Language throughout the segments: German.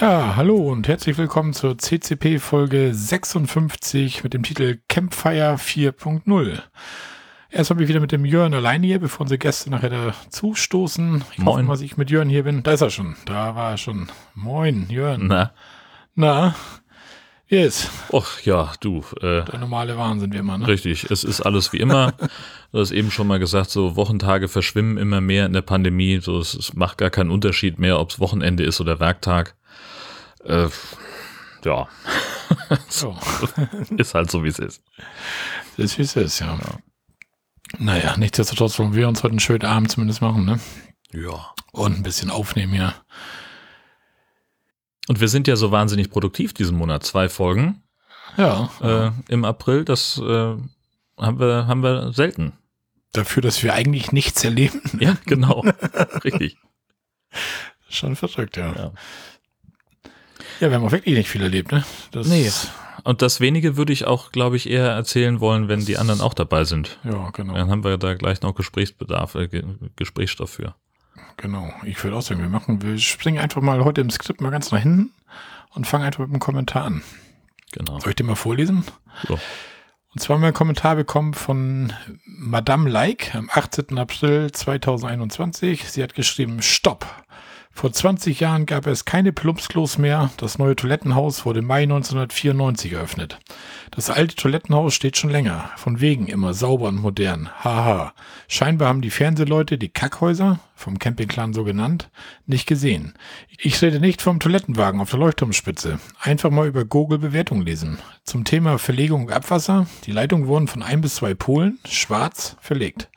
Ja, hallo und herzlich willkommen zur CCP Folge 56 mit dem Titel Campfire 4.0. Erst habe ich wieder mit dem Jörn alleine hier, bevor unsere Gäste nachher dazu stoßen. Ich Moin. hoffe mal, dass ich mit Jörn hier bin. Da ist er schon. Da war er schon. Moin, Jörn. Na, Na, wie ist? och ja, du, äh, Der normale Wahnsinn wie immer, ne? richtig, es ist alles wie immer. Du hast eben schon mal gesagt, so Wochentage verschwimmen immer mehr in der Pandemie. So, es, es macht gar keinen Unterschied mehr, ob es Wochenende ist oder Werktag. Äh, ja, So, ist halt so, wie es ist. ist wie es ist, ja. Naja, nichtsdestotrotz wollen wir uns heute einen schönen Abend zumindest machen, ne? Ja. Und ein bisschen aufnehmen hier. Und wir sind ja so wahnsinnig produktiv diesen Monat. Zwei Folgen Ja, äh, im April, das äh, haben, wir, haben wir selten. dafür, dass wir eigentlich nichts erleben. Ja, genau. Richtig. Schon verrückt, ja. Ja. Ja, wir haben auch wirklich nicht viel erlebt, ne? Das, Nee. Und das wenige würde ich auch, glaube ich, eher erzählen wollen, wenn die anderen auch dabei sind. Ja, genau. Dann haben wir da gleich noch Gesprächsbedarf, äh, Ge- Gesprächsstoff für. Genau. Ich würde auch sagen, wir machen, wir springen einfach mal heute im Skript mal ganz nach hinten und fangen einfach mit einem Kommentar an. Genau. Soll ich den mal vorlesen? So. Und zwar haben wir einen Kommentar bekommen von Madame Like am 18. April 2021. Sie hat geschrieben, Stopp. Vor 20 Jahren gab es keine Plumpsklos mehr. Das neue Toilettenhaus wurde im Mai 1994 eröffnet. Das alte Toilettenhaus steht schon länger. Von wegen immer sauber und modern. Haha. Scheinbar haben die Fernsehleute die Kackhäuser, vom Campingclan so genannt, nicht gesehen. Ich rede nicht vom Toilettenwagen auf der Leuchtturmspitze. Einfach mal über Google Bewertung lesen. Zum Thema Verlegung und Abwasser. Die Leitungen wurden von ein bis zwei Polen, schwarz, verlegt.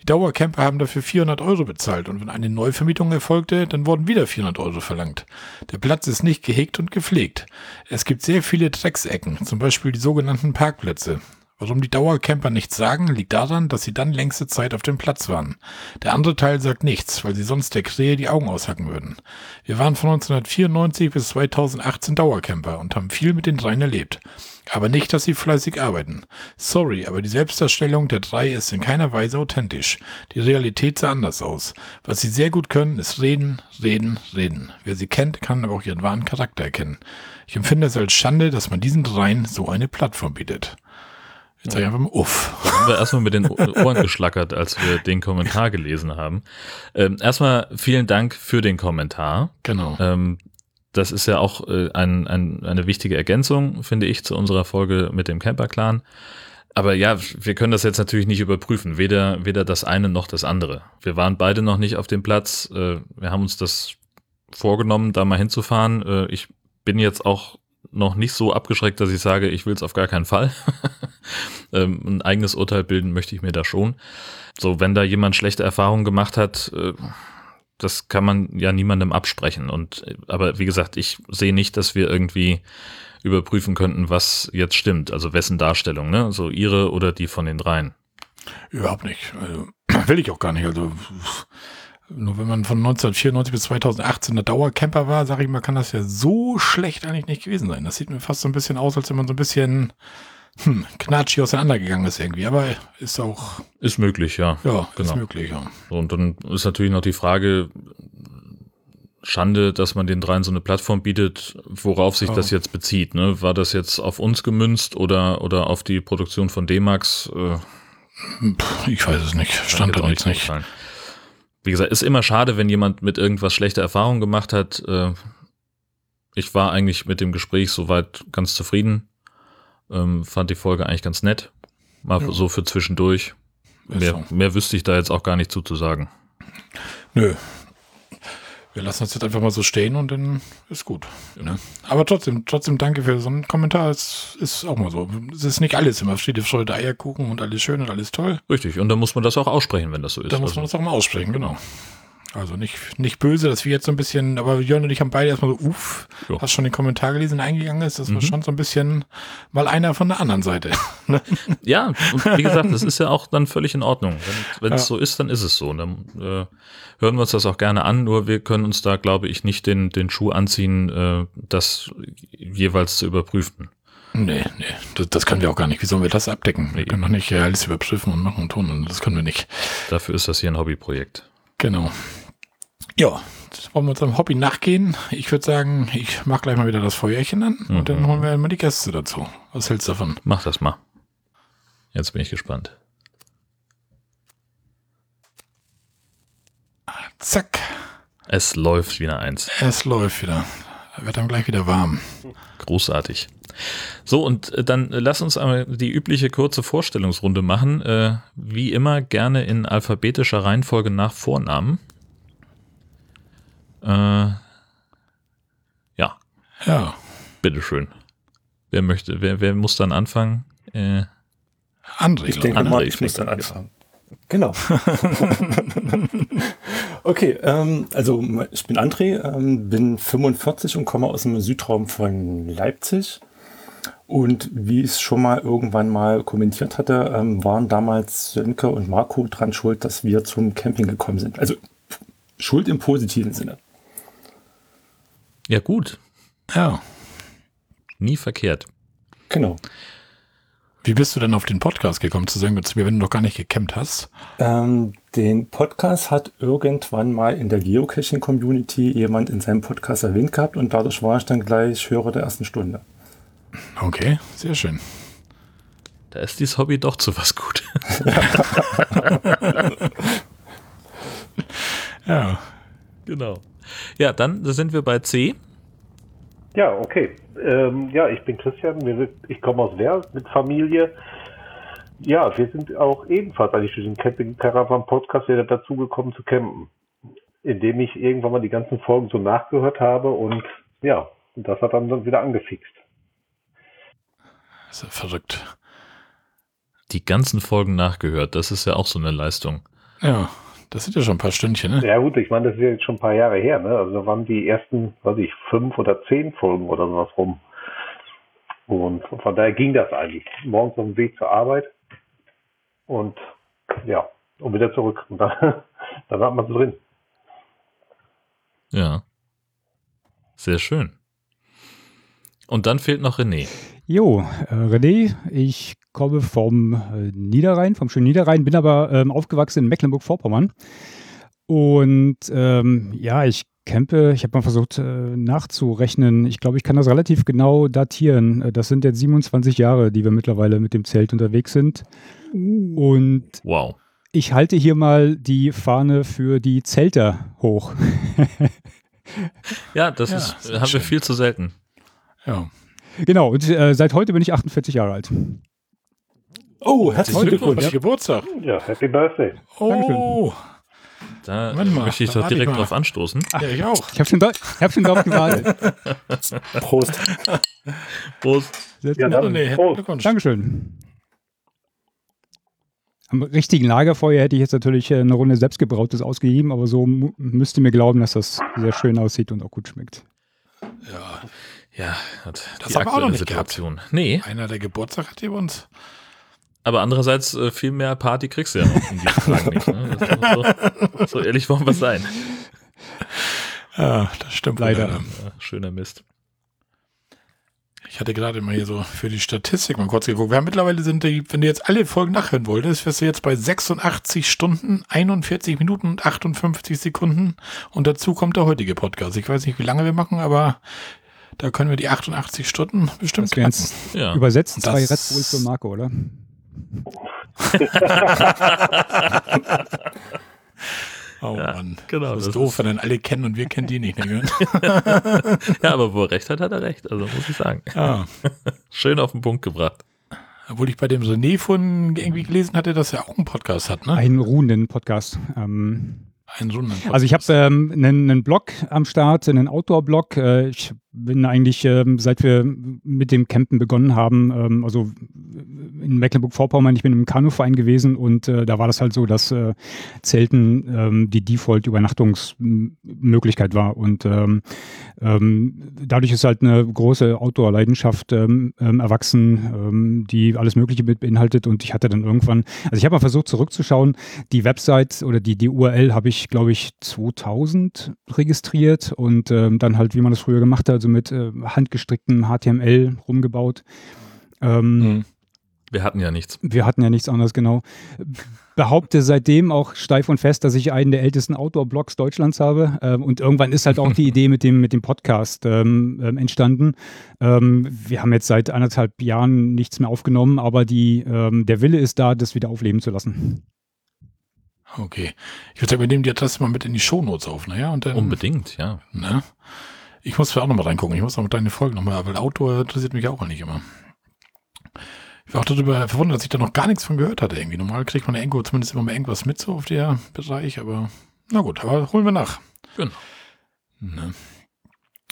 Die Dauercamper haben dafür 400 Euro bezahlt und wenn eine Neuvermietung erfolgte, dann wurden wieder 400 Euro verlangt. Der Platz ist nicht gehegt und gepflegt. Es gibt sehr viele Drecksecken, zum Beispiel die sogenannten Parkplätze. Warum die Dauercamper nichts sagen, liegt daran, dass sie dann längste Zeit auf dem Platz waren. Der andere Teil sagt nichts, weil sie sonst der Krähe die Augen aushacken würden. Wir waren von 1994 bis 2018 Dauercamper und haben viel mit den dreien erlebt. Aber nicht, dass sie fleißig arbeiten. Sorry, aber die Selbstdarstellung der drei ist in keiner Weise authentisch. Die Realität sah anders aus. Was sie sehr gut können, ist reden, reden, reden. Wer sie kennt, kann aber auch ihren wahren Charakter erkennen. Ich empfinde es als Schande, dass man diesen dreien so eine Plattform bietet. Jetzt sage ich einfach mal uff. Da haben wir erstmal mit den Ohren geschlackert, als wir den Kommentar gelesen haben. Ähm, erstmal vielen Dank für den Kommentar. Genau. Ähm, das ist ja auch äh, ein, ein, eine wichtige Ergänzung, finde ich, zu unserer Folge mit dem Camper-Clan. Aber ja, wir können das jetzt natürlich nicht überprüfen, weder, weder das eine noch das andere. Wir waren beide noch nicht auf dem Platz. Äh, wir haben uns das vorgenommen, da mal hinzufahren. Äh, ich bin jetzt auch noch nicht so abgeschreckt, dass ich sage, ich will es auf gar keinen Fall. ähm, ein eigenes Urteil bilden möchte ich mir da schon. So, wenn da jemand schlechte Erfahrungen gemacht hat, äh, das kann man ja niemandem absprechen. Und äh, aber wie gesagt, ich sehe nicht, dass wir irgendwie überprüfen könnten, was jetzt stimmt. Also wessen Darstellung, ne? So ihre oder die von den dreien. Überhaupt nicht. Also, will ich auch gar nicht. Also nur wenn man von 1994 bis 2018 der Dauercamper war, sage ich mal, kann das ja so schlecht eigentlich nicht gewesen sein. Das sieht mir fast so ein bisschen aus, als wenn man so ein bisschen hm, knatschig auseinandergegangen ist irgendwie. Aber ist auch, Ist möglich, ja. ja, ist Genau. möglich, ja. Und dann ist natürlich noch die Frage, Schande, dass man den dreien so eine Plattform bietet, worauf sich Ja. das jetzt bezieht. Ne? War das jetzt auf uns gemünzt oder, oder auf die Produktion von D-Max? Äh, ich weiß es nicht. Stand da jetzt nicht. beurteilen. Wie gesagt, ist immer schade, wenn jemand mit irgendwas schlechte Erfahrungen gemacht hat. Äh, Ich war eigentlich mit dem Gespräch soweit ganz zufrieden. Ähm, fand die Folge eigentlich ganz nett. Mal Ja. so für zwischendurch. Mehr, mehr wüsste ich da jetzt auch gar nicht zuzusagen. Nö. Wir lassen das jetzt einfach mal so stehen und dann ist gut. Ne? Aber trotzdem, trotzdem danke für so einen Kommentar. Es ist auch mal so. Es ist nicht alles immer Friede, Freude, Eierkuchen und alles schön und alles toll. Richtig. Und dann muss man das auch aussprechen, wenn das so ist. Da muss man Also, das auch mal aussprechen, genau. Also nicht, nicht böse, dass wir jetzt so ein bisschen, aber Jörn und ich haben beide erstmal so, uff, Ja. hast schon den Kommentar gelesen, eingegangen ist. Das war Mhm. schon so ein bisschen mal einer von der anderen Seite. Ne? ja, und wie gesagt, das ist ja auch dann völlig in Ordnung. Wenn es Ja. so ist, dann ist es so. Und dann äh, hören wir uns das auch gerne an, nur wir können uns da, glaube ich, nicht den, den Schuh anziehen, äh, das jeweils zu überprüfen. Nee, nee, das, das können wir auch gar nicht. Wie sollen wir das abdecken? Wir können doch nicht alles überprüfen und machen und tun. Und das können wir nicht. Dafür ist das hier ein Hobbyprojekt. Genau. Ja, wollen wir unserem Hobby nachgehen. Ich würde sagen, ich mache gleich mal wieder das Feuerchen an und dann Mhm. holen wir mal die Gäste dazu. Was hältst du davon? Mach das mal. Jetzt bin ich gespannt. Zack, Es läuft wieder eins. es läuft wieder. Wird dann gleich wieder warm. Großartig. So, und äh, dann äh, lass uns einmal die übliche kurze Vorstellungsrunde machen. Äh, wie immer gerne in alphabetischer Reihenfolge nach Vornamen. Äh, ja, Ja, bitteschön. Wer möchte, wer, wer muss dann anfangen? Äh, André. Ich denke André mal, ich muss dann an. anfangen. Genau. okay, ähm, also ich bin André, ähm, bin 45 und komme aus dem Südraum von Leipzig. Und wie ich es schon mal irgendwann mal kommentiert hatte, ähm, waren damals Sönke und Marco dran schuld, dass wir zum Camping gekommen sind. Also schuld im positiven Sinne. Ja, gut. Ja. Nie verkehrt. Genau. Wie bist du denn auf den Podcast gekommen, zu sagen, zu mir, wenn du noch gar nicht gecampt hast? Ähm, den Podcast hat irgendwann mal in der Geocaching-Community jemand in seinem Podcast erwähnt gehabt und dadurch war ich dann gleich Hörer der ersten Stunde. Okay, sehr schön. Da ist dieses Hobby doch zu was gut. Ja. genau. Ja, dann sind wir bei C. Ja, okay. Ähm, ja, ich bin Christian, ich komme aus Werl mit Familie. Ja, wir sind auch ebenfalls eigentlich durch den Camping Caravan Podcast wieder dazugekommen zu campen, indem ich irgendwann mal die ganzen Folgen so nachgehört habe und ja, und das hat dann dann wieder angefixt. Das ist ja verrückt. Die ganzen Folgen nachgehört. Das ist ja auch so eine Leistung. Ja, das sind ja schon ein paar Stündchen, ne? Ja gut, ich meine, das ist ja jetzt schon ein paar Jahre her, ne? Also da waren die ersten, weiß ich, fünf oder zehn Folgen oder sowas rum. Und von daher ging das eigentlich. Morgens auf dem Weg zur Arbeit und ja, und wieder zurück. Und dann, dann hat man es drin. Ja. Sehr schön. Und dann fehlt noch René. Jo, äh, René, ich komme vom äh, Niederrhein, vom schönen Niederrhein, bin aber ähm, aufgewachsen in Mecklenburg-Vorpommern. Und ähm, ja, ich campe, ich habe mal versucht äh, nachzurechnen. Ich glaube, ich kann das relativ genau datieren. Äh, Das sind jetzt 27 Jahre, die wir mittlerweile mit dem Zelt unterwegs sind. Und Wow. ich halte hier mal die Fahne für die Zelter hoch. Ja, das Ja, ist, äh, haben wir schön. viel zu selten. Ja. genau, und äh, seit heute bin ich 48 Jahre alt. Oh, herzlichen Glückwunsch. Glückwunsch. Geburtstag. Ja, Happy Birthday. Oh, Da mal, möchte ich da doch ich direkt mal. drauf anstoßen. ja, ich auch. Ich habe schon, dra- ich hab schon drauf gewartet. Prost. Prost. Ja, dann nee, Prost. Glückwunsch. Dankeschön. Am richtigen Lagerfeuer hätte ich jetzt natürlich äh, eine Runde selbstgebrautes ausgegeben, aber so müsst ihr mir glauben, dass das sehr schön aussieht und auch gut schmeckt. Ja. Ja, hat Das die haben wir auch noch nicht Situation. Nee, Einer, der Geburtstag hat hier bei uns. Aber andererseits äh, viel mehr Party kriegst du ja noch in diesen Tagen nicht. Ne? So, so ehrlich wollen wir sein. Ja, das stimmt Leider. leider. Ja, schöner Mist. Ich hatte gerade mal hier so für die Statistik mal kurz geguckt. Wir haben mittlerweile sind die, wenn du jetzt alle Folgen nachhören wolltest, wirst du jetzt bei 86 Stunden, 41 Minuten und 58 Sekunden. Und dazu kommt der heutige Podcast. Ich weiß nicht, wie lange wir machen, aber da können wir die 88 Stunden bestimmt Das Ja. übersetzt zwei Red Bulls für Marco, oder? Oh Ja, Mann. genau, Das das ist doof, wenn dann alle kennen und wir kennen die nicht. Ne? ja, aber wo er recht hat, hat er recht. Also muss ich sagen. ja. Schön auf den Punkt gebracht. Obwohl ich bei dem René von irgendwie gelesen hatte, dass er auch einen Podcast hat, ne? Einen ruhenden Podcast. Ähm, Einen Runden. also ich habe ähm, einen, einen Blog am Start, einen Outdoor-Blog. Äh, ich bin eigentlich, ähm, seit wir mit dem Campen begonnen haben, ähm, also in Mecklenburg-Vorpommern, ich bin im Kanuverein gewesen und äh, da war das halt so, dass äh, Zelten ähm, die Default-Übernachtungsmöglichkeit war. Und ähm, ähm, dadurch ist halt eine große Outdoor-Leidenschaft ähm, erwachsen, die alles Mögliche mit beinhaltet. Und ich hatte dann irgendwann, also ich habe mal versucht zurückzuschauen, die Website oder die, die URL habe ich, glaube ich, 2000 registriert und dann halt, wie man das früher gemacht hat, also mit äh, handgestricktem HTML rumgebaut. Ähm, Mhm. Wir hatten ja nichts. Wir hatten ja nichts anderes, genau. Behaupte seitdem auch steif und fest, dass ich einen der ältesten Outdoor-Blogs Deutschlands habe. Ähm, und irgendwann ist halt auch die Idee mit dem, mit dem Podcast ähm, ähm, entstanden. Ähm, wir haben jetzt seit anderthalb Jahren nichts mehr aufgenommen, aber die, ähm, der Wille ist da, das wieder aufleben zu lassen. Okay. Ich würde sagen, wir nehmen die Adresse mal mit in die Shownotes auf, naja, und dann. Unbedingt, ja. Ne? Ich muss auch nochmal reingucken. Ich muss auch deine Folgen nochmal, weil Outdoor interessiert mich auch nicht immer. Ich war auch darüber verwundert, dass ich da noch gar nichts von gehört hatte irgendwie. Normal kriegt man irgendwo zumindest immer mal irgendwas mit so auf der Bereich, aber na gut, aber holen wir nach. Genau. Ne?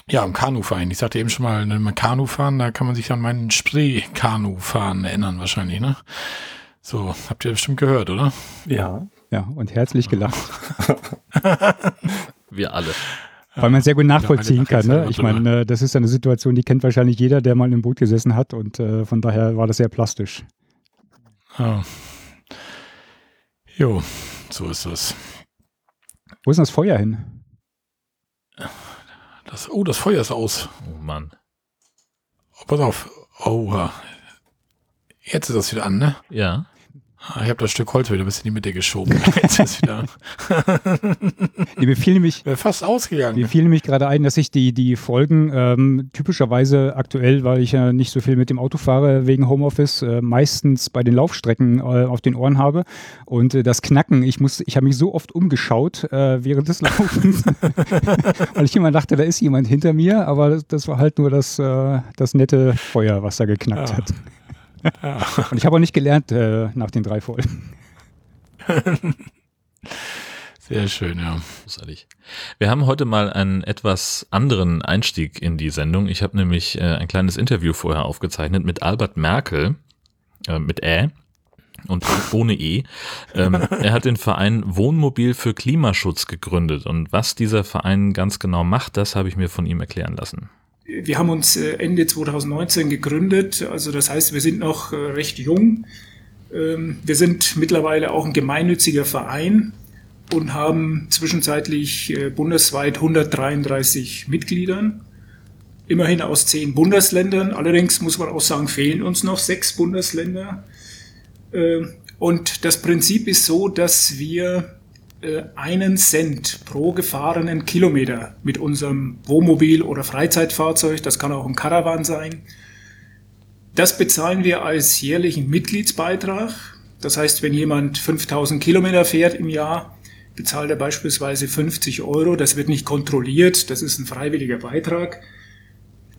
Ja, im Kanufahren. Ich sagte eben schon mal, wenn man Kanu fahren, da kann man sich an meinen Spree-Kanu-Fahren erinnern wahrscheinlich, ne? So, habt ihr bestimmt gehört, oder? Ja. Ja, und herzlich gelacht. Wir alle. Weil man sehr gut nachvollziehen kann. Ne? Ich meine, äh, das ist ja eine Situation, die kennt wahrscheinlich jeder, der mal im Boot gesessen hat. Und äh, von daher war das sehr plastisch. Ja. Jo, so ist das. Wo ist denn das Feuer hin? das. Oh, das Feuer ist aus. Oh Mann. Oh, pass auf. Oha. Jetzt ist das wieder an, ne? Ja. Ah, Ich habe das Stück Holz wieder ein bisschen in die Mitte geschoben. Jetzt ist wieder. Nee, Mir fiel nämlich, fast ausgegangen. mir fiel nämlich gerade ein, dass ich die, die Folgen ähm, typischerweise aktuell, weil ich ja nicht so viel mit dem Auto fahre wegen Homeoffice, äh, meistens bei den Laufstrecken äh, auf den Ohren habe. Und äh, das Knacken, ich muss, ich habe mich so oft umgeschaut äh, während des Laufens, weil ich immer dachte, da ist jemand hinter mir, aber das, das war halt nur das, äh, das nette Feuer, was da geknackt Ja. hat. Und ich habe auch nicht gelernt äh, nach den drei Folgen. Sehr schön, ja. Großartig. Wir haben heute mal einen etwas anderen Einstieg in die Sendung. Ich habe nämlich äh, ein kleines Interview vorher aufgezeichnet mit Albert Merkel, äh, mit Ä und ohne E. Ähm, er hat den Verein Wohnmobil für Klimaschutz gegründet. Und was dieser Verein ganz genau macht, das habe ich mir von ihm erklären lassen. Wir haben uns äh, Ende 2019 gegründet, also das heißt, wir sind noch äh, recht jung. Ähm, Wir sind mittlerweile auch ein gemeinnütziger Verein und haben zwischenzeitlich äh, bundesweit 133 Mitgliedern, immerhin aus zehn Bundesländern. Allerdings muss man auch sagen, fehlen uns noch sechs Bundesländer. Ähm, Und das Prinzip ist so, dass wir einen Cent pro gefahrenen Kilometer mit unserem Wohnmobil oder Freizeitfahrzeug, das kann auch ein Caravan sein, das bezahlen wir als jährlichen Mitgliedsbeitrag. Das heißt, wenn jemand 5000 Kilometer fährt im Jahr, bezahlt er beispielsweise 50 Euro. Das wird nicht kontrolliert, das ist ein freiwilliger Beitrag.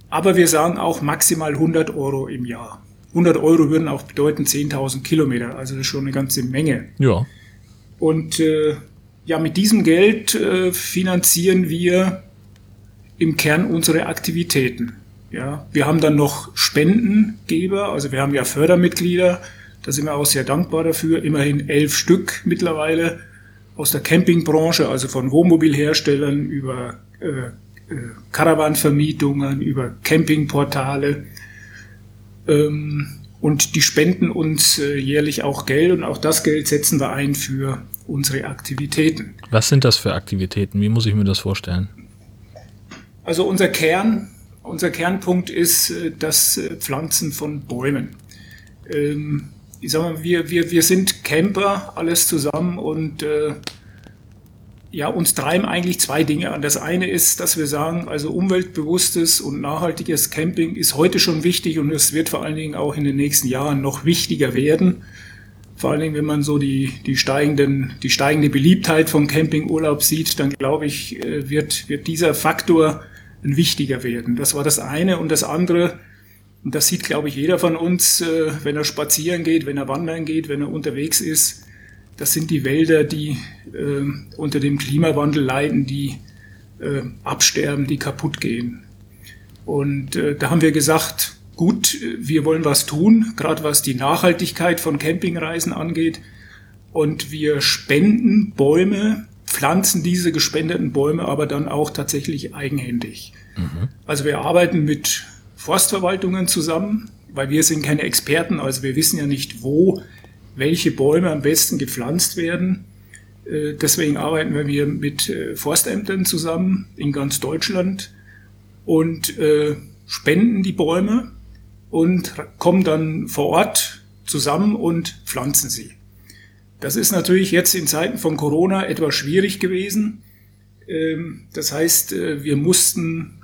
Aber wir sagen auch maximal 100 Euro im Jahr. 100 Euro würden auch bedeuten 10.000 Kilometer, also das ist schon eine ganze Menge. Ja. Und äh, ja, mit diesem Geld äh, finanzieren wir im Kern unsere Aktivitäten. Ja, wir haben dann noch Spendengeber, also wir haben ja Fördermitglieder, da sind wir auch sehr dankbar dafür, immerhin elf Stück mittlerweile aus der Campingbranche, also von Wohnmobilherstellern über äh, äh, Caravanvermietungen, über Campingportale. Ähm, und die spenden uns äh, jährlich auch Geld und auch das Geld setzen wir ein für unsere Aktivitäten. Was sind das für Aktivitäten? Wie muss ich mir das vorstellen? Also unser Kern, unser Kernpunkt ist äh, das äh, Pflanzen von Bäumen. Ähm, ich sag mal, wir, wir, wir sind Camper, alles zusammen und ja, uns treiben eigentlich zwei Dinge an. Das eine ist, dass wir sagen, also umweltbewusstes und nachhaltiges Camping ist heute schon wichtig und es wird vor allen Dingen auch in den nächsten Jahren noch wichtiger werden. Vor allen Dingen, wenn man so die, die, steigenden, die steigende Beliebtheit vom Campingurlaub sieht, dann glaube ich, äh, wird, wird dieser Faktor ein wichtiger werden. Das war das eine. Und das andere, und das sieht, glaube ich, jeder von uns, äh, wenn er spazieren geht, wenn er wandern geht, wenn er unterwegs ist, das sind die Wälder, die äh, unter dem Klimawandel leiden, die äh, absterben, die kaputt gehen. Und äh, da haben wir gesagt, gut, wir wollen was tun, gerade was die Nachhaltigkeit von Campingreisen angeht. Und wir spenden Bäume, pflanzen diese gespendeten Bäume aber dann auch tatsächlich eigenhändig. Also wir arbeiten mit Forstverwaltungen zusammen, weil wir sind keine Experten, also wir wissen ja nicht, wo welche Bäume am besten gepflanzt werden. Äh, Deswegen arbeiten wir mit äh, Forstämtern zusammen in ganz Deutschland und äh, spenden die Bäume und kommen dann vor Ort zusammen und pflanzen sie. Das ist natürlich jetzt in Zeiten von Corona etwas schwierig gewesen. Ähm, das heißt, wir mussten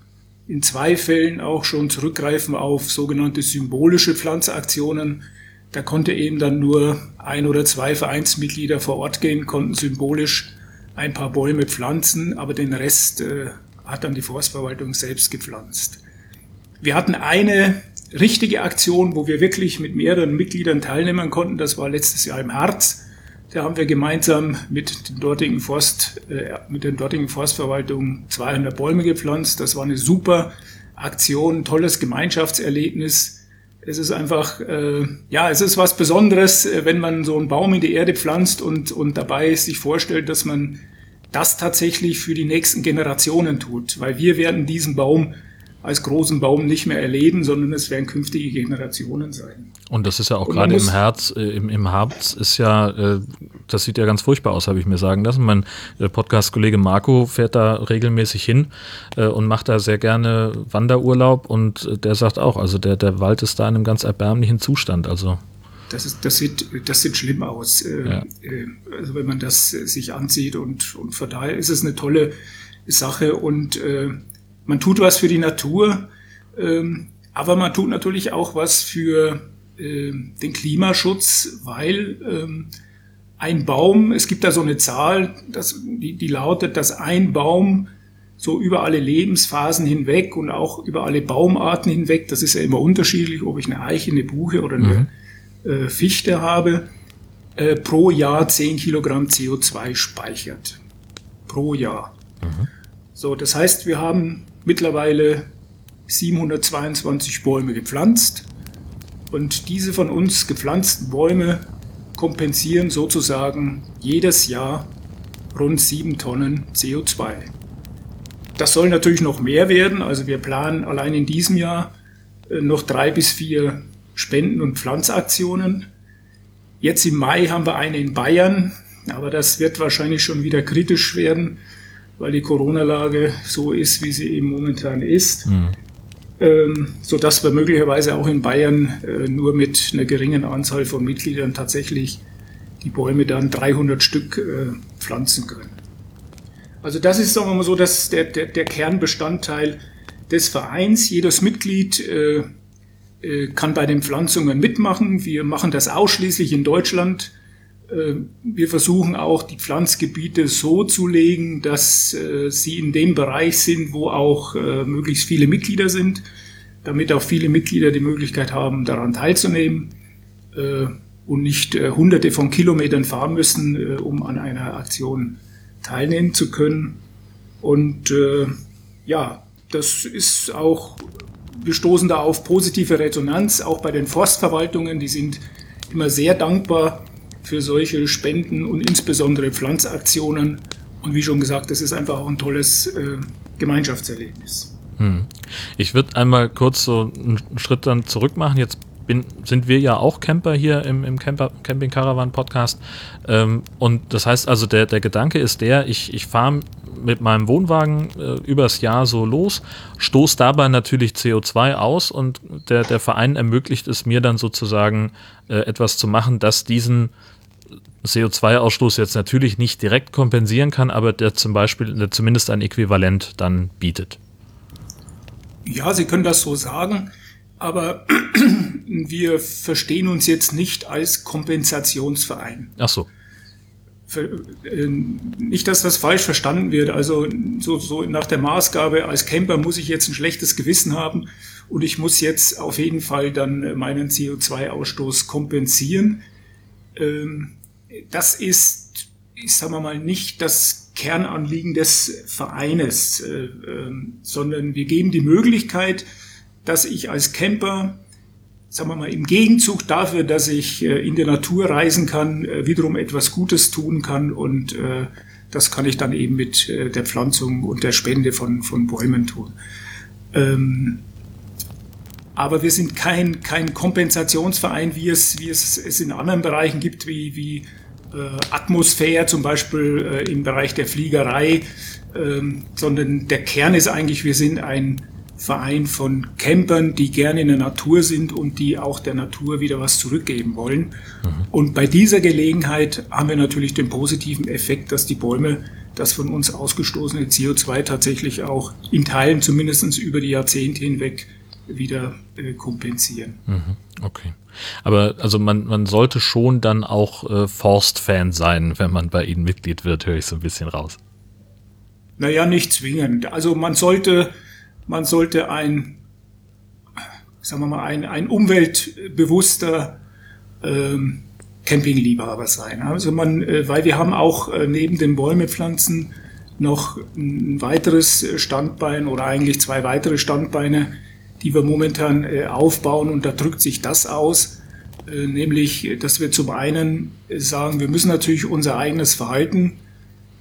in zwei Fällen auch schon zurückgreifen auf sogenannte symbolische Pflanzaktionen. Da konnte eben dann nur ein oder zwei Vereinsmitglieder vor Ort gehen, konnten symbolisch ein paar Bäume pflanzen, aber den Rest äh, hat dann die Forstverwaltung selbst gepflanzt. Wir hatten eine richtige Aktion, wo wir wirklich mit mehreren Mitgliedern teilnehmen konnten. Das war letztes Jahr im Harz. Da haben wir gemeinsam mit den dortigen Forst, äh, mit den dortigen Forstverwaltungen 200 Bäume gepflanzt. Das war eine super Aktion, tolles Gemeinschaftserlebnis. Es ist einfach, äh, ja, es ist was Besonderes, äh, wenn man so einen Baum in die Erde pflanzt und, und dabei sich vorstellt, dass man das tatsächlich für die nächsten Generationen tut. Weil wir werden diesen Baum als großen Baum nicht mehr erleben, sondern es werden künftige Generationen sein. Und das ist ja auch gerade im Herz, äh, im, im Harz ist ja, äh, das sieht ja ganz furchtbar aus, habe ich mir sagen lassen. Mein äh, Podcast-Kollege Marco fährt da regelmäßig hin äh, und macht da sehr gerne Wanderurlaub und äh, der sagt auch, also der, der Wald ist da in einem ganz erbärmlichen Zustand. Also das, ist, das, sieht, das sieht schlimm aus, äh, ja. also wenn man das sich ansieht und, und von daher ist es eine tolle Sache und man tut was für die Natur, ähm, aber man tut natürlich auch was für äh, den Klimaschutz, weil ähm, ein Baum, es gibt da so eine Zahl, das, die, die lautet, dass ein Baum so über alle Lebensphasen hinweg und auch über alle Baumarten hinweg, das ist ja immer unterschiedlich, ob ich eine Eiche, eine Buche oder eine mhm. äh, Fichte habe, äh, pro Jahr 10 Kilogramm CO2 speichert. Pro Jahr. Mhm. So, das heißt, wir haben mittlerweile 722 Bäume gepflanzt und diese von uns gepflanzten Bäume kompensieren sozusagen jedes Jahr rund 7 Tonnen CO2. Das soll natürlich noch mehr werden, also wir planen allein in diesem Jahr äh, noch drei bis vier Spenden- und Pflanzaktionen. Jetzt im Mai haben wir eine in Bayern, aber das wird wahrscheinlich schon wieder kritisch werden, weil die Corona-Lage so ist, wie sie eben momentan ist. Mhm. Ähm, so dass wir möglicherweise auch in Bayern äh, nur mit einer geringen Anzahl von Mitgliedern tatsächlich die Bäume dann 300 Stück äh, pflanzen können. Also das ist, sagen wir mal so, dass der, der, der Kernbestandteil des Vereins. Jedes Mitglied äh, äh, kann bei den Pflanzungen mitmachen. Wir machen das ausschließlich in Deutschland. Äh, wir versuchen auch die Pflanzgebiete so zu legen, dass äh, sie in dem Bereich sind, wo auch äh, möglichst viele Mitglieder sind, damit auch viele Mitglieder die Möglichkeit haben, daran teilzunehmen und nicht hunderte von Kilometern fahren müssen, um an einer Aktion teilnehmen zu können. Und ja, das ist auch, wir stoßen da auf positive Resonanz, auch bei den Forstverwaltungen, die sind immer sehr dankbar, für solche Spenden und insbesondere Pflanzaktionen. Und wie schon gesagt, das ist einfach auch ein tolles äh, Gemeinschaftserlebnis. Hm. Ich würde einmal kurz so einen Schritt dann zurück machen. Jetzt bin, sind wir ja auch Camper hier im, im Camper, Camping Caravan Podcast. Ähm, und das heißt also, der, der Gedanke ist der, ich, ich fahre mit meinem Wohnwagen äh, übers Jahr so los, stoße dabei natürlich CO2 aus und der, der Verein ermöglicht es mir dann sozusagen äh, etwas zu machen, das diesen CO2-Ausstoß jetzt natürlich nicht direkt kompensieren kann, aber der zum Beispiel der zumindest ein Äquivalent dann bietet. Ja, Sie können das so sagen, aber wir verstehen uns jetzt nicht als Kompensationsverein. Ach so. Äh, nicht, dass das falsch verstanden wird. Also so, so nach der Maßgabe, als Camper muss ich jetzt ein schlechtes Gewissen haben und ich muss jetzt auf jeden Fall dann meinen CO2-Ausstoß kompensieren. Ähm, das ist, ich sage mal, nicht das Kernanliegen des Vereines, äh, äh, sondern wir geben die Möglichkeit, dass ich als Camper, sagen wir mal, im Gegenzug dafür, dass ich äh, in der Natur reisen kann, äh, wiederum etwas Gutes tun kann und das kann ich dann eben mit der Pflanzung und der Spende von, von Bäumen tun. Ähm, aber wir sind kein, kein Kompensationsverein, wie es, wie es es in anderen Bereichen gibt, wie, wie äh, Atmosphäre zum Beispiel äh, im Bereich der Fliegerei, ähm, sondern der Kern ist eigentlich, wir sind ein Verein von Campern, die gerne in der Natur sind und die auch der Natur wieder was zurückgeben wollen. Mhm. Und bei dieser Gelegenheit haben wir natürlich den positiven Effekt, dass die Bäume das von uns ausgestoßene CO2 tatsächlich auch in Teilen zumindest über die Jahrzehnte hinweg wieder äh, kompensieren. Mhm. Okay. Aber also man, man sollte schon dann auch äh, Forst-Fan sein, wenn man bei Ihnen Mitglied wird, höre ich so ein bisschen raus. Naja, nicht zwingend. Also man sollte, man sollte ein, sagen wir mal, ein, ein umweltbewusster ähm, Campingliebhaber sein. Also man, äh, weil wir haben auch äh, neben den Bäumepflanzen noch ein weiteres Standbein oder eigentlich zwei weitere Standbeine, die wir momentan äh, aufbauen und da drückt sich das aus, äh, nämlich, dass wir zum einen sagen, wir müssen natürlich unser eigenes Verhalten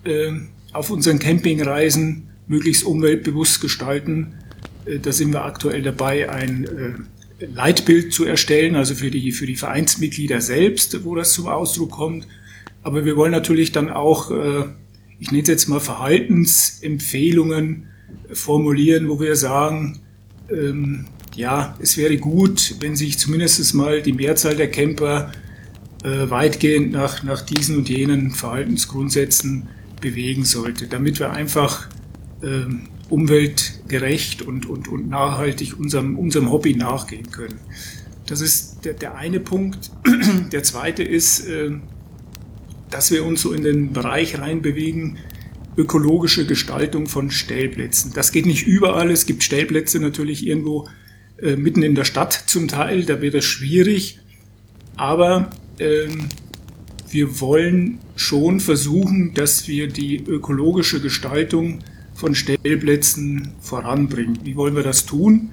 äh, auf unseren Campingreisen möglichst umweltbewusst gestalten. Da sind wir aktuell dabei, ein Leitbild zu erstellen, also für die, für die Vereinsmitglieder selbst, wo das zum Ausdruck kommt. Aber wir wollen natürlich dann auch, ich nenne es jetzt mal Verhaltensempfehlungen formulieren, wo wir sagen, ähm, ja, es wäre gut, wenn sich zumindest mal die Mehrzahl der Camper äh, weitgehend nach, nach diesen und jenen Verhaltensgrundsätzen bewegen sollte, damit wir einfach ähm, umweltgerecht und, und, und nachhaltig unserem, unserem Hobby nachgehen können. Das ist der, der eine Punkt. Der zweite ist, äh, dass wir uns so in den Bereich reinbewegen, ökologische Gestaltung von Stellplätzen. Das geht nicht überall. Es gibt Stellplätze natürlich irgendwo äh, mitten in der Stadt zum Teil. Da wird es schwierig. Aber ähm, wir wollen schon versuchen, dass wir die ökologische Gestaltung von Stellplätzen voranbringen. Wie wollen wir das tun?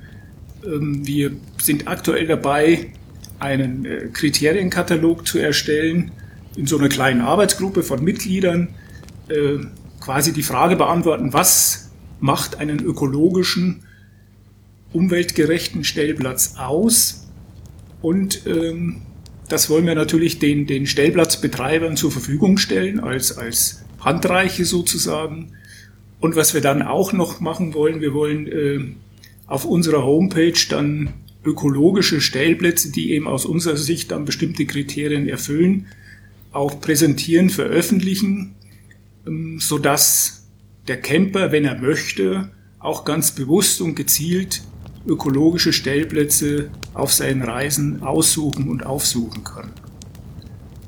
Ähm, wir sind aktuell dabei, einen äh, Kriterienkatalog zu erstellen in so einer kleinen Arbeitsgruppe von Mitgliedern. Äh, quasi die Frage beantworten, was macht einen ökologischen, umweltgerechten Stellplatz aus? Und ähm, das wollen wir natürlich den, den Stellplatzbetreibern zur Verfügung stellen, als, als Handreiche sozusagen. Und was wir dann auch noch machen wollen, wir wollen äh, auf unserer Homepage dann ökologische Stellplätze, die eben aus unserer Sicht dann bestimmte Kriterien erfüllen, auch präsentieren, veröffentlichen sodass der Camper, wenn er möchte, auch ganz bewusst und gezielt ökologische Stellplätze auf seinen Reisen aussuchen und aufsuchen kann.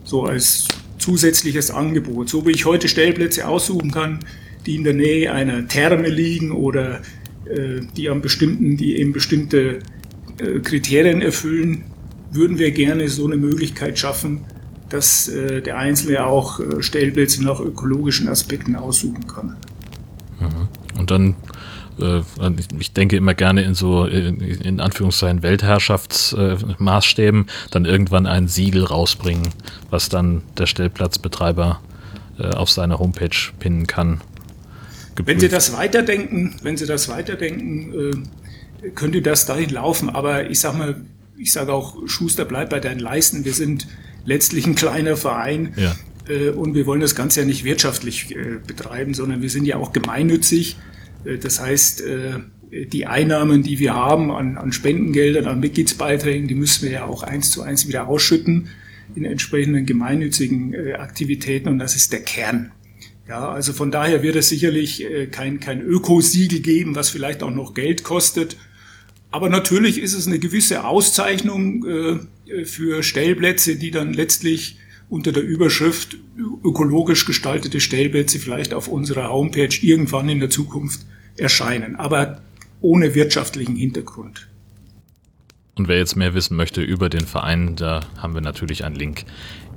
So als zusätzliches Angebot. So wie ich heute Stellplätze aussuchen kann, die in der Nähe einer Therme liegen oder äh, die an bestimmten, die eben bestimmte äh, Kriterien erfüllen, würden wir gerne so eine Möglichkeit schaffen, dass äh, der Einzelne auch äh, Stellplätze nach ökologischen Aspekten aussuchen kann. Mhm. Und dann, äh, ich denke immer gerne in so, in, in Anführungszeichen, Weltherrschaftsmaßstäben, dann irgendwann ein Siegel rausbringen, was dann der Stellplatzbetreiber äh, auf seine Homepage pinnen kann. Geprüft. Wenn Sie das weiterdenken, wenn Sie das weiterdenken, äh, könnte das dahin laufen. Aber ich sage mal, ich sage auch, Schuster bleibt bei deinen Leisten. Wir sind letztlich ein kleiner Verein. Ja. Äh, und wir wollen das Ganze ja nicht wirtschaftlich äh, betreiben, sondern wir sind ja auch gemeinnützig. Äh, das heißt, die Einnahmen, die wir haben an, an Spendengeldern, an Mitgliedsbeiträgen, die müssen wir ja auch eins zu eins wieder ausschütten in entsprechenden gemeinnützigen Aktivitäten und das ist der Kern. Ja, also von daher wird es sicherlich kein, kein Ökosiegel geben, was vielleicht auch noch Geld kostet. Aber natürlich ist es eine gewisse Auszeichnung äh, für Stellplätze, die dann letztlich unter der Überschrift ökologisch gestaltete Stellplätze vielleicht auf unserer Homepage irgendwann in der Zukunft erscheinen, aber ohne wirtschaftlichen Hintergrund. Und wer jetzt mehr wissen möchte über den Verein, da haben wir natürlich einen Link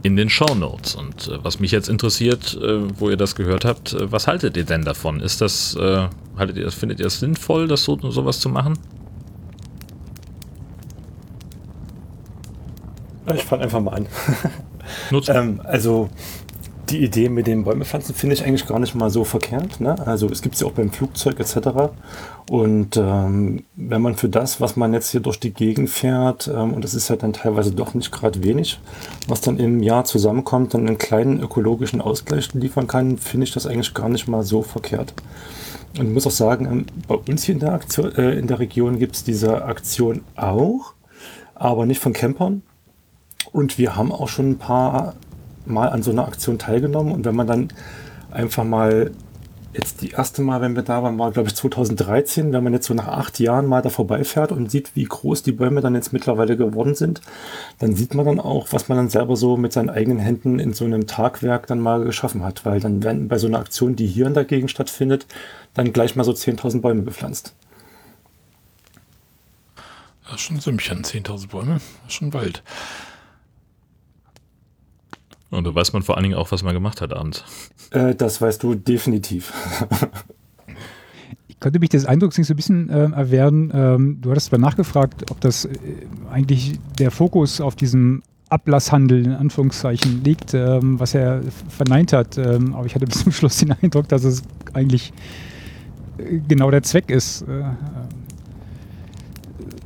in den Show Notes. Und äh, was mich jetzt interessiert, äh, wo ihr das gehört habt, äh, was haltet ihr denn davon? Ist das, äh, haltet ihr findet ihr es sinnvoll, das so, sowas zu machen? Ich fange einfach mal an. ähm, also die Idee mit den Bäumepflanzen finde ich eigentlich gar nicht mal so verkehrt. Ne? Also es gibt sie auch beim Flugzeug etc. Und ähm, wenn man für das, was man jetzt hier durch die Gegend fährt, ähm, und das ist ja dann teilweise doch nicht gerade wenig, was dann im Jahr zusammenkommt, dann einen kleinen ökologischen Ausgleich liefern kann, finde ich das eigentlich gar nicht mal so verkehrt. Und ich muss auch sagen, ähm, bei uns hier in der, Aktion, äh, in der Region gibt es diese Aktion auch, aber nicht von Campern. Und wir haben auch schon ein paar Mal an so einer Aktion teilgenommen. Und wenn man dann einfach mal, jetzt die erste Mal, wenn wir da waren, war glaube ich 2013, wenn man jetzt so nach acht Jahren mal da vorbeifährt und sieht, wie groß die Bäume dann jetzt mittlerweile geworden sind, dann sieht man dann auch, was man dann selber so mit seinen eigenen Händen in so einem Tagwerk dann mal geschaffen hat. Weil dann werden bei so einer Aktion, die hier in der Gegend stattfindet, dann gleich mal so 10.000 Bäume gepflanzt. Das ist schon ein Sümmchen, 10.000 Bäume, das ist schon Wald. Und da weiß man vor allen Dingen auch, was man gemacht hat abends. Äh, das weißt du definitiv. ich könnte mich des Eindrucks nicht so ein bisschen äh, erwehren. Ähm, du hattest zwar nachgefragt, ob das äh, eigentlich der Fokus auf diesem Ablasshandel in Anführungszeichen liegt, ähm, was er verneint hat. Ähm, aber ich hatte bis zum Schluss den Eindruck, dass es eigentlich äh, genau der Zweck ist. Äh,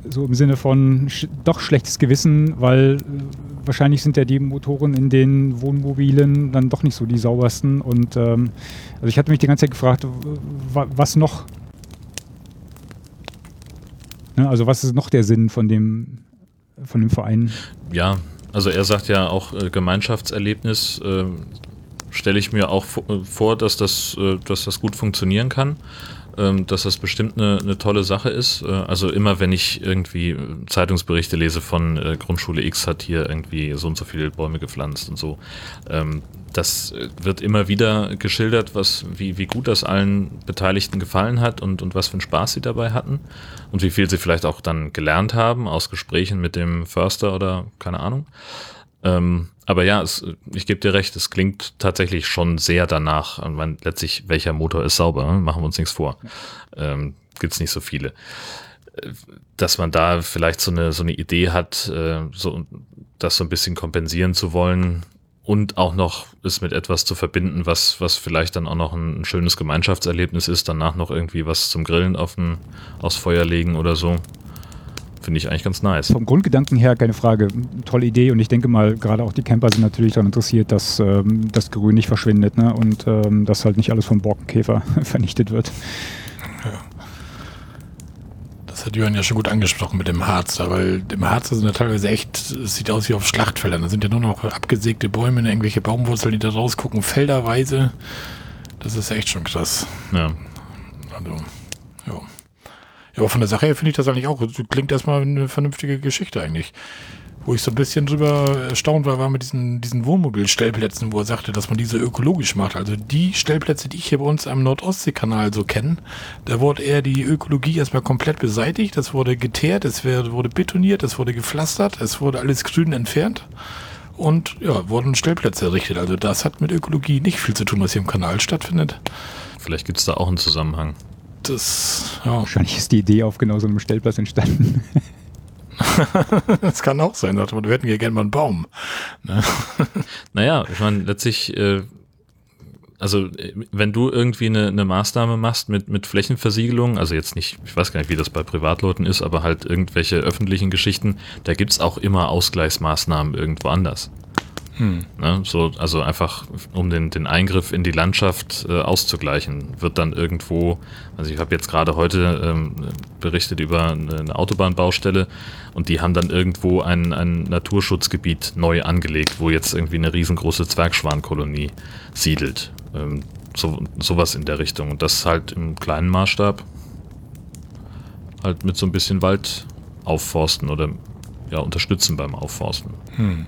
so im Sinne von sch doch schlechtes Gewissen, weil äh, wahrscheinlich sind ja die Motoren in den Wohnmobilen dann doch nicht so die saubersten. Und ähm, also ich hatte mich die ganze Zeit gefragt, was noch? Ne, also was ist noch der Sinn von dem, von dem Verein? Ja, also er sagt ja auch äh, Gemeinschaftserlebnis. Äh, Stelle ich mir auch äh, vor, dass das, äh, dass das gut funktionieren kann ähm, dass das bestimmt eine, eine tolle Sache ist. Äh, also immer, wenn ich irgendwie Zeitungsberichte lese von äh, Grundschule X hat hier irgendwie so und so viele Bäume gepflanzt und so, ähm, das wird immer wieder geschildert, was, wie, wie gut das allen Beteiligten gefallen hat und, und was für einen Spaß sie dabei hatten und wie viel sie vielleicht auch dann gelernt haben aus Gesprächen mit dem Förster oder keine Ahnung. Ähm, aber ja, es, ich gebe dir recht, es klingt tatsächlich schon sehr danach. Und man, letztlich, welcher Motor ist sauber? Ne? Machen wir uns nichts vor. Ähm, Gibt es nicht so viele. Äh, dass man da vielleicht so eine, so eine Idee hat, äh, so, das so ein bisschen kompensieren zu wollen und auch noch es mit etwas zu verbinden, was, was vielleicht dann auch noch ein, schönes Gemeinschaftserlebnis ist, danach noch irgendwie was zum Grillen auf aufs Feuer legen oder so. Finde ich eigentlich ganz nice. Vom Grundgedanken her keine Frage. Tolle Idee und ich denke mal, gerade auch die Camper sind natürlich daran interessiert, dass ähm, das Grün nicht verschwindet ne? und ähm, dass halt nicht alles vom Borkenkäfer vernichtet wird. Ja. Das hat Jörn ja schon gut angesprochen mit dem Harz, weil im Harz sind ja teilweise echt, es sieht aus wie auf Schlachtfeldern. Da sind ja nur noch abgesägte Bäume, irgendwelche Baumwurzeln, die da rausgucken, felderweise. Das ist echt schon krass. Ja. Also, ja. Ja, aber von der Sache her finde ich das eigentlich auch. Klingt erstmal eine vernünftige Geschichte eigentlich. Wo ich so ein bisschen drüber erstaunt war, war mit diesen, diesen Wohnmobilstellplätzen, wo er sagte, dass man diese ökologisch macht. Also die Stellplätze, die ich hier bei uns am Nordostseekanal so kenne, da wurde eher die Ökologie erstmal komplett beseitigt. Das wurde geteert, es wurde betoniert, es wurde gepflastert, es wurde alles grün entfernt und ja, wurden Stellplätze errichtet. Also das hat mit Ökologie nicht viel zu tun, was hier im Kanal stattfindet. Vielleicht gibt es da auch einen Zusammenhang das, ja. Wahrscheinlich ist die Idee auf genau so einem Stellplatz entstanden. das kann auch sein, aber wir hätten ja gerne mal einen Baum. Ne? Naja, ich meine, letztlich, äh, also wenn du irgendwie eine, eine Maßnahme machst mit, mit Flächenversiegelung, also jetzt nicht, ich weiß gar nicht, wie das bei Privatleuten ist, aber halt irgendwelche öffentlichen Geschichten, da gibt es auch immer Ausgleichsmaßnahmen irgendwo anders. Hm. Ne, so, also einfach, um den, den Eingriff in die Landschaft äh, auszugleichen, wird dann irgendwo, also ich habe jetzt gerade heute ähm, berichtet über eine, eine, Autobahnbaustelle und die haben dann irgendwo ein, ein Naturschutzgebiet neu angelegt, wo jetzt irgendwie eine riesengroße Zwergschwankolonie siedelt. Ähm, so, sowas in der Richtung. Und das halt im kleinen Maßstab halt mit so ein bisschen Wald aufforsten oder ja, unterstützen beim Aufforsten. Hm.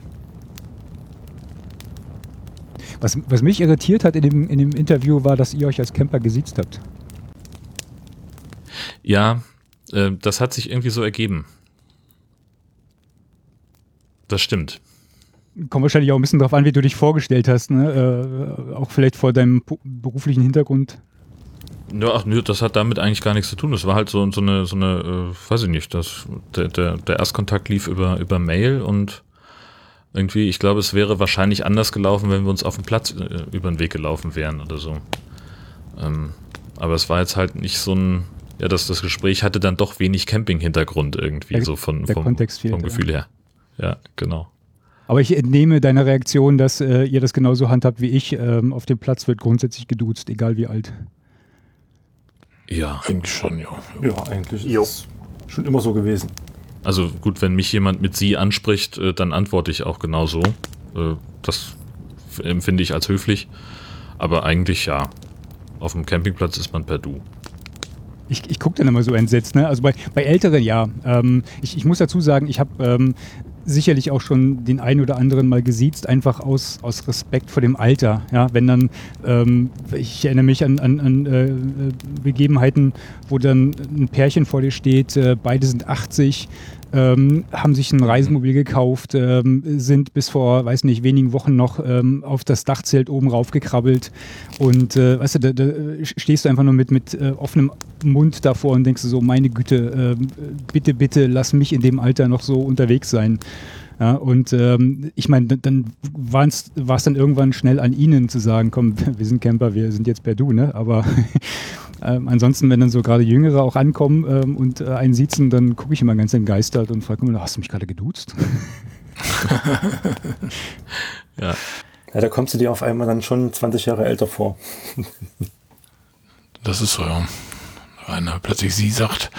Was, was mich irritiert hat in dem, in dem Interview war, dass ihr euch als Camper gesiezt habt. Ja, äh, das hat sich irgendwie so ergeben. Das stimmt. Kommt wahrscheinlich auch ein bisschen darauf an, wie du dich vorgestellt hast, ne? Äh, auch vielleicht vor deinem beruflichen Hintergrund. Ja, ach nö, das hat damit eigentlich gar nichts zu tun. Das war halt so, so eine, so eine, äh, weiß ich nicht, das, der, der, der Erstkontakt lief über, über Mail und Irgendwie, ich glaube, es wäre wahrscheinlich anders gelaufen, wenn wir uns auf dem Platz äh, über den Weg gelaufen wären oder so. Ähm, aber es war jetzt halt nicht so ein, ja, das, das Gespräch hatte dann doch wenig Camping-Hintergrund irgendwie, Der- so von, der vom, Kontext fehlt, vom ja. Gefühl her. Ja, genau. Aber ich entnehme deiner Reaktion, dass äh, ihr das genauso handhabt wie ich. Ähm, auf dem Platz wird grundsätzlich geduzt, egal wie alt. Ja, Eigentlich schon, ja. Ja, eigentlich Jo. ist es schon immer so gewesen. Also gut, wenn mich jemand mit sie anspricht, äh, dann antworte ich auch genauso. Äh, das empfinde ich als höflich. Aber eigentlich ja. Auf dem Campingplatz ist man per Du. Ich, ich gucke dann immer so entsetzt. Ne? Also bei, bei Älteren ja. Ähm, ich, ich muss dazu sagen, ich habe ähm, sicherlich auch schon den einen oder anderen mal gesiezt, einfach aus, aus Respekt vor dem Alter. Ja? Wenn dann, ähm, ich erinnere mich an, an, an äh, äh, Begebenheiten, wo dann ein Pärchen vor dir steht, äh, beide sind 80, ähm, haben sich ein Reisemobil gekauft, ähm, sind bis vor, weiß nicht, wenigen Wochen noch ähm, auf das Dachzelt oben raufgekrabbelt und äh, weißt du, da, da stehst du einfach nur mit, mit äh, offenem Mund davor und denkst so, meine Güte, ähm, bitte, bitte lass mich in dem Alter noch so unterwegs sein. Ja, und ähm, ich meine, dann- war es dann irgendwann schnell an ihnen zu sagen, komm, wir sind Camper, wir sind jetzt per Du, ne? Aber ähm, ansonsten, wenn dann so gerade Jüngere auch ankommen ähm, und äh, einen sitzen, dann gucke ich immer ganz entgeistert und frage immer, hast du mich gerade geduzt? Ja, Ja, da kommst du dir auf einmal dann schon 20 Jahre älter vor. Das ist so, ja. Wenn einer plötzlich sie sagt,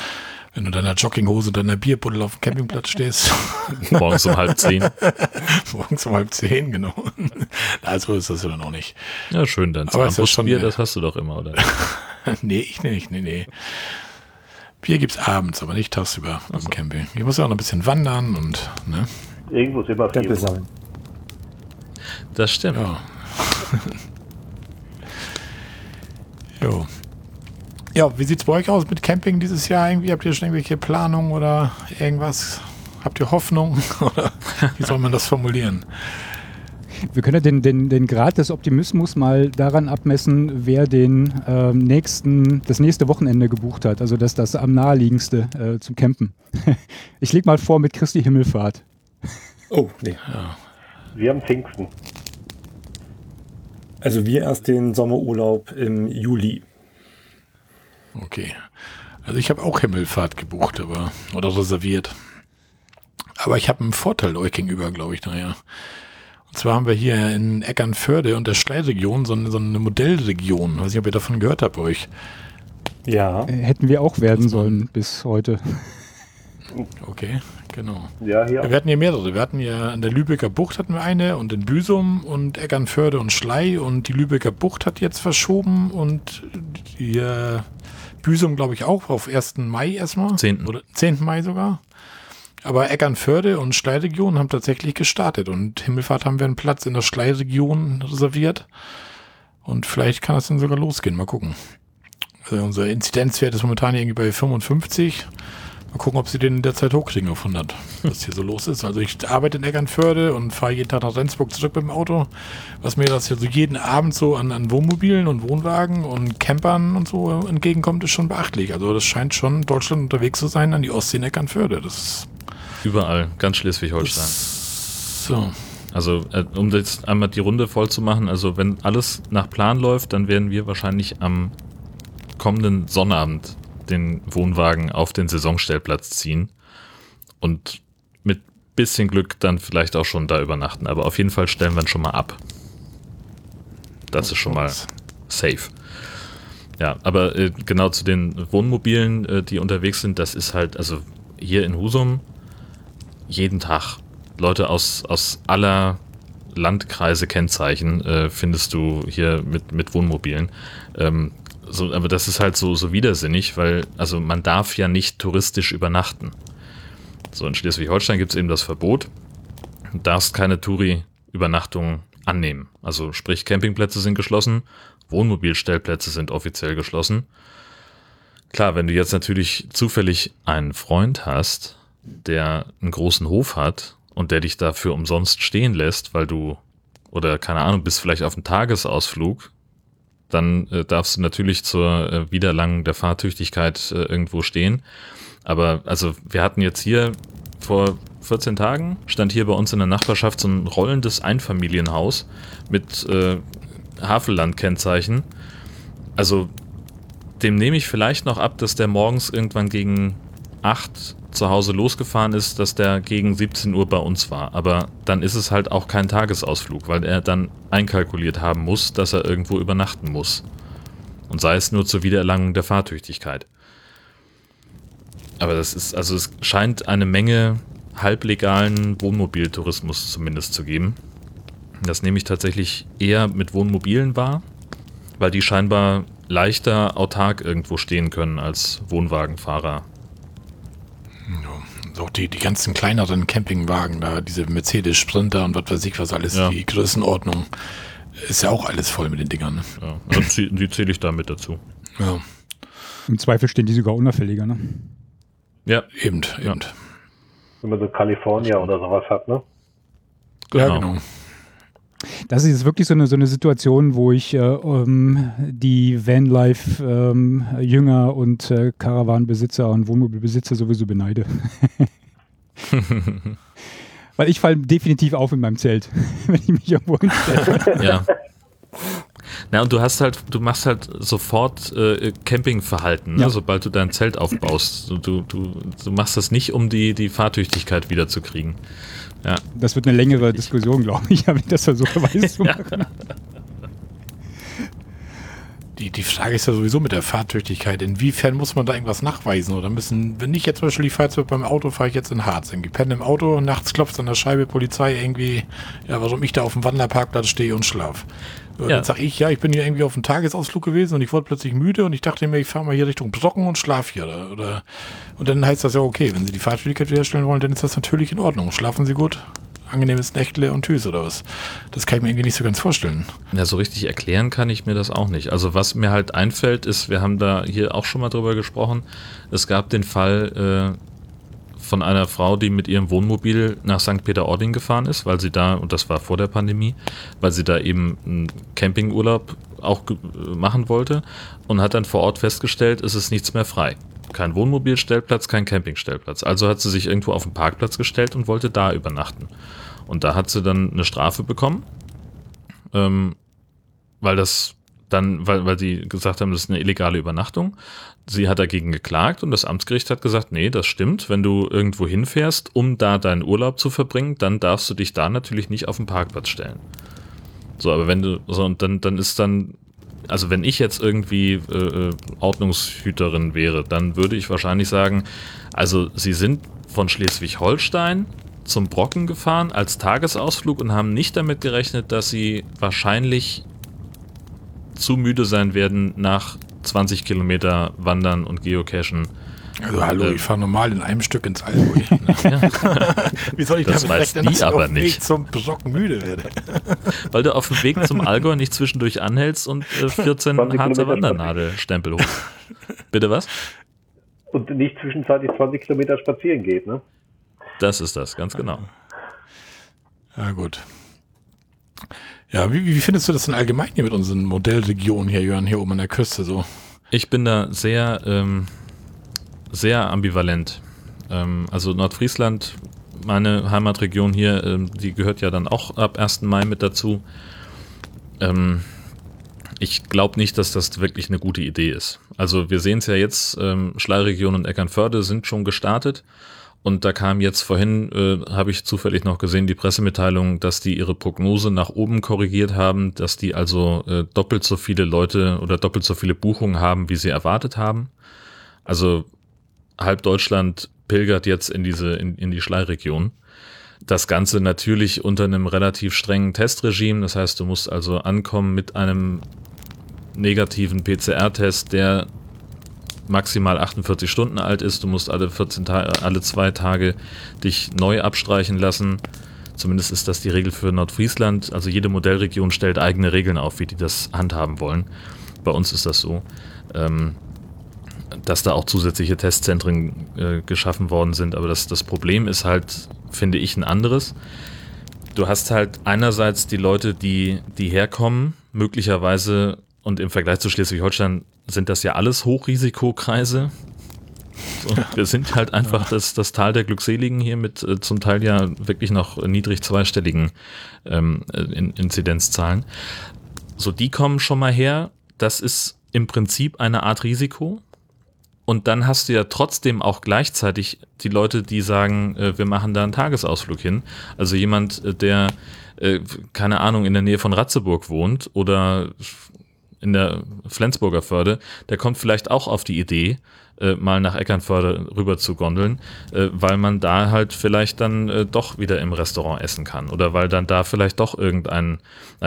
wenn du in deiner Jogginghose und deiner Bierbuddel auf dem Campingplatz stehst, morgens um halb zehn. morgens um halb zehn, genau. Also ist das ja dann auch nicht. Ja, schön, dann Aber ist ja schon- Bier, das hast du doch immer, oder? nee, ich nicht, nee, nee. Bier gibt's abends, aber nicht tagsüber beim Camping. Ich muss ja auch noch ein bisschen wandern und, ne? Irgendwo ist immer. Tempel sammeln. Das stimmt. Ja. jo. Ja, wie sieht's bei euch aus mit Camping dieses Jahr? Irgendwie habt ihr schon irgendwelche Planungen oder irgendwas? Habt ihr Hoffnung? Oder wie soll man das formulieren? Wir können ja den, den, den Grad des Optimismus mal daran abmessen, wer den ähm, nächsten, das nächste Wochenende gebucht hat. Also das, das am naheliegendste äh, zum Campen. ich leg mal vor mit Christi Himmelfahrt. Oh, nee. Wir haben Pfingsten. Also wir erst den Sommerurlaub im Juli. Okay. Also ich habe auch Himmelfahrt gebucht, aber oder reserviert. Aber ich habe einen Vorteil euch gegenüber, glaube ich, nachher. Und zwar haben wir hier in Eckernförde und der Schleiregion so eine, so eine Modellregion. Weiß nicht, ob ihr davon gehört habt, euch. Ja. Äh, hätten wir auch werden sollen bis heute. Okay, genau. Ja, hier. Wir hatten hier mehrere. Wir hatten ja an der Lübecker Bucht hatten wir eine und in Büsum und Eckernförde und Schlei und die Lübecker Bucht hat jetzt verschoben und die äh, Büsum glaube ich auch auf 1. Mai erstmal. 10.. Oder 10. Mai sogar. Aber Eckernförde und Schlei-Region haben tatsächlich gestartet und Himmelfahrt haben wir einen Platz in der Schlei-Region reserviert. Und vielleicht kann das dann sogar losgehen. Mal gucken. Also unser Inzidenzwert ist momentan irgendwie bei 55. Mal gucken, ob sie den in der Zeit hochkriegen auf 100, was hier so los ist. Also ich arbeite in Eckernförde und fahre jeden Tag nach Rendsburg zurück mit dem Auto. Was mir das hier so jeden Abend so an, an Wohnmobilen und Wohnwagen und Campern und so entgegenkommt, ist schon beachtlich. Also das scheint schon Deutschland unterwegs zu sein an die Ostsee in Eckernförde. Das Überall, ganz Schleswig-Holstein. so. Also, äh, um jetzt einmal die Runde voll zu machen, also wenn alles nach Plan läuft, dann werden wir wahrscheinlich am kommenden Sonnabend den Wohnwagen auf den Saisonstellplatz ziehen und mit bisschen Glück dann vielleicht auch schon da übernachten. Aber auf jeden Fall stellen wir ihn schon mal ab. Das ist schon mal safe. Ja, aber äh, genau zu den Wohnmobilen, äh, die unterwegs sind, das ist halt, also hier in Husum jeden Tag Leute aus, aus aller Landkreise Kennzeichen äh, findest du hier mit, mit Wohnmobilen. Ähm, so, aber das ist halt so, so widersinnig, weil also man darf ja nicht touristisch übernachten. So in Schleswig-Holstein gibt es eben das Verbot. Du darfst keine Touri-Übernachtung annehmen. Also sprich, Campingplätze sind geschlossen, Wohnmobilstellplätze sind offiziell geschlossen. Klar, wenn du jetzt natürlich zufällig einen Freund hast, der einen großen Hof hat und der dich dafür umsonst stehen lässt, weil du, oder keine Ahnung, bist vielleicht auf einem Tagesausflug, dann äh, darfst du natürlich zur äh, Wiederlangung der Fahrtüchtigkeit äh, irgendwo stehen. Aber also wir hatten jetzt hier vor 14 Tagen stand hier bei uns in der Nachbarschaft so ein rollendes Einfamilienhaus mit äh, Havelland-Kennzeichen. Also dem nehme ich vielleicht noch ab, dass der morgens irgendwann gegen 8 zu Hause losgefahren ist, dass der gegen 17 Uhr bei uns war. Aber dann ist es halt auch kein Tagesausflug, weil er dann einkalkuliert haben muss, dass er irgendwo übernachten muss. Und sei es nur zur Wiedererlangung der Fahrtüchtigkeit. Aber das ist, also es scheint eine Menge halblegalen Wohnmobiltourismus zumindest zu geben. Das nehme ich tatsächlich eher mit Wohnmobilen wahr, weil die scheinbar leichter autark irgendwo stehen können als Wohnwagenfahrer. Ja, auch die, die ganzen kleineren Campingwagen da, diese Mercedes Sprinter und was weiß ich was alles, Ja. die Größenordnung, ist ja auch alles voll mit den Dingern. Ne? Ja, also die, die zähle ich da mit dazu. Ja, Im Zweifel stehen die sogar unauffälliger, ne? Ja, eben, Ja. eben. Wenn man so California oder sowas hat, ne? Ja, Genau. Das ist jetzt wirklich so eine, so eine Situation, wo ich äh, ähm, die Vanlife-Jünger und äh, Caravan-Besitzer und Wohnmobilbesitzer sowieso beneide. Weil ich falle definitiv auf in meinem Zelt, wenn ich mich irgendwo hinstelle. ja. Na, und du hast halt, du machst halt sofort äh, Campingverhalten, ne, Ja. sobald du dein Zelt aufbaust. Du, du, du, du machst das nicht, um die, die Fahrtüchtigkeit wiederzukriegen. Ja. Das wird eine längere Diskussion, glaube ich, wenn ich das versuche, weiß zu machen. Die, die Frage ist ja sowieso mit der Fahrtüchtigkeit. Inwiefern muss man da irgendwas nachweisen? Oder müssen, wenn ich jetzt zum Beispiel die Fahrzeug beim Auto fahre ich jetzt in Harz, irgendwie penne im Auto, nachts klopft an der Scheibe Polizei irgendwie, ja, warum ich da auf dem Wanderparkplatz stehe und schlaf. Und Ja. Dann sag ich, ja, ich bin hier irgendwie auf einem Tagesausflug gewesen und ich wurde plötzlich müde und ich dachte mir, ich fahre mal hier Richtung Brocken und schlaf hier. Oder, oder, und dann heißt das ja, okay, wenn Sie die Fahrtüchtigkeit wiederherstellen wollen, dann ist das natürlich in Ordnung. Schlafen Sie gut, angenehmes Nächtle und Tschüss oder was. Das kann ich mir irgendwie nicht so ganz vorstellen. Ja, so richtig erklären kann ich mir das auch nicht. Also was mir halt einfällt, ist, wir haben da hier auch schon mal drüber gesprochen, es gab den Fall äh, von einer Frau, die mit ihrem Wohnmobil nach St. Peter-Ording gefahren ist, weil sie da, und das war vor der Pandemie, weil sie da eben einen Campingurlaub auch machen wollte und hat dann vor Ort festgestellt, es ist nichts mehr frei. Kein Wohnmobilstellplatz, kein Campingstellplatz. Also hat sie sich irgendwo auf den Parkplatz gestellt und wollte da übernachten. Und da hat sie dann eine Strafe bekommen, ähm, weil das dann, weil, weil sie gesagt haben, das ist eine illegale Übernachtung. Sie hat dagegen geklagt und das Amtsgericht hat gesagt, nee, das stimmt. Wenn du irgendwo hinfährst, um da deinen Urlaub zu verbringen, dann darfst du dich da natürlich nicht auf den Parkplatz stellen. So, aber wenn du, so, und dann, dann ist dann, also wenn ich jetzt irgendwie äh, äh, Ordnungshüterin wäre, dann würde ich wahrscheinlich sagen, also sie sind von Schleswig-Holstein zum Brocken gefahren als Tagesausflug und haben nicht damit gerechnet, dass sie wahrscheinlich zu müde sein werden nach 20 Kilometer Wandern und Geocachen. Also hallo, Ähm. ich fahre normal in einem Stück ins Allgäu. Wie soll ich Das damit weiß rechnen, die dass ich aber auf dem Weg nicht. zum Brocken müde werde? Weil du auf dem Weg zum Allgäu nicht zwischendurch anhältst und äh, 14 20 Harzer Wandernadelstempel hoch. Bitte was? Und nicht zwischenzeitlich 20 Kilometer spazieren geht, ne? Das ist das, ganz genau. Ja, gut. Ja, wie, wie findest du das denn allgemein hier mit unseren Modellregionen hier, Jörn, hier oben an der Küste so? Ich bin da sehr, ähm, sehr ambivalent. Ähm, also Nordfriesland, meine Heimatregion hier, ähm, die gehört ja dann auch ab 1. Mai mit dazu. Ähm, ich glaube nicht, dass das wirklich eine gute Idee ist. Also wir sehen es ja jetzt, ähm, Schleiregion und Eckernförde sind schon gestartet. Und da kam jetzt vorhin, äh, habe ich zufällig noch gesehen, die Pressemitteilung, dass die ihre Prognose nach oben korrigiert haben, dass die also äh, doppelt so viele Leute oder doppelt so viele Buchungen haben, wie sie erwartet haben. Also halb Deutschland pilgert jetzt in diese, in, in die Schleiregion. Das Ganze natürlich unter einem relativ strengen Testregime. Das heißt, du musst also ankommen mit einem negativen PCR-Test, der maximal 48 Stunden alt ist. Du musst alle 14 Tage, alle zwei Tage dich neu abstreichen lassen. Zumindest ist das die Regel für Nordfriesland. Also jede Modellregion stellt eigene Regeln auf, wie die das handhaben wollen. Bei uns ist das so, ähm, dass da auch zusätzliche Testzentren äh, geschaffen worden sind. Aber das, das Problem ist halt, finde ich, ein anderes. Du hast halt einerseits die Leute, die, die herkommen, möglicherweise, und im Vergleich zu Schleswig-Holstein sind das ja alles Hochrisikokreise. So, wir sind halt einfach das, das Tal der Glückseligen hier mit äh, zum Teil ja wirklich noch niedrig zweistelligen ähm, äh, in Inzidenzzahlen. So, die kommen schon mal her. Das ist im Prinzip eine Art Risiko. Und dann hast du ja trotzdem auch gleichzeitig die Leute, die sagen, äh, wir machen da einen Tagesausflug hin. Also jemand, äh, der, äh, keine Ahnung, in der Nähe von Ratzeburg wohnt oder in der Flensburger Förde, der kommt vielleicht auch auf die Idee, äh, mal nach Eckernförde rüber zu gondeln, äh, weil man da halt vielleicht dann äh, doch wieder im Restaurant essen kann oder weil dann da vielleicht doch irgendeine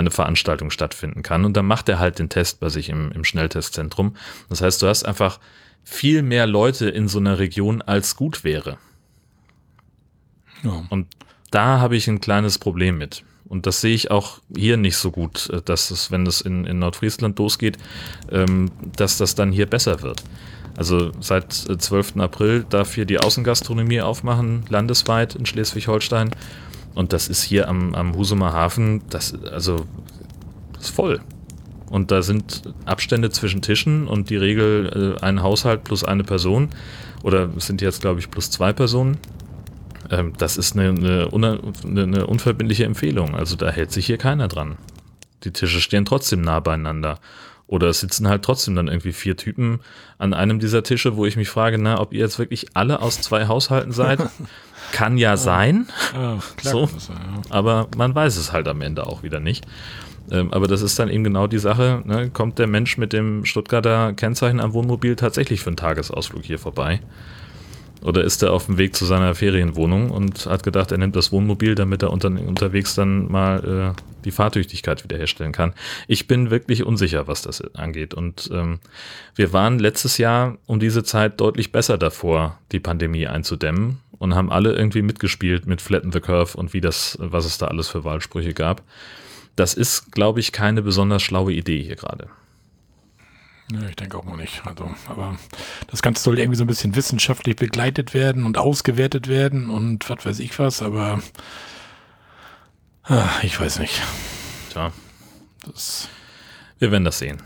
Veranstaltung stattfinden kann und dann macht er halt den Test bei sich im, im Schnelltestzentrum. Das heißt, du hast einfach viel mehr Leute in so einer Region als gut wäre. Ja. Und da habe ich ein kleines Problem mit. Und das sehe ich auch hier nicht so gut, äh, dass es, wenn es in, in Nordfriesland losgeht, ähm, dass das dann hier besser wird. Also seit 12. Äh, April darf hier die Außengastronomie aufmachen, landesweit in Schleswig-Holstein. Und das ist hier am, am Husumer Hafen, das, also, das ist voll. Und da sind Abstände zwischen Tischen und die Regel äh, ein Haushalt plus eine Person. Oder es sind jetzt, glaube ich, plus zwei Personen. Ähm, das ist eine, eine, eine unverbindliche Empfehlung. Also da hält sich hier keiner dran. Die Tische stehen trotzdem nah beieinander. Oder es sitzen halt trotzdem dann irgendwie vier Typen an einem dieser Tische, wo ich mich frage, na, ob ihr jetzt wirklich alle aus zwei Haushalten seid. Kann ja sein. Ja, so. Aber man weiß es halt am Ende auch wieder nicht. Ähm, aber das ist dann eben genau die Sache, ne? kommt der Mensch mit dem Stuttgarter Kennzeichen am Wohnmobil tatsächlich für einen Tagesausflug hier vorbei? Oder ist er auf dem Weg zu seiner Ferienwohnung und hat gedacht, er nimmt das Wohnmobil, damit er unter, unterwegs dann mal äh, die Fahrtüchtigkeit wiederherstellen kann. Ich bin wirklich unsicher, was das angeht. Und ähm, wir waren letztes Jahr um diese Zeit deutlich besser davor, die Pandemie einzudämmen und haben alle irgendwie mitgespielt mit Flatten the Curve und wie das, was es da alles für Wahlsprüche gab. Das ist, glaube ich, keine besonders schlaue Idee hier gerade. Ja, ich denke auch mal nicht. Also, aber das Ganze soll irgendwie so ein bisschen wissenschaftlich begleitet werden und ausgewertet werden und was weiß ich was, aber ach, ich weiß nicht. Tja. Das Wir werden das sehen.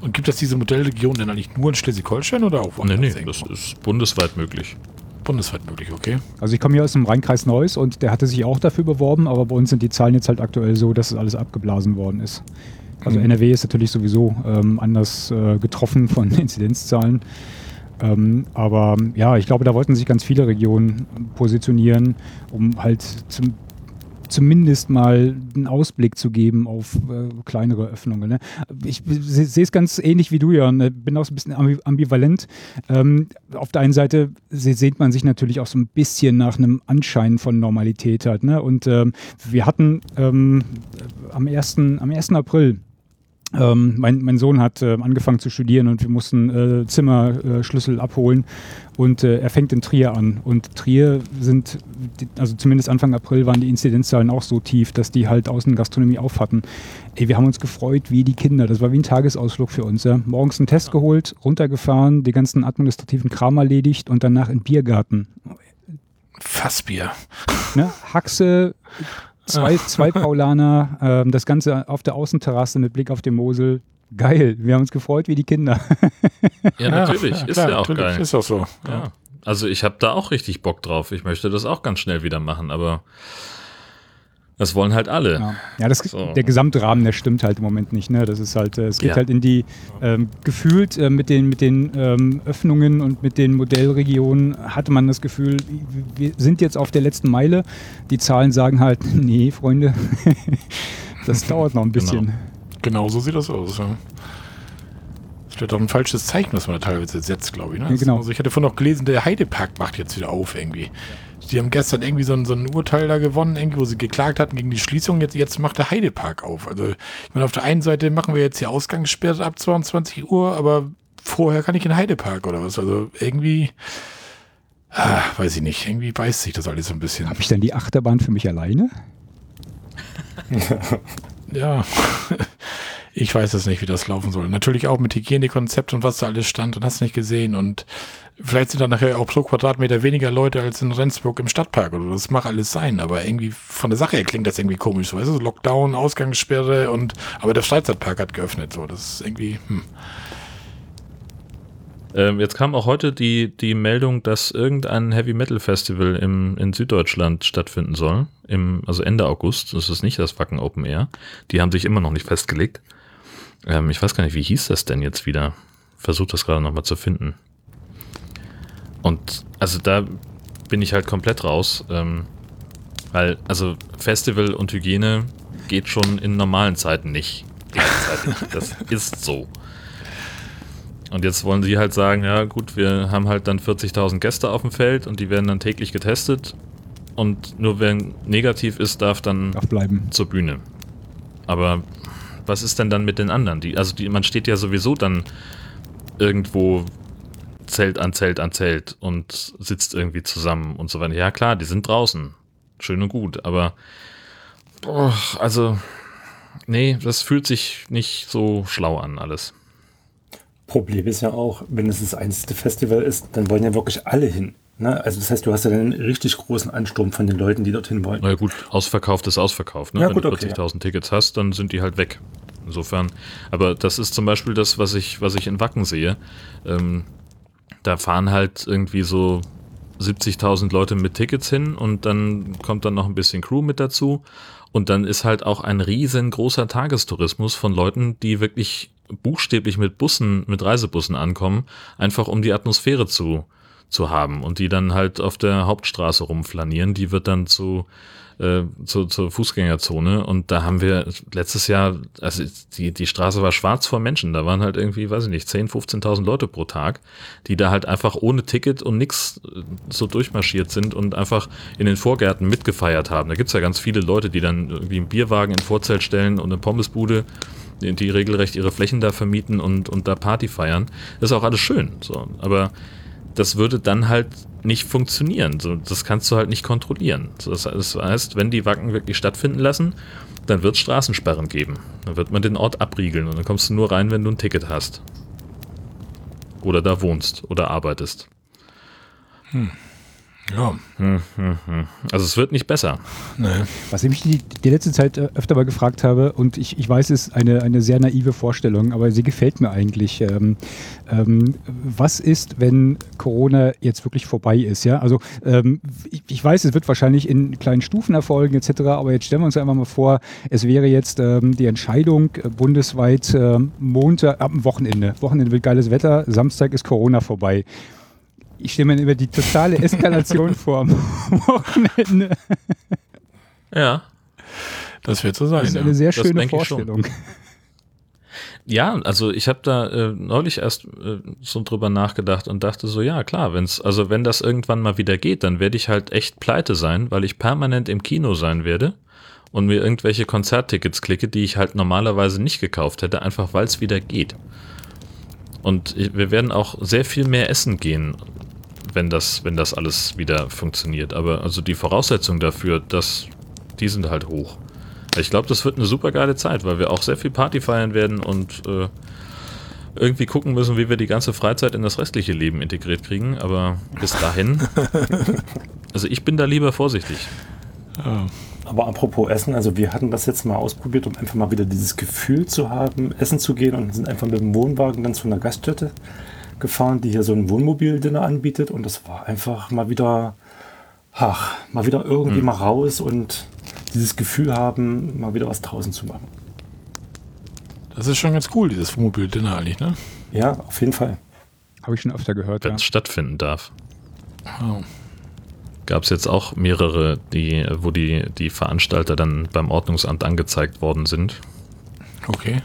Und gibt es diese Modellregion denn eigentlich nur in Schleswig-Holstein oder auch woanders? Nee, nee, das ist bundesweit möglich. Bundesweit möglich, okay. Also ich komme hier aus dem Rheinkreis Neuss und der hatte sich auch dafür beworben, aber bei uns sind die Zahlen jetzt halt aktuell so, dass es alles abgeblasen worden ist. Also mhm. NRW ist natürlich sowieso ähm, anders äh, getroffen von Inzidenzzahlen. Ähm, aber ja, ich glaube, da wollten sich ganz viele Regionen positionieren, um halt zum zumindest mal einen Ausblick zu geben auf äh, kleinere Öffnungen. Ne? Ich sehe es ganz ähnlich wie du, Jan. Ne? Bin auch so ein bisschen ambivalent. Ähm, auf der einen Seite sehnt man sich natürlich auch so ein bisschen nach einem Anschein von Normalität halt. Ne? Und ähm, wir hatten ähm, am, 1., am 1. April ähm, mein, mein, Sohn hat äh, angefangen zu studieren und wir mussten äh, Zimmerschlüssel äh, abholen und äh, er fängt in Trier an. Und Trier sind, also zumindest Anfang April waren die Inzidenzzahlen auch so tief, dass die halt Außengastronomie auf hatten. Ey, wir haben uns gefreut wie die Kinder. Das war wie ein Tagesausflug für uns. Ja. Morgens einen Test geholt, runtergefahren, die ganzen administrativen Kram erledigt und danach in Biergarten. Fassbier. Ne? Haxe, Zwei, zwei Paulaner, ähm, das Ganze auf der Außenterrasse mit Blick auf den Mosel. Geil, wir haben uns gefreut wie die Kinder. ja, natürlich, ja, ist klar, ja auch geil. Ist auch so. Ja. Also ich habe da auch richtig Bock drauf. Ich möchte das auch ganz schnell wieder machen, aber das wollen halt alle. Ja, ja das, so. der Gesamtrahmen, der stimmt halt im Moment nicht. Ne? Das ist halt, äh, es geht ja. halt in die, ähm, gefühlt äh, mit den, mit den ähm, Öffnungen und mit den Modellregionen hatte man das Gefühl, wir sind jetzt auf der letzten Meile. Die Zahlen sagen halt, nee, Freunde, das dauert noch ein bisschen. Genau. genau so sieht das aus. Ja. Das wird doch ein falsches Zeichen, was man da teilweise setzt, glaube ich. Ne? Ja, genau. Also ich hatte vorhin noch gelesen, der Heidepark macht jetzt wieder auf irgendwie. Die haben gestern irgendwie so ein, so ein Urteil da gewonnen, irgendwie, wo sie geklagt hatten gegen die Schließung. Jetzt, jetzt macht der Heidepark auf. Also ich meine, auf der einen Seite machen wir jetzt die Ausgangssperre ab 22 Uhr, aber vorher kann ich in den Heidepark oder was. Also irgendwie, ah, weiß ich nicht, irgendwie beißt sich das alles so ein bisschen. Habe ich dann die Achterbahn für mich alleine? ja. Ich weiß es nicht, wie das laufen soll. Natürlich auch mit Hygienekonzept und was da alles stand und hast nicht gesehen. Und vielleicht sind da nachher auch pro Quadratmeter weniger Leute als in Rendsburg im Stadtpark oder das mag alles sein. Aber irgendwie von der Sache her klingt das irgendwie komisch. Weißt du, Lockdown, Ausgangssperre und aber der Freizeitpark hat geöffnet. So, das ist irgendwie, hm. Ähm, jetzt kam auch heute die, die Meldung, dass irgendein Heavy Metal Festival im, in Süddeutschland stattfinden soll. Im, also Ende August. Das ist nicht das Wacken Open Air. Die haben sich immer noch nicht festgelegt. Ähm, ich weiß gar nicht, wie hieß das denn jetzt wieder? Versucht das gerade nochmal zu finden. Und also da bin ich halt komplett raus. Ähm, weil, also Festival und Hygiene geht schon in normalen Zeiten nicht. Das ist so. Und jetzt wollen sie halt sagen, ja gut, wir haben halt dann 40.000 Gäste auf dem Feld und die werden dann täglich getestet. Und nur wer negativ ist, darf dann darf zur Bühne. Aber was ist denn dann mit den anderen? Die, also die, man steht ja sowieso dann irgendwo Zelt an Zelt an Zelt und sitzt irgendwie zusammen und so weiter. Ja klar, die sind draußen. Schön und gut, aber boah, also nee, das fühlt sich nicht so schlau an alles. Problem ist ja auch, wenn es das einzige Festival ist, dann wollen ja wirklich alle hin. Ne? Also das heißt, du hast ja einen richtig großen Ansturm von den Leuten, die dorthin wollen. Na ja, gut, ausverkauft ist ausverkauft. Ne? Ja, wenn gut, du okay, 40.000 Tickets hast, dann sind die halt weg. Insofern, aber das ist zum Beispiel das, was ich, was ich in Wacken sehe. Ähm, da fahren halt irgendwie so 70.000 Leute mit Tickets hin und dann kommt dann noch ein bisschen Crew mit dazu. Und dann ist halt auch ein riesengroßer Tagestourismus von Leuten, die wirklich buchstäblich mit Bussen, mit Reisebussen ankommen, einfach um die Atmosphäre zu, zu haben und die dann halt auf der Hauptstraße rumflanieren. Die wird dann zu, äh, zu, zur Fußgängerzone und da haben wir letztes Jahr, also die, die Straße war schwarz vor Menschen, da waren halt irgendwie, weiß ich nicht, 10.000, 15.000 Leute pro Tag, die da halt einfach ohne Ticket und nix äh, so durchmarschiert sind und einfach in den Vorgärten mitgefeiert haben. Da gibt's ja ganz viele Leute, die dann irgendwie einen Bierwagen in Vorzelt stellen und eine Pommesbude die, die regelrecht ihre Flächen da vermieten und, und da Party feiern. Das ist auch alles schön. So. Aber das würde dann halt nicht funktionieren. So, das kannst du halt nicht kontrollieren. So, das heißt, wenn die Wacken wirklich stattfinden lassen, dann wird es Straßensperren geben. Dann wird man den Ort abriegeln und dann kommst du nur rein, wenn du ein Ticket hast. Oder da wohnst oder arbeitest. Hm. Ja. Also es wird nicht besser. Nee. Was ich mich die, die letzte Zeit äh, öfter mal gefragt habe, und ich, ich weiß, es ist eine, eine sehr naive Vorstellung, aber sie gefällt mir eigentlich. Ähm, ähm, was ist, wenn Corona jetzt wirklich vorbei ist? Ja, also ähm, ich, ich, weiß, es wird wahrscheinlich in kleinen Stufen erfolgen etc., aber jetzt stellen wir uns einfach mal vor, es wäre jetzt ähm, die Entscheidung äh, bundesweit äh, Montag, ab dem Wochenende. Wochenende wird geiles Wetter, Samstag ist Corona vorbei ich stelle mir über die totale Eskalation vor am Wochenende. Ja. Das wird so sein. Das ist ja. eine sehr Das schöne. Vorstellung. Ja, also ich habe da äh, neulich erst äh, so drüber nachgedacht und dachte so, ja klar, wenn's, also wenn das irgendwann mal wieder geht, dann werde ich halt echt pleite sein, weil ich permanent im Kino sein werde und mir irgendwelche Konzerttickets klicke, die ich halt normalerweise nicht gekauft hätte, einfach weil es wieder geht. Und ich, wir werden auch sehr viel mehr essen gehen, wenn das, wenn das alles wieder funktioniert. Aber also die Voraussetzungen dafür, dass die sind halt hoch. Ich glaube, das wird eine super geile Zeit, weil wir auch sehr viel Party feiern werden und äh, irgendwie gucken müssen, wie wir die ganze Freizeit in das restliche Leben integriert kriegen. Aber bis dahin, also ich bin da lieber vorsichtig. Aber apropos Essen, also wir hatten das jetzt mal ausprobiert, um einfach mal wieder dieses Gefühl zu haben, essen zu gehen und sind einfach mit dem Wohnwagen dann zu einer Gaststätte gefahren, die hier so ein Wohnmobil-Dinner anbietet und das war einfach mal wieder, ach, mal wieder irgendwie Hm. mal raus und dieses Gefühl haben, mal wieder was draußen zu machen. Das ist schon ganz cool, dieses Wohnmobil-Dinner eigentlich, ne? Ja, auf jeden Fall. Habe ich schon öfter gehört. wenn Ja. es stattfinden darf. Oh. Gab es jetzt auch mehrere, die, wo die, die Veranstalter dann beim Ordnungsamt angezeigt worden sind. Okay.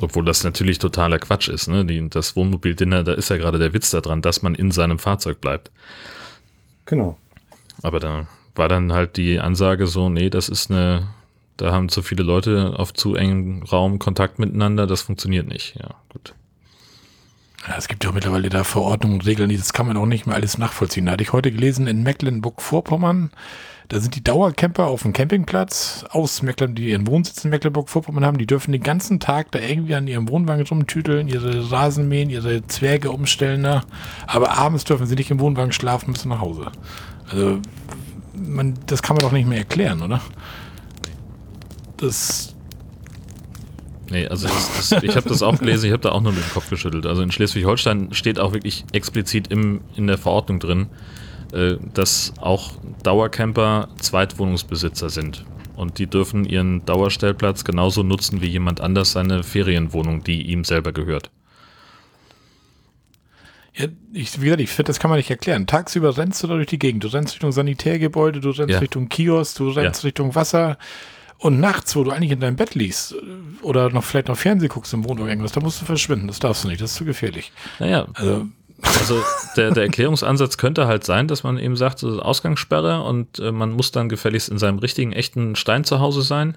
Obwohl das natürlich totaler Quatsch ist. Ne? Die, das Wohnmobil-Dinner, da ist ja gerade der Witz daran, dass man in seinem Fahrzeug bleibt. Genau. Aber da war dann halt die Ansage so, nee, das ist eine, da haben zu viele Leute auf zu engem Raum Kontakt miteinander, das funktioniert nicht. Ja, gut. Ja, es gibt ja auch mittlerweile da Verordnungen und Regeln, die- das kann man auch nicht mehr alles nachvollziehen. Da hatte ich heute gelesen, in Mecklenburg-Vorpommern, da sind die Dauercamper auf dem Campingplatz aus Mecklenburg, die ihren Wohnsitz in Mecklenburg-Vorpommern haben, die dürfen den ganzen Tag da irgendwie an ihrem Wohnwagen rumtüteln, ihre Rasen mähen, ihre Zwerge umstellen da. Aber abends dürfen sie nicht im Wohnwagen schlafen, müssen nach Hause. Also, man, das kann man doch nicht mehr erklären, oder? Das Nee, also das, das, ich habe das auch gelesen, ich habe da auch nur den Kopf geschüttelt. Also in Schleswig-Holstein steht auch wirklich explizit im, in der Verordnung drin, dass auch Dauercamper Zweitwohnungsbesitzer sind. Und die dürfen ihren Dauerstellplatz genauso nutzen wie jemand anders seine Ferienwohnung, die ihm selber gehört. Ja, ich, wie gesagt, ich finde, das kann man nicht erklären. Tagsüber rennst du da durch die Gegend. Du rennst Richtung Sanitärgebäude, du rennst Ja. Richtung Kiosk, du rennst Ja. Richtung Wasser. Und nachts, wo du eigentlich in deinem Bett liegst oder noch vielleicht noch Fernsehen guckst im Wohnwagen, irgendwas, da musst du verschwinden. Das darfst du nicht, das ist zu gefährlich. Naja, Also, also der, der Erklärungsansatz könnte halt sein, dass man eben sagt, so Ausgangssperre und äh, man muss dann gefälligst in seinem richtigen, echten Stein zu Hause sein.